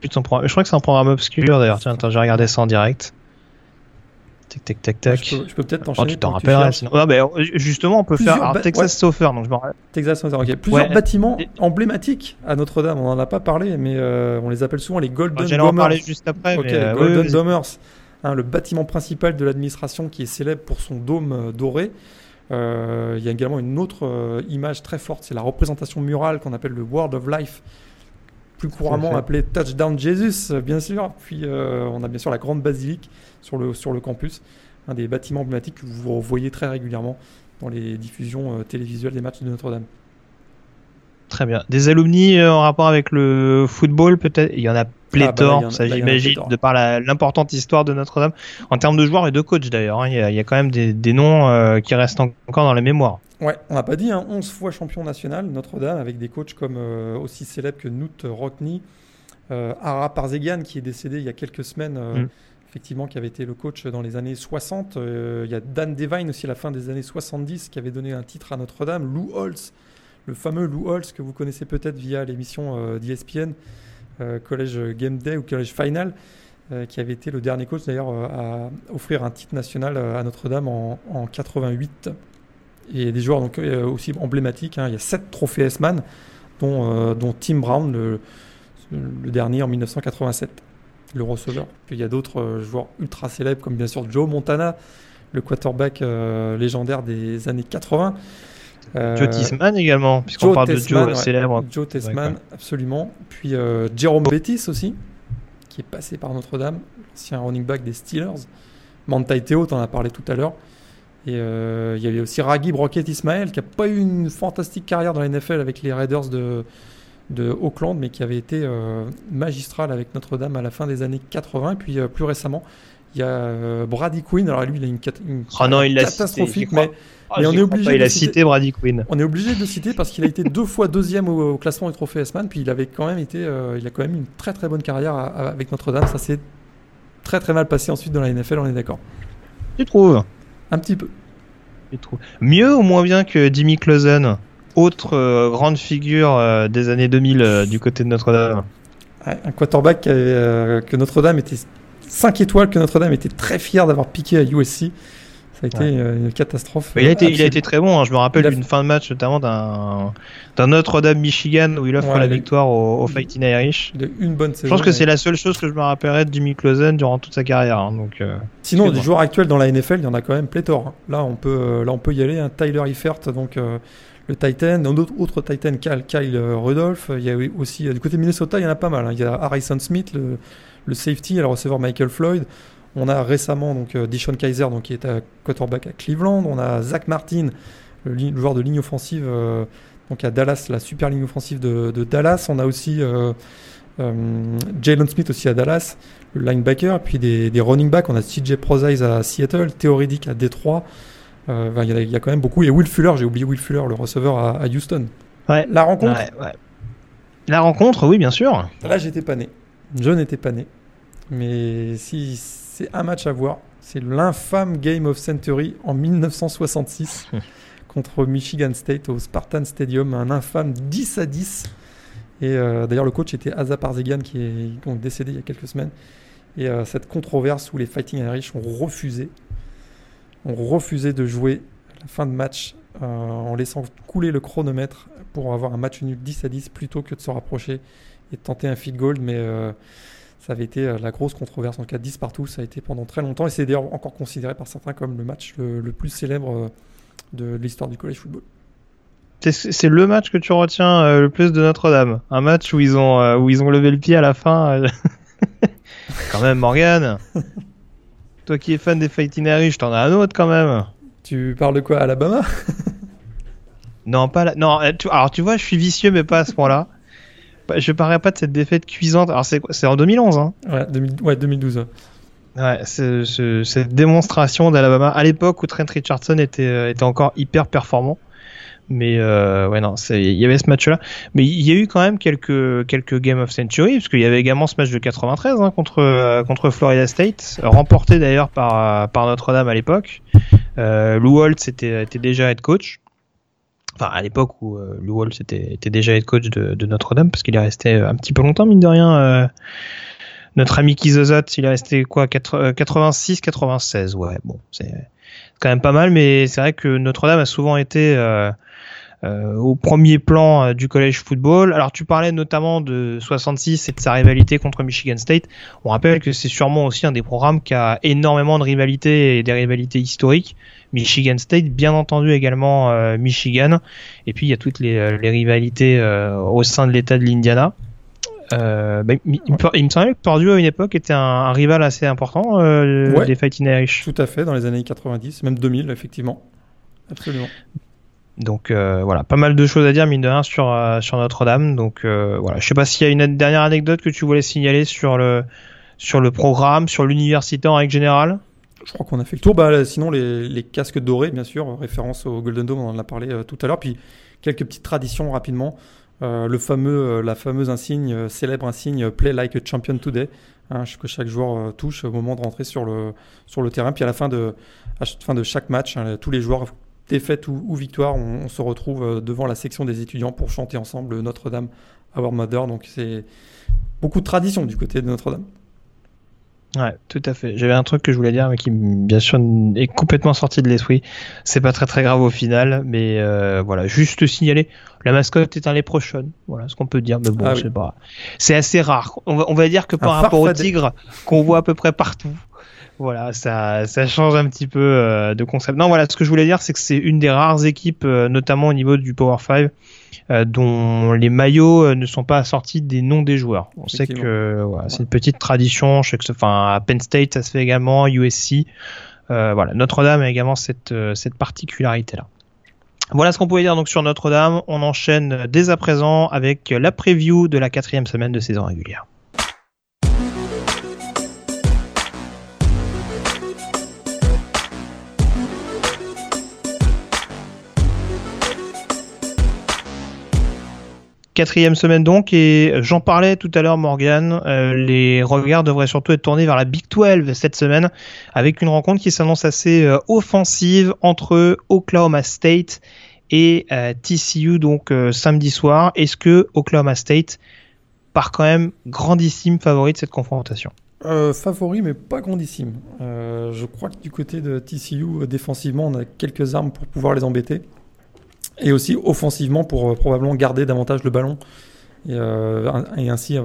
plus de son programme. Je crois que c'est un programme obscur d'ailleurs. Tiens, attends, j'ai regardé ça en direct. Tac, tac, tac, tac. je peux, peux peut-être t'enchaîner. Oh, tu t'en rappelleras sinon. Ah, bah, justement, on peut Plusieurs faire alors, Texas ouais. Sofer, donc je. Texas Hold'em, ok. Plusieurs Ouais. bâtiments Et- emblématiques à Notre-Dame. On n'en a pas parlé, mais euh, on les appelle souvent les Golden J'allais en parler juste après. Ok, mais, euh, Golden Domers, hein, le bâtiment principal de l'administration qui est célèbre pour son dôme euh, doré. Euh, il y a également une autre image très forte, c'est la représentation murale qu'on appelle le World of Life, plus couramment appelé Touchdown Jesus, bien sûr. Puis euh, on a bien sûr la grande basilique sur le, sur le campus, un des bâtiments emblématiques que vous voyez très régulièrement dans les diffusions euh, télévisuelles des matchs de Notre-Dame. Très bien. Des alumni euh, en rapport avec le football, peut-être? Il y en a pléthore, bah là, il y en a- ça j'imagine, de par l'importante histoire de Notre-Dame. En termes de joueurs et de coachs d'ailleurs, hein, il y, a- il y a quand même des, des noms euh, qui restent en- encore dans la mémoire. Ouais, on n'a pas dit, hein, 11 fois champion national, Notre-Dame, avec des coachs comme euh, aussi célèbres que Knut Rockne, euh, Ara Parzegan, qui est décédé il y a quelques semaines, euh, Mm. effectivement, qui avait été le coach dans les années 60. Euh, il y a Dan Devine aussi à la fin des années 70, qui avait donné un titre à Notre-Dame. Lou Holtz, le fameux Lou Holtz, que vous connaissez peut-être via l'émission d'ESPN, College Game Day ou College Final, euh, qui avait été le dernier coach d'ailleurs euh, à offrir un titre national euh, à Notre-Dame en, en 88 et des joueurs donc, euh, aussi emblématiques. hein. Il y a sept trophées S-Man, dont, euh, dont Tim Brown, le, le dernier en 1987, le receveur. Puis il y a d'autres euh, joueurs ultra célèbres, comme bien sûr Joe Montana, le quarterback euh, légendaire des années 80. Euh, Joe Tisman également, puisqu'on parle de Joe ouais. célèbre. Joe D'accord. absolument. Puis Jerome Bettis aussi, qui est passé par Notre-Dame, ancien running back des Steelers. Manti Teo, t'en as parlé tout à l'heure. Et euh, il y avait aussi Ragib Rocket Ismail, qui n'a pas eu une fantastique carrière dans la NFL avec les Raiders de, de Auckland, mais qui avait été euh, magistral avec Notre-Dame à la fin des années 80. Et puis euh, plus récemment, il y a euh, Brady Quinn. Alors lui, il a une, une Oh non, il catastrophique, cité, j'y mais Mais on est obligé pas, Il a citer- cité Brady Quinn. on est obligé de le citer parce qu'il a été deux fois deuxième au, au classement du trophée S-Man, puis il avait quand même été, euh, il a quand même une très très bonne carrière à- à- avec Notre-Dame. Ça s'est très très mal passé ensuite dans la NFL, on est d'accord. Tu trouves? Un petit peu. Mieux ou moins bien que Jimmy Clausen autre euh, grande figure euh, des années 2000 euh, du côté de Notre-Dame? Ouais, Un quarterback avait, euh, que Notre-Dame était 5 étoiles, que Notre-Dame était très fier d'avoir piqué à USC. Ça a été Ouais. euh, une catastrophe. Il a, été, il a été très bon. hein. Je me rappelle a d'une fin de match, notamment d'un Notre-Dame Michigan où il offre Ouais, la victoire au, au Fighting Irish. Une bonne saison. Je pense que c'est la seule chose que je me rappellerai de Jimmy Clausen durant toute sa carrière. hein. Donc, euh, Sinon, des joueurs actuels dans la NFL, il y en a quand même pléthore. hein. Là, on peut, euh, là, on peut y aller. hein. Tyler Eifert, donc euh, le Titan, un autre, autre Titan, Kyle, Kyle Rudolph. Il y a aussi du côté de Minnesota, il y en a pas mal. Il y a Harrison Smith, le, le safety, et le receveur Michael Floyd. On a récemment donc euh, Deshaun Kaiser, donc qui est à quarterback à Cleveland. On a Zach Martin, le, joueur de ligne offensive, euh, donc à Dallas, la super ligne offensive de, de Dallas. On a aussi euh, euh, Jalen Smith aussi à Dallas le linebacker, et puis des, des running backs. On a CJ Prozise à Seattle, Theo à Détroit. Il y, a- il y a quand même beaucoup. Et Will Fuller, j'ai oublié Will Fuller, le receveur à, à Houston. Ouais. La rencontre, ouais, ouais. La rencontre, oui, bien sûr. là j'étais pas né. Je n'étais pas né. Mais si c'est un match à voir, c'est l'infâme Game of Century en 1966 contre Michigan State au Spartan Stadium. Un infâme 10 à 10. Et euh, d'ailleurs, le coach était Asa Parzegan qui est donc décédé il y a quelques semaines. Et euh, cette controverse où les Fighting Irish ont refusé, ont refusé de jouer la fin de match euh, en laissant couler le chronomètre pour avoir un match nul 10 à 10 plutôt que de se rapprocher et de tenter un field goal. Mais ça avait été euh, la grosse controverse. En cas 10 partout, ça a été pendant très longtemps. Et c'est d'ailleurs encore considéré par certains comme le match le, le plus célèbre euh, de l'histoire du college football. C'est- le match que tu retiens euh, le plus de Notre-Dame. Un match où ils ont euh, où ils ont levé le pied à la fin. euh. quand même, Morgan. Toi qui es fan des Fighting Irish, t'en as un autre quand même. Tu parles de quoi Alabama? Non, pas là. Non, tu- alors tu vois, je suis vicieux, mais pas à ce point-là. Je parlerai pas de cette défaite cuisante. Alors c'est quoi? C'est en 2011, hein? ouais, 2000 ouais, 2012. Ouais, cette démonstration d'Alabama à l'époque où Trent Richardson était, euh, était encore hyper performant. Mais euh, ouais, non, il y avait ce match-là. Mais il y a eu quand même quelques, quelques Game of Century, parce qu'il y avait également ce match de 93 hein, contre, euh, contre Florida State, remporté d'ailleurs par, par Notre-Dame à l'époque. Euh, Lou Holtz était, était déjà head coach. Enfin, à l'époque où euh, Lou Holtz était, était déjà head coach de, de Notre-Dame, parce qu'il est resté un petit peu longtemps, mine de rien. Euh, notre ami Kizozot, il est resté quoi 86, 96, ouais, bon, c'est quand même pas mal, mais c'est vrai que Notre-Dame a souvent été euh, euh, au premier plan euh, du collège football. Alors tu parlais notamment de 66 et de sa rivalité contre Michigan State. On rappelle que c'est sûrement aussi un des programmes qui a énormément de rivalités et des rivalités historiques. Michigan State, bien entendu également euh, Michigan. Et puis il y a toutes les, les rivalités au sein de l'État de l'Indiana. Euh, bah, il, il, me semblait que Purdue à une époque était un, un rival assez important euh, Ouais. des Fighting Irish. Tout à fait, dans les années 90, même 2000, effectivement. Absolument. Donc euh, voilà, pas mal de choses à dire mine de rien sur euh, sur Notre-Dame. Donc euh, voilà, je sais pas s'il y a une dernière anecdote que tu voulais signaler sur le sur le programme, sur l'université en règle générale. Je crois qu'on a fait le tour. Bah, sinon, les, les casques dorés, bien sûr, référence au Golden Dome, on en a parlé euh, tout à l'heure. Puis quelques petites traditions rapidement. Euh, le fameux, euh, la fameuse insigne, célèbre insigne Play like a champion today, hein, que chaque joueur touche au moment de rentrer sur le, sur le terrain. Puis à la fin de, à la fin de chaque match, hein, tous les joueurs, défaite ou, ou victoire, on, on, se retrouve devant la section des étudiants pour chanter ensemble Notre-Dame, Our Mother. Donc c'est beaucoup de tradition du côté de Notre-Dame. Ouais, tout à fait. J'avais un truc que je voulais dire, mais qui, bien sûr, est complètement sorti de l'esprit. C'est pas très très grave au final, mais euh, voilà, juste signaler. La mascotte est un léprochaune. Voilà ce qu'on peut dire, mais bon, Ah c'est oui. pas. C'est assez rare. On va, on va dire que par Un rapport au tigre qu'on voit à peu près partout. Voilà, ça, ça change un petit peu euh, de concept. Non, voilà, ce que je voulais dire, c'est que c'est une des rares équipes, euh, notamment au niveau du Power 5, euh, dont les maillots ne sont pas assortis des noms des joueurs. On sait que voilà, c'est une petite tradition. Je sais que, ce- enfin, à Penn State, ça se fait également, USC. Euh, voilà, Notre-Dame a également cette, euh, cette particularité-là. Voilà ce qu'on pouvait dire donc sur Notre-Dame. On enchaîne dès à présent avec la preview de la quatrième semaine de saison régulière. Quatrième semaine donc, et j'en parlais tout à l'heure Morgan, euh, les regards devraient surtout être tournés vers la Big 12 cette semaine, avec une rencontre qui s'annonce assez euh, offensive entre Oklahoma State et euh, TCU donc samedi soir. Est-ce que Oklahoma State part quand même grandissime favori de cette confrontation? Favori, mais pas grandissime. Je crois que du côté de TCU, défensivement, on a quelques armes pour pouvoir les embêter. Et aussi offensivement pour euh, probablement garder davantage le ballon et, euh, ainsi euh,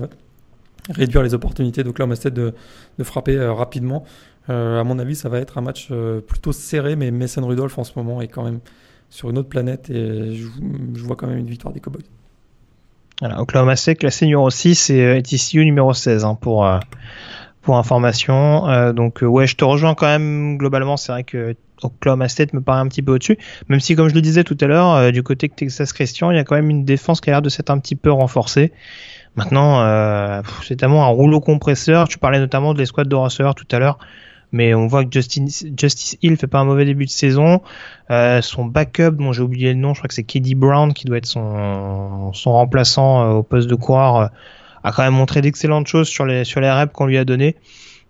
réduire les opportunités d'Oklahoma State de, de frapper rapidement. Euh, à mon avis, ça va être un match plutôt serré, mais Mason Rudolph en ce moment est quand même sur une autre planète et je, vois quand même une victoire des Cowboys. Voilà, Oklahoma State classé numéro 6 et TCU numéro 16 hein, pour, pour information. Donc ouais, je te rejoins quand même globalement. C'est vrai que Oklahoma State me paraît un petit peu au-dessus. Même si, comme je le disais tout à l'heure, euh, du côté de Texas Christian, il y a quand même une défense qui a l'air de s'être un petit peu renforcée. Maintenant, euh, c'est tellement un rouleau compresseur. Tu parlais notamment de l'escouade de receveurs tout à l'heure. Mais on voit que Justice Hill fait pas un mauvais début de saison. Euh, son backup, dont j'ai oublié le nom, je crois que c'est Keddy Brown qui doit être son, son remplaçant euh, au poste de coureur, euh, a quand même montré d'excellentes choses sur les sur les reps qu'on lui a donné.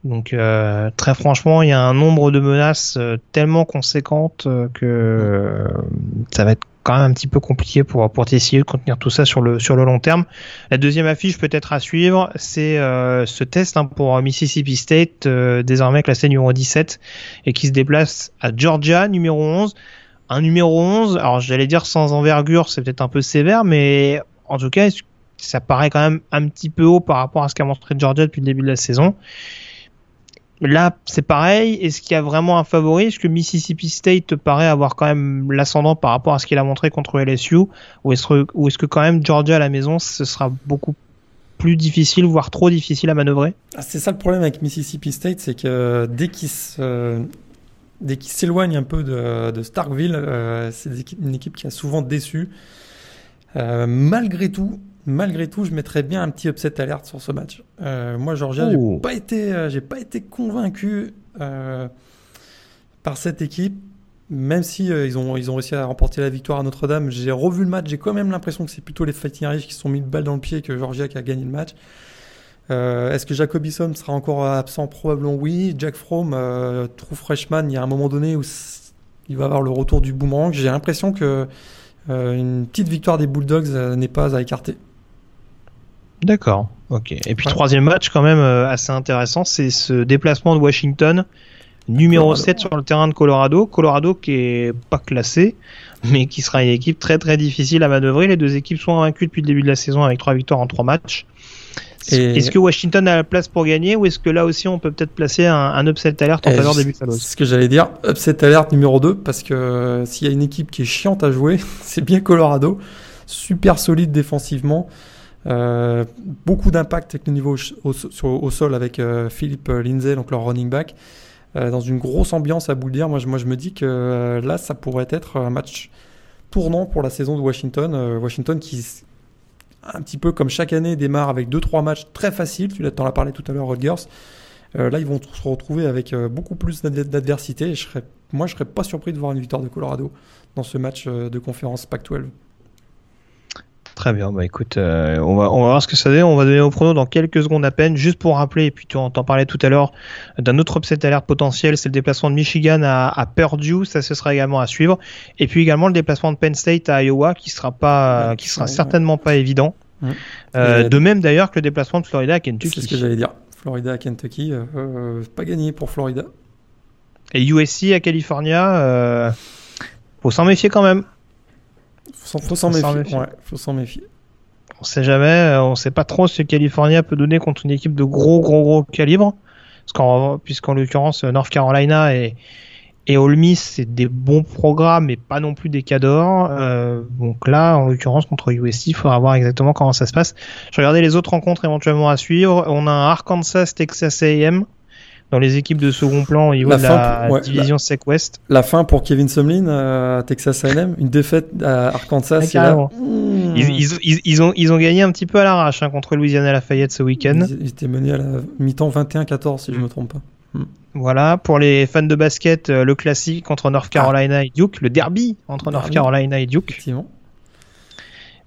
Donc euh, très franchement, il y a un nombre de menaces euh, tellement conséquentes euh, que ça va être quand même un petit peu compliqué pour pour essayer de contenir tout ça sur le sur le long terme. La deuxième affiche peut-être à suivre, c'est ce test hein, pour Mississippi State, désormais classé numéro 17 et qui se déplace à Georgia numéro 11. Un numéro 11, alors j'allais dire sans envergure, c'est peut-être un peu sévère, mais en tout cas, ça paraît quand même un petit peu haut par rapport à ce qu'a montré Georgia depuis le début de la saison? Là, c'est pareil. Est-ce qu'il y a vraiment un favori? Est-ce que Mississippi State te paraît avoir quand même l'ascendant par rapport à ce qu'il a montré contre LSU Ou est-ce que, quand même Georgia à la maison, ce sera beaucoup plus difficile, voire trop difficile à manœuvrer? Ah, c'est ça le problème avec Mississippi State, c'est que euh, se- dès qu'ils s'éloignent un peu de, Starkville, euh, c'est une équipe qui a souvent déçu. Euh, malgré tout, malgré tout, je mettrais bien un petit upset alerte sur ce match. Euh, moi, Georgia, j'ai Oh. pas été, euh, j'ai pas été convaincu euh, par cette équipe. même si ils, ont, ils ont réussi à remporter la victoire à Notre-Dame, j'ai revu le match, j'ai quand même l'impression que c'est plutôt les Fighting Irish qui se sont mis une balle dans le pied que Georgia qui a gagné le match. Est-ce que Jacobison sera encore absent? Probablement oui. Jack Fromm, true freshman, il y a un moment donné où il va avoir le retour du boomerang. J'ai l'impression que une petite victoire des Bulldogs n'est pas à écarter. D'accord, ok. Et puis troisième match quand même euh, assez intéressant, c'est ce déplacement de Washington, numéro 7 sur le terrain de Colorado. Colorado qui est pas classé, mais qui sera une équipe très très difficile à manœuvrer. Les deux équipes sont invaincues depuis le début de la saison avec trois victoires en trois matchs. Est-ce que Washington a la place pour gagner ou est-ce que là aussi on peut peut-être placer un, upset alert en faveur des Buffalo C'est ce que j'allais dire, upset alert numéro 2 parce que euh, s'il y a une équipe qui est chiante à jouer, c'est bien Colorado, super solide défensivement. Euh, beaucoup d'impact avec niveau au, sol avec euh, Philippe Lindsay, donc leur running back, euh, dans une grosse ambiance à dire. Moi je, moi, je me dis que là, ça pourrait être un match tournant pour la saison de Washington. Washington qui, un petit peu comme chaque année, démarre avec 2-3 matchs très faciles. Tu t'en as parlé tout à l'heure, Rodgers. là, ils vont se retrouver avec beaucoup plus d'adversité. Je serais, moi, je serais pas surpris de voir une victoire de Colorado dans ce match de conférence Pac-12. Très bien, bah écoute, euh, on, va, on va voir ce que ça donne. On va donner au prono dans quelques secondes à peine, juste pour rappeler, et puis tu en parlais tout à l'heure, d'un autre upset alerte potentiel, c'est le déplacement de Michigan à, à, Purdue, ça ce sera également à suivre. Et puis également le déplacement de Penn State à Iowa, qui sera pas, qui sera certainement pas évident. Euh, de même d'ailleurs que le déplacement de Florida à Kentucky. C'est ce que j'allais dire. Florida à Kentucky, euh, pas gagné pour Florida. Et USC à California, faut s'en méfier quand même. Faut s'en méfier. Ouais, faut s'en méfier. On sait jamais, euh, on sait pas trop ce que California peut donner contre une équipe de gros, gros, gros calibre. puisqu'en l'occurrence, North Carolina et, et Ole Miss, c'est des bons programmes, mais pas non plus des cadors. Euh, donc là, en l'occurrence, contre USC, il faudra voir exactement comment ça se passe. Je regardais les autres rencontres éventuellement à suivre. On a un Arkansas, Texas A&M dans les équipes de second plan au niveau de la division SEC West. La fin pour Kevin Sumlin euh, à Texas A&M, une défaite à Arkansas. Hmm. ils, ont, ils ont gagné un petit peu à l'arrache hein, contre Louisiana Lafayette ce week-end. Ils, étaient menés à la mi-temps 21-14 si je ne me trompe pas. Hmm. Voilà, pour les fans de basket, euh, le classique entre North Carolina et Duke, le derby entre North Carolina et Duke. Effectivement.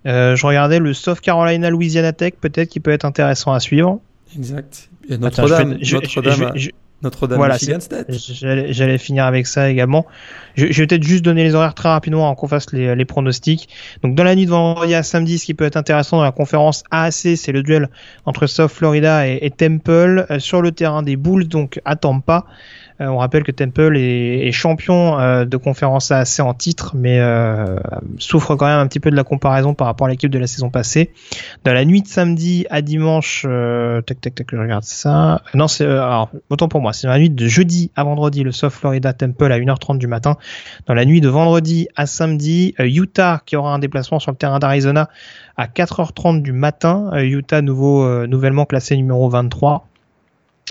Euh, je regardais le South Carolina Louisiana Tech, peut-être qui peut être intéressant à suivre. Exact. Et Notre-Dame, Notre-Dame, notre-Dame voilà. J'allais finir avec ça également. Je, je vais peut-être juste donner les horaires très rapidement avant qu'on fasse les, les, pronostics. Donc dans la nuit de vendredi à samedi, ce qui peut être intéressant dans la conférence AAC, c'est le duel entre South Florida et, et Temple euh, sur le terrain des Bulls, donc à Tampa. Euh, on rappelle que Temple est, champion euh, de conférence assez en titre, mais euh, souffre quand même un petit peu de la comparaison par rapport à l'équipe de la saison passée. Dans la nuit de samedi à dimanche, tac tac tac, je regarde ça. Non, c'est alors autant pour moi, c'est dans la nuit de jeudi à vendredi le South Florida Temple à 1h30 du matin. Dans la nuit de vendredi à samedi, Utah qui aura un déplacement sur le terrain d'Arizona à 4h30 du matin. Utah nouveau nouvellement classé numéro 23.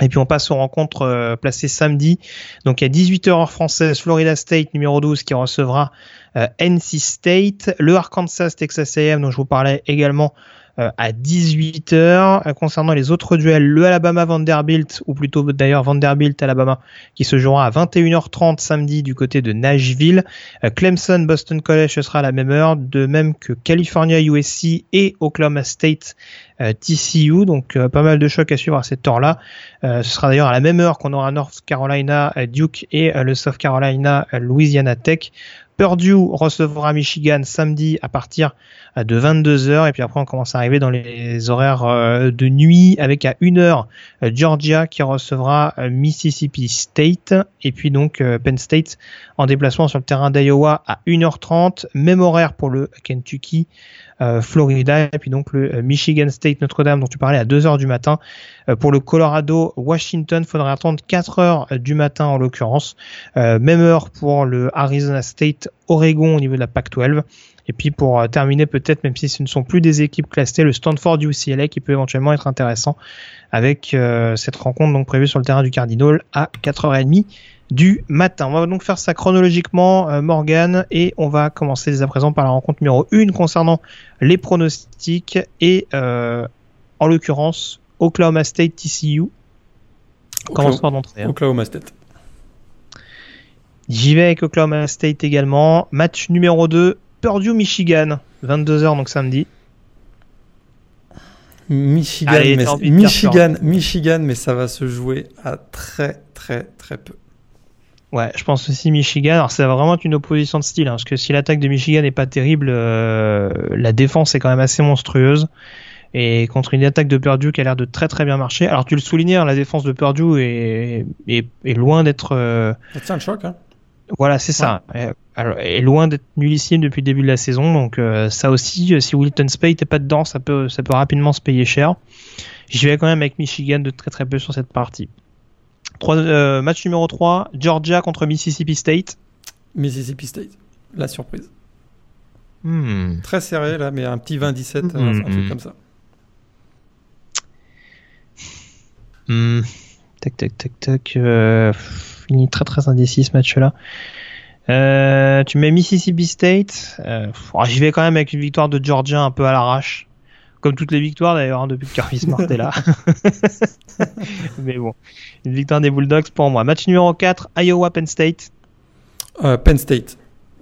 Et puis on passe aux rencontres euh, placées samedi. Donc à 18h heure française, Florida State numéro 12 qui recevra euh, NC State. Le Arkansas Texas A&M dont je vous parlais également euh, à 18h. concernant les autres duels, le Alabama Vanderbilt, ou plutôt d'ailleurs Vanderbilt Alabama, qui se jouera à 21h30 samedi du côté de Nashville. Clemson Boston College ce sera à la même heure, de même que California USC et Oklahoma State euh, TCU, donc euh, pas mal de chocs à suivre à cette heure-là. Euh, ce sera d'ailleurs à la même heure qu'on aura North Carolina Duke et le South Carolina Louisiana Tech. Purdue recevra Michigan samedi à partir de 22h et puis après on commence à arriver dans les horaires de nuit avec à 1h Georgia qui recevra Mississippi State et puis donc Penn State en déplacement sur le terrain d'Iowa à 1h30 même horaire pour le Kentucky euh, Florida et puis donc le euh, Michigan State Notre-Dame dont tu parlais à 2h du matin. Euh, pour le Colorado Washington, faudra attendre 4h du matin en l'occurrence. même heure pour le Arizona State Oregon au niveau de la Pac-12. Et puis pour terminer peut-être, même si ce ne sont plus des équipes classées, le Stanford UCLA qui peut éventuellement être intéressant avec cette rencontre donc prévue sur le terrain du Cardinal à 4h30 du matin. On va donc faire ça chronologiquement, euh, Morgan, et on va commencer dès à présent par la rencontre numéro 1 concernant les pronostics et euh, en l'occurrence Oklahoma State TCU. Commence par d'entrée. Hein. Oklahoma State. J'y vais avec Oklahoma State également. Match numéro 2, Purdue-Michigan. 22h donc samedi. Michigan, Allez, mais, Michigan, Michigan, mais ça va se jouer à très très très peu. Ouais, je pense aussi Michigan. Alors, c'est vraiment une opposition de style, hein, parce que si l'attaque de Michigan n'est pas terrible, euh, la défense est quand même assez monstrueuse. Et contre une attaque de Purdue qui a l'air de très très bien marcher. Alors, tu le soulignais, hein, la défense de Purdue est, est, est loin d'être. euh, tient le choc, hein. voilà, c'est ça. Alors, est loin d'être nullissime depuis le début de la saison. Donc, euh, ça aussi, si Wilton Spade n'est pas dedans, ça peut, ça peut rapidement se payer cher. J'y vais quand même avec Michigan de très très peu sur cette partie. Euh, match numéro 3, Georgia contre Mississippi State. Mississippi State, la surprise. Hmm. Très serré là, mais un petit 20-17, euh, Mm, un truc mm. comme ça. Hmm. Tac, tac, tac, tac. Euh, pff, il est très très indécis ce match-là. Euh, tu mets Mississippi State. Euh, oh, J'y vais quand même avec une victoire de Georgia un peu à l'arrache. Comme toutes les victoires d'ailleurs, hein, depuis que Kirby Smart est là. Mais bon, une victoire des Bulldogs pour moi. Match numéro 4, Iowa Penn State. Euh, Penn State.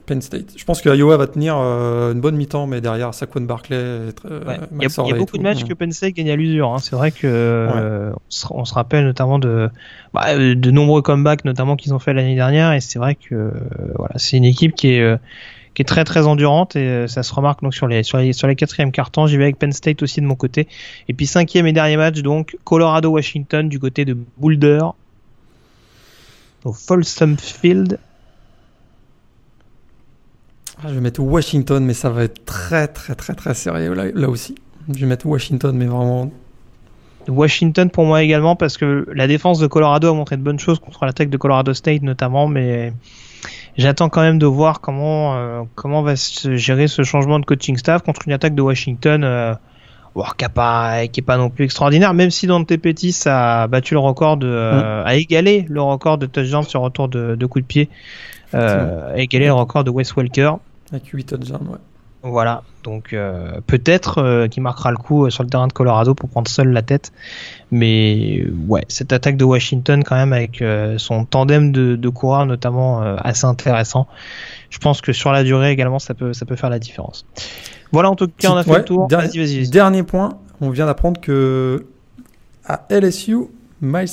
Penn State. Je pense que Iowa va tenir euh, une bonne mi-temps, mais derrière Saquon Barclay, euh, Ouais. Il y a, il y beaucoup tout. de matchs Mm. que Penn State gagne à l'usure. hein. C'est vrai que euh, on, se, on se rappelle notamment de, bah, de nombreux comebacks, notamment qu'ils ont fait l'année dernière. Et c'est vrai que euh, voilà, c'est une équipe qui est euh, qui est très très endurante et euh, ça se remarque donc sur les sur les sur les quatrièmes cartons. J'y vais avec Penn State aussi de mon côté. Et puis cinquième et dernier match donc Colorado Washington du côté de Boulder au Folsom Field. Ah, je vais mettre Washington, mais ça va être très très très très sérieux là, là aussi. Je vais mettre Washington, mais vraiment. Washington pour moi également parce que la défense de Colorado a montré de bonnes choses contre l'attaque de Colorado State notamment, mais j'attends quand même de voir comment euh, comment va se gérer ce changement de coaching staff contre une attaque de Washington euh, qui, a pas, pas non plus extraordinaire, même si Dante Pettis a battu le record de euh, a égalé le record de touchdown sur retour de, de coup de pied, euh, a égalé le record de Wes Welker. Avec 8 touchdowns, ouais. Voilà, donc euh, peut-être euh, qu'il marquera le coup euh, sur le terrain de Colorado pour prendre seul la tête. Mais euh, ouais, cette attaque de Washington quand même avec euh, son tandem de, de coureurs notamment euh, assez intéressant. Je pense que sur la durée également ça peut ça peut faire la différence. Voilà en tout cas on a fait Ouais, le tour. dernier- Vas-y vas-y. vas-y. Dernier point, on vient d'apprendre que à LSU, Miles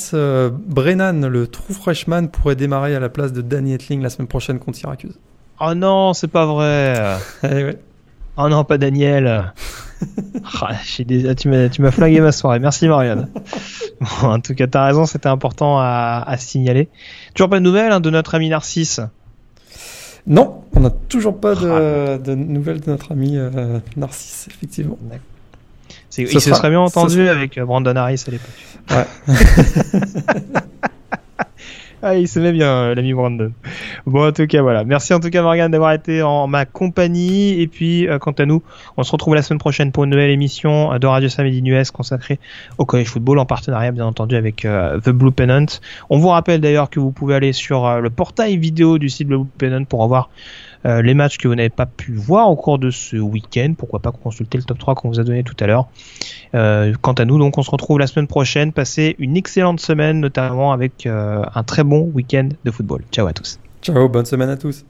Brennan, le true freshman, pourrait démarrer à la place de Danny Etling la semaine prochaine contre Syracuse. Oh non c'est pas vrai. Eh ouais. Oh non pas Daniel. Ah, des- ah, tu m'as flingué ma soirée. Merci Marianne. Bon, en tout cas t'as raison c'était important à, à signaler. Toujours pas de nouvelles hein, de notre ami Narcisse? Non, on n'a toujours pas de, Ah. de nouvelles de notre ami euh, Narcisse, effectivement. Il se sera- serait bien entendu avec euh, Brandon Harris à l'époque. Ouais. ah, il s'aimait bien, euh, l'ami Brandon. Bon, en tout cas, voilà. Merci en tout cas, Morgan, d'avoir été en ma compagnie. Et puis, euh, quant à nous, on se retrouve la semaine prochaine pour une nouvelle émission euh, de Radio Samedi US consacrée au college football en partenariat, bien entendu, avec The Blue Pennant. On vous rappelle d'ailleurs que vous pouvez aller sur le portail vidéo du site Blue Pennant pour avoir euh, les matchs que vous n'avez pas pu voir au cours de ce week-end. Pourquoi pas consulter le top 3 qu'on vous a donné tout à l'heure. Euh, quant à nous, donc, on se retrouve la semaine prochaine. Passez une excellente semaine, notamment avec euh, un très bon week-end de football. Ciao à tous. Ciao, bonne semaine à tous.